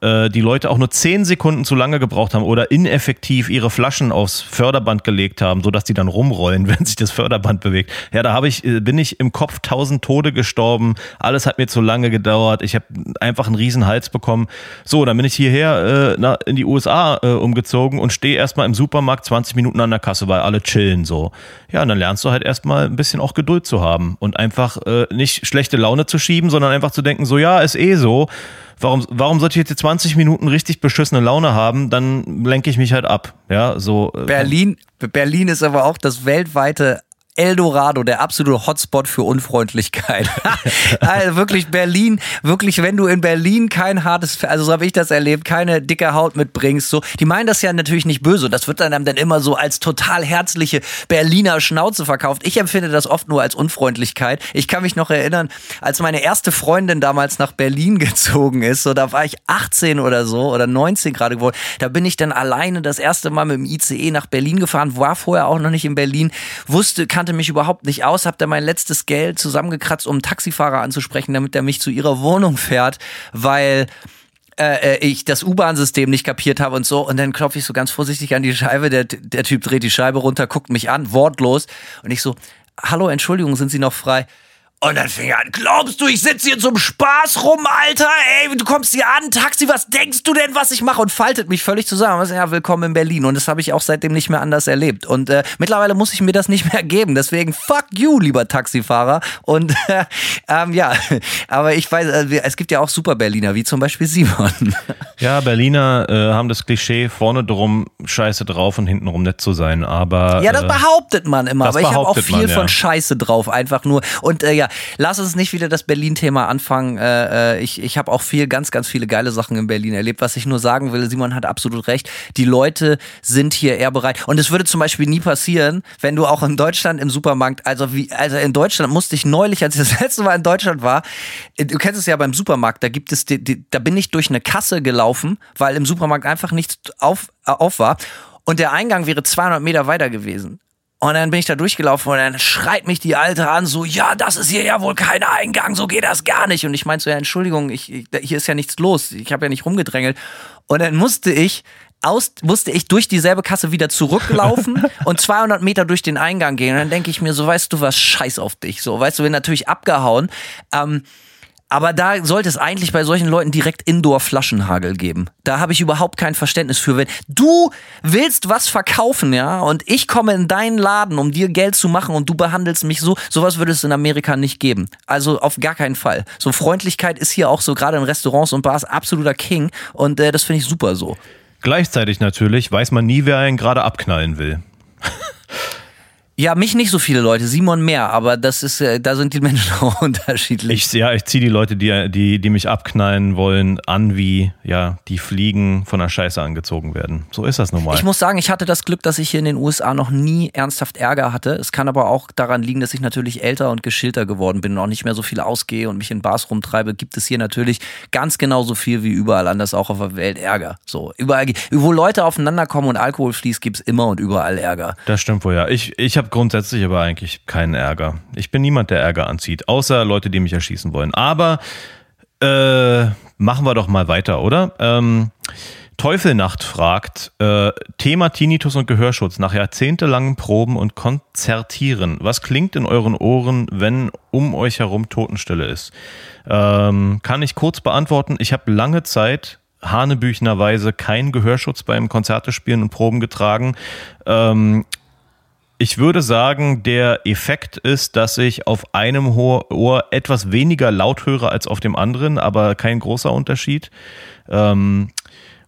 äh, die Leute auch nur zehn Sekunden zu lange gebraucht haben oder ineffektiv ihre Flaschen aufs Förderband gelegt haben, sodass die dann rumrollen, wenn sich das Förderband bewegt. Ja, da habe ich, äh, bin ich im Kopf tausend Tode gestorben. Alles hat mir zu lange gedauert. Ich habe einfach einen riesen Hals bekommen. So, dann bin ich hierher äh, in die USA äh, umgezogen und stehe erstmal im Supermarkt 20 Minuten an der Kasse, weil alle chillen so. Ja, und dann lernst du halt erstmal ein bisschen auch Geduld zu haben und einfach äh, nicht schlechte Laune zu schieben, sondern einfach zu denken, so ja, ist eh so warum, warum sollte ich jetzt 20 Minuten richtig beschissene Laune haben? Dann lenke ich mich halt ab. Ja, so. Äh, Berlin, Berlin ist aber auch das weltweite Eldorado, der absolute Hotspot für Unfreundlichkeit. also wirklich Berlin, wirklich, wenn du in Berlin kein hartes, also so habe ich das erlebt, keine dicke Haut mitbringst, so, die meinen das ja natürlich nicht böse. Das wird dann dann immer so als total herzliche Berliner Schnauze verkauft. Ich empfinde das oft nur als Unfreundlichkeit. Ich kann mich noch erinnern, als meine erste Freundin damals nach Berlin gezogen ist, so, da war ich 18 oder so oder 19 gerade geworden. Da bin ich dann alleine das erste Mal mit dem ICE nach Berlin gefahren, war vorher auch noch nicht in Berlin, wusste, kann kannte mich überhaupt nicht aus, hab da mein letztes Geld zusammengekratzt, um einen Taxifahrer anzusprechen, damit er mich zu ihrer Wohnung fährt, weil äh, äh, ich das U-Bahn-System nicht kapiert habe und so. Und dann klopfe ich so ganz vorsichtig an die Scheibe. Der, der Typ dreht die Scheibe runter, guckt mich an, wortlos. Und ich so, hallo, Entschuldigung, sind Sie noch frei? Und dann fing er an, glaubst du, ich sitze hier zum Spaß rum, Alter? Ey, du kommst hier an, Taxi, was denkst du denn, was ich mache? Und faltet mich völlig zusammen. Also, ja, willkommen in Berlin. Und das habe ich auch seitdem nicht mehr anders erlebt. Und äh, mittlerweile muss ich mir das nicht mehr geben. Deswegen fuck you, lieber Taxifahrer. Und äh, ähm, ja, aber ich weiß, äh, es gibt ja auch super Berliner, wie zum Beispiel Simon. Ja, Berliner äh, haben das Klischee, vorne drum scheiße drauf und hintenrum nett zu sein. Aber Ja, das äh, behauptet man immer, aber ich habe auch viel man, ja. von Scheiße drauf, einfach nur. Und äh, ja, lass uns nicht wieder das Berlin-Thema anfangen. Äh, äh, ich ich habe auch viel, ganz, ganz viele geile Sachen in Berlin erlebt. Was ich nur sagen will, Simon hat absolut recht. Die Leute sind hier eher bereit. Und es würde zum Beispiel nie passieren, wenn du auch in Deutschland im Supermarkt, also wie, also in Deutschland musste ich neulich, als ich das letzte Mal in Deutschland war, du kennst es ja beim Supermarkt, da gibt es, die, die, da bin ich durch eine Kasse gelaufen, weil im Supermarkt einfach nichts auf, äh, auf war. Und der Eingang wäre 200 Meter weiter gewesen. Und dann bin ich da durchgelaufen und dann schreit mich die Alte an, so, ja, das ist hier ja wohl kein Eingang, so geht das gar nicht. Und ich meinte so, ja, Entschuldigung, ich, ich, hier ist ja nichts los, ich habe ja nicht rumgedrängelt. Und dann musste ich aus, musste ich durch dieselbe Kasse wieder zurücklaufen und 200 Meter durch den Eingang gehen. Und dann denke ich mir so, weißt du was, scheiß auf dich. So, weißt du, bin natürlich abgehauen. Ähm, aber da sollte es eigentlich bei solchen Leuten direkt Indoor-Flaschenhagel geben. Da habe ich überhaupt kein Verständnis für. Wenn du willst was verkaufen, ja, und ich komme in deinen Laden, um dir Geld zu machen und du behandelst mich so, sowas würde es in Amerika nicht geben. Also auf gar keinen Fall. So Freundlichkeit ist hier auch so gerade in Restaurants und Bars absoluter King und äh, das finde ich super so. Gleichzeitig natürlich weiß man nie, wer einen gerade abknallen will. Ja, mich nicht so viele Leute, Simon mehr, aber das ist, äh, da sind die Menschen auch unterschiedlich. Ich, ja, ich ziehe die Leute, die, die, die mich abknallen wollen, an, wie ja, die Fliegen von der Scheiße angezogen werden. So ist das nun mal. Ich muss sagen, ich hatte das Glück, dass ich hier in den USA noch nie ernsthaft Ärger hatte. Es kann aber auch daran liegen, dass ich natürlich älter und geschilter geworden bin und auch nicht mehr so viel ausgehe und mich in Bars rumtreibe. Gibt es hier natürlich ganz genauso viel wie überall anders auch auf der Welt Ärger. So, überall, wo Leute aufeinander kommen und Alkohol fließt, gibt es immer und überall Ärger. Das stimmt wohl, ja. Ich, ich habe grundsätzlich aber eigentlich keinen Ärger. Ich bin niemand, der Ärger anzieht, außer Leute, die mich erschießen wollen. Aber äh, machen wir doch mal weiter, oder? Ähm, Teufelnacht fragt, äh, Thema Tinnitus und Gehörschutz nach jahrzehntelangen Proben und Konzertieren. Was klingt in euren Ohren, wenn um euch herum Totenstille ist? Ähm, kann ich kurz beantworten. Ich habe lange Zeit hanebüchnerweise keinen Gehörschutz beim Konzerte spielen und Proben getragen. Ähm, ich würde sagen, der Effekt ist, dass ich auf einem Ohr etwas weniger laut höre als auf dem anderen, aber kein großer Unterschied. Ähm,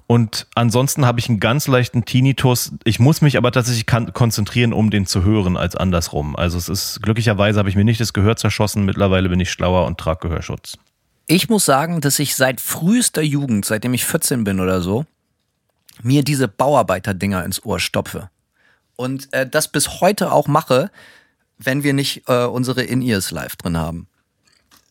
und ansonsten habe ich einen ganz leichten Tinnitus. Ich muss mich aber tatsächlich konzentrieren, um den zu hören, als andersrum. Also es ist, glücklicherweise habe ich mir nicht das Gehör zerschossen. Mittlerweile bin ich schlauer und trage Gehörschutz. Ich muss sagen, dass ich seit frühester Jugend, seitdem ich 14 bin oder so, mir diese Bauarbeiter-Dinger ins Ohr stopfe. Und äh, das bis heute auch mache, wenn wir nicht äh, unsere In-Ears live drin haben.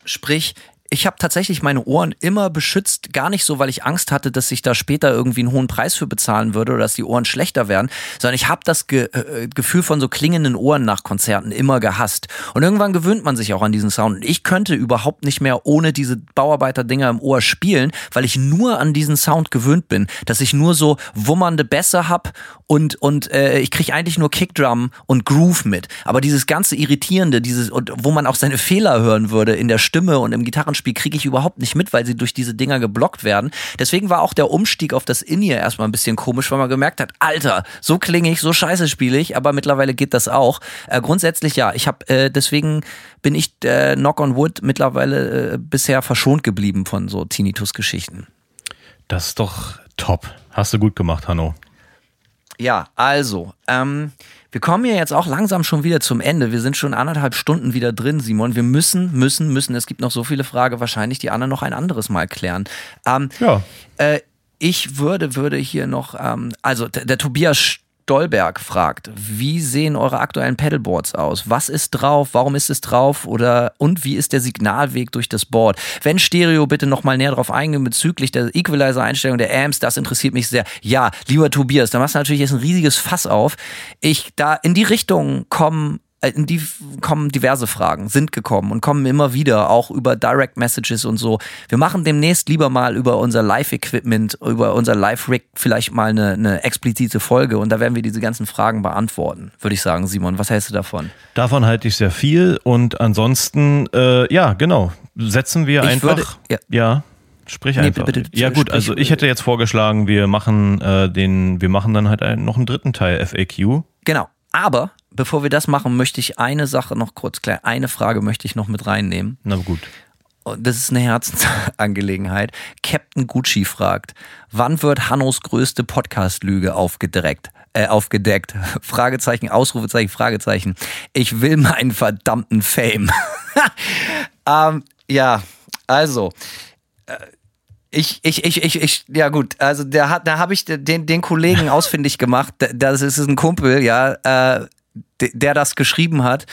Sprich, ich habe tatsächlich meine Ohren immer beschützt, gar nicht so, weil ich Angst hatte, dass ich da später irgendwie einen hohen Preis für bezahlen würde oder dass die Ohren schlechter werden, sondern ich habe das Ge äh, Gefühl von so klingenden Ohren nach Konzerten immer gehasst. Und irgendwann gewöhnt man sich auch an diesen Sound. Und ich könnte überhaupt nicht mehr ohne diese Bauarbeiter-Dinger im Ohr spielen, weil ich nur an diesen Sound gewöhnt bin, dass ich nur so wummernde Bässe hab und und äh, ich kriege eigentlich nur Kickdrum und Groove mit. Aber dieses ganze irritierende, dieses und wo man auch seine Fehler hören würde in der Stimme und im Gitarren Spiel kriege ich überhaupt nicht mit, weil sie durch diese Dinger geblockt werden. Deswegen war auch der Umstieg auf das In-Ear erstmal ein bisschen komisch, weil man gemerkt hat, Alter, so klinge ich, so scheiße spiele ich, aber mittlerweile geht das auch. Äh, grundsätzlich ja, ich habe äh, deswegen bin ich äh, Knock on Wood mittlerweile äh, bisher verschont geblieben von so Tinnitus-Geschichten. Das ist doch top. Hast du gut gemacht, Hanno. Ja, also, ähm, wir kommen ja jetzt auch langsam schon wieder zum Ende. Wir sind schon anderthalb Stunden wieder drin, Simon. Wir müssen, müssen, müssen. Es gibt noch so viele Fragen, wahrscheinlich die Anne noch ein anderes Mal klären. Ähm, ja. Äh, ich würde, würde hier noch, ähm, also der, der Tobias Stolberg fragt, wie sehen eure aktuellen Pedalboards aus? Was ist drauf? Warum ist es drauf? Oder und wie ist der Signalweg durch das Board? Wenn Stereo, bitte nochmal näher drauf eingehen bezüglich der Equalizer-Einstellung der Amps, das interessiert mich sehr. Ja, lieber Tobias, da machst du natürlich jetzt ein riesiges Fass auf. Ich, da in die Richtung kommen in die kommen diverse Fragen, sind gekommen und kommen immer wieder, auch über Direct Messages und so. Wir machen demnächst lieber mal über unser Live-Equipment, über unser Live-Rig vielleicht mal eine, eine explizite Folge und da werden wir diese ganzen Fragen beantworten, würde ich sagen, Simon. Was hältst du davon? Davon halte ich sehr viel und ansonsten, äh, ja, genau, setzen wir Ich einfach. würde- ja. ja. Sprich Nee, einfach. bitte, ja gut, also ich hätte jetzt vorgeschlagen, wir machen äh, den, wir machen dann halt einen, noch einen dritten Teil FAQ. Genau. Aber bevor wir das machen, möchte ich eine Sache noch kurz klären. Eine Frage möchte ich noch mit reinnehmen. Na gut. Und das ist eine Herzensangelegenheit. Captain Gucci fragt, wann wird Hannos größte Podcast-Lüge aufgedeckt? Äh, aufgedeckt. Fragezeichen, Ausrufezeichen, Fragezeichen. Ich will meinen verdammten Fame. ähm, ja, also. äh, Ich, ich, ich, ich, ich, ja gut, also der hat, da habe ich den, den Kollegen ausfindig gemacht. Das ist ein Kumpel, ja, äh, der, das geschrieben hat.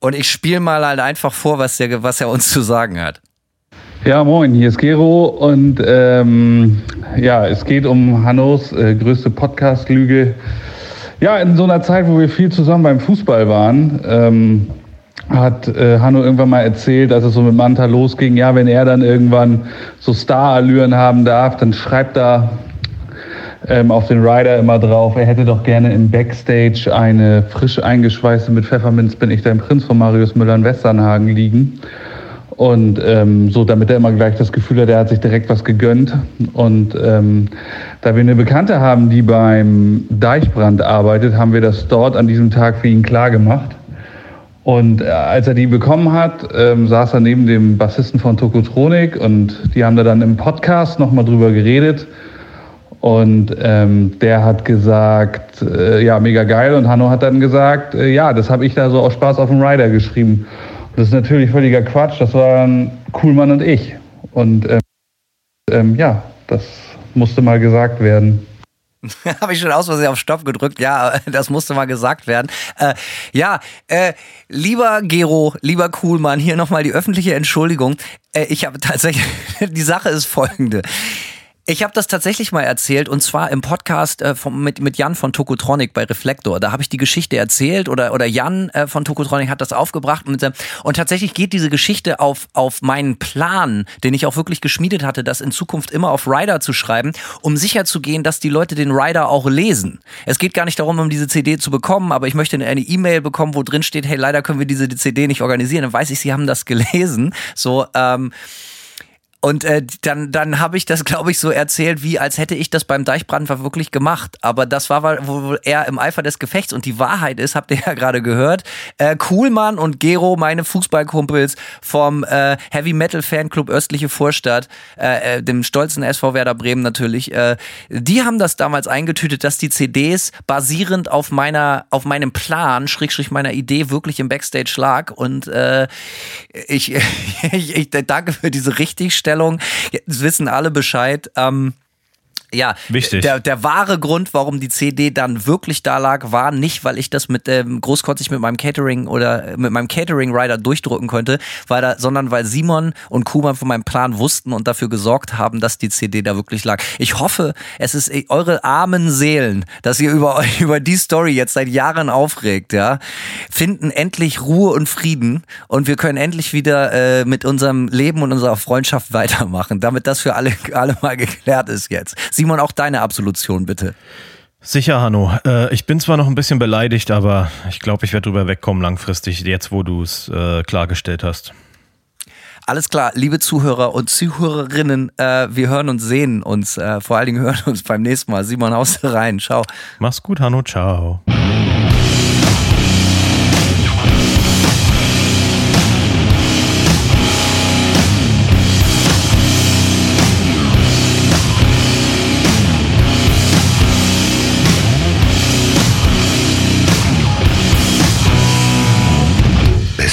Und ich spiele mal halt einfach vor, was, der, was er uns zu sagen hat. Ja, moin, hier ist Gero und ähm, ja, es geht um Hannos äh, größte Podcast-Lüge. Ja, in so einer Zeit, wo wir viel zusammen beim Fußball waren, ähm, hat äh, Hanno irgendwann mal erzählt, als es so mit Manta losging, ja, wenn er dann irgendwann so Star-Allüren haben darf, dann schreibt er ähm, auf den Rider immer drauf, er hätte doch gerne im Backstage eine frisch eingeschweißte mit Pfefferminz bin ich dein Prinz von Marius Müller in Westernhagen liegen. Und ähm, so, damit er immer gleich das Gefühl hat, er hat sich direkt was gegönnt. Und ähm, da wir eine Bekannte haben, die beim Deichbrand arbeitet, haben wir das dort an diesem Tag für ihn klar gemacht. Und äh, als er die bekommen hat, ähm, saß er neben dem Bassisten von Tokotronik und die haben da dann im Podcast nochmal drüber geredet. Und ähm, der hat gesagt, äh, ja, mega geil. Und Hanno hat dann gesagt, äh, ja, das habe ich da so aus Spaß auf dem Rider geschrieben. Das ist natürlich völliger Quatsch. Das waren Kuhlmann und ich. Und ähm, ähm, ja, das musste mal gesagt werden. Habe ich schon aus Versehen auf Stopp gedrückt. Ja, das musste mal gesagt werden. Äh, ja, äh, lieber Gero, lieber Kuhlmann, hier nochmal die öffentliche Entschuldigung. Äh, ich habe tatsächlich, die Sache ist folgende. Ich habe das tatsächlich mal erzählt und zwar im Podcast äh, vom, mit, mit Jan von Tokotronic bei Reflektor. Da habe ich die Geschichte erzählt oder, oder Jan äh, von Tokotronic hat das aufgebracht. Und, und tatsächlich geht diese Geschichte auf, auf meinen Plan, den ich auch wirklich geschmiedet hatte, das in Zukunft immer auf Rider zu schreiben, um sicherzugehen, dass die Leute den Rider auch lesen. Es geht gar nicht darum, um diese CD zu bekommen, aber ich möchte eine E-Mail bekommen, wo drin steht, hey, leider können wir diese CD nicht organisieren. Dann weiß ich, sie haben das gelesen. So, ähm, und äh, dann, dann habe ich das, glaube ich, so erzählt, wie als hätte ich das beim Deichbrand wirklich gemacht. Aber das war wohl eher im Eifer des Gefechts. Und die Wahrheit ist, habt ihr ja gerade gehört, äh, Kuhlmann und Gero, meine Fußballkumpels vom äh, Heavy Metal Fanclub Östliche Vorstadt, äh, äh, dem stolzen SV Werder Bremen natürlich, äh, die haben das damals eingetütet, dass die CDs basierend auf meiner, auf meinem Plan, Schrägstrich meiner Idee, wirklich im Backstage lag. Und äh, ich, ich, ich danke für diese Richtigstellung. Jetzt wissen alle Bescheid. Ähm, ja, Wichtig. Der, der wahre Grund, warum die CD dann wirklich da lag, war nicht, weil ich das mit ähm, großkotzig mit meinem Catering oder äh, mit meinem Catering Rider durchdrücken konnte, weil da, sondern weil Simon und Kuman von meinem Plan wussten und dafür gesorgt haben, dass die CD da wirklich lag. Ich hoffe, es ist äh, eure armen Seelen, dass ihr über über die Story jetzt seit Jahren aufregt, ja, finden endlich Ruhe und Frieden und wir können endlich wieder äh, mit unserem Leben und unserer Freundschaft weitermachen, damit das für alle alle mal geklärt ist jetzt. Simon, auch deine Absolution bitte. Sicher, Hanno. Äh, ich bin zwar noch ein bisschen beleidigt, aber ich glaube, ich werde drüber wegkommen langfristig, jetzt wo du es äh, klargestellt hast. Alles klar, liebe Zuhörer und Zuhörerinnen, äh, wir hören und sehen uns, äh, vor allen Dingen hören uns beim nächsten Mal. Simon, haust rein, ciao. Mach's gut, Hanno. Ciao.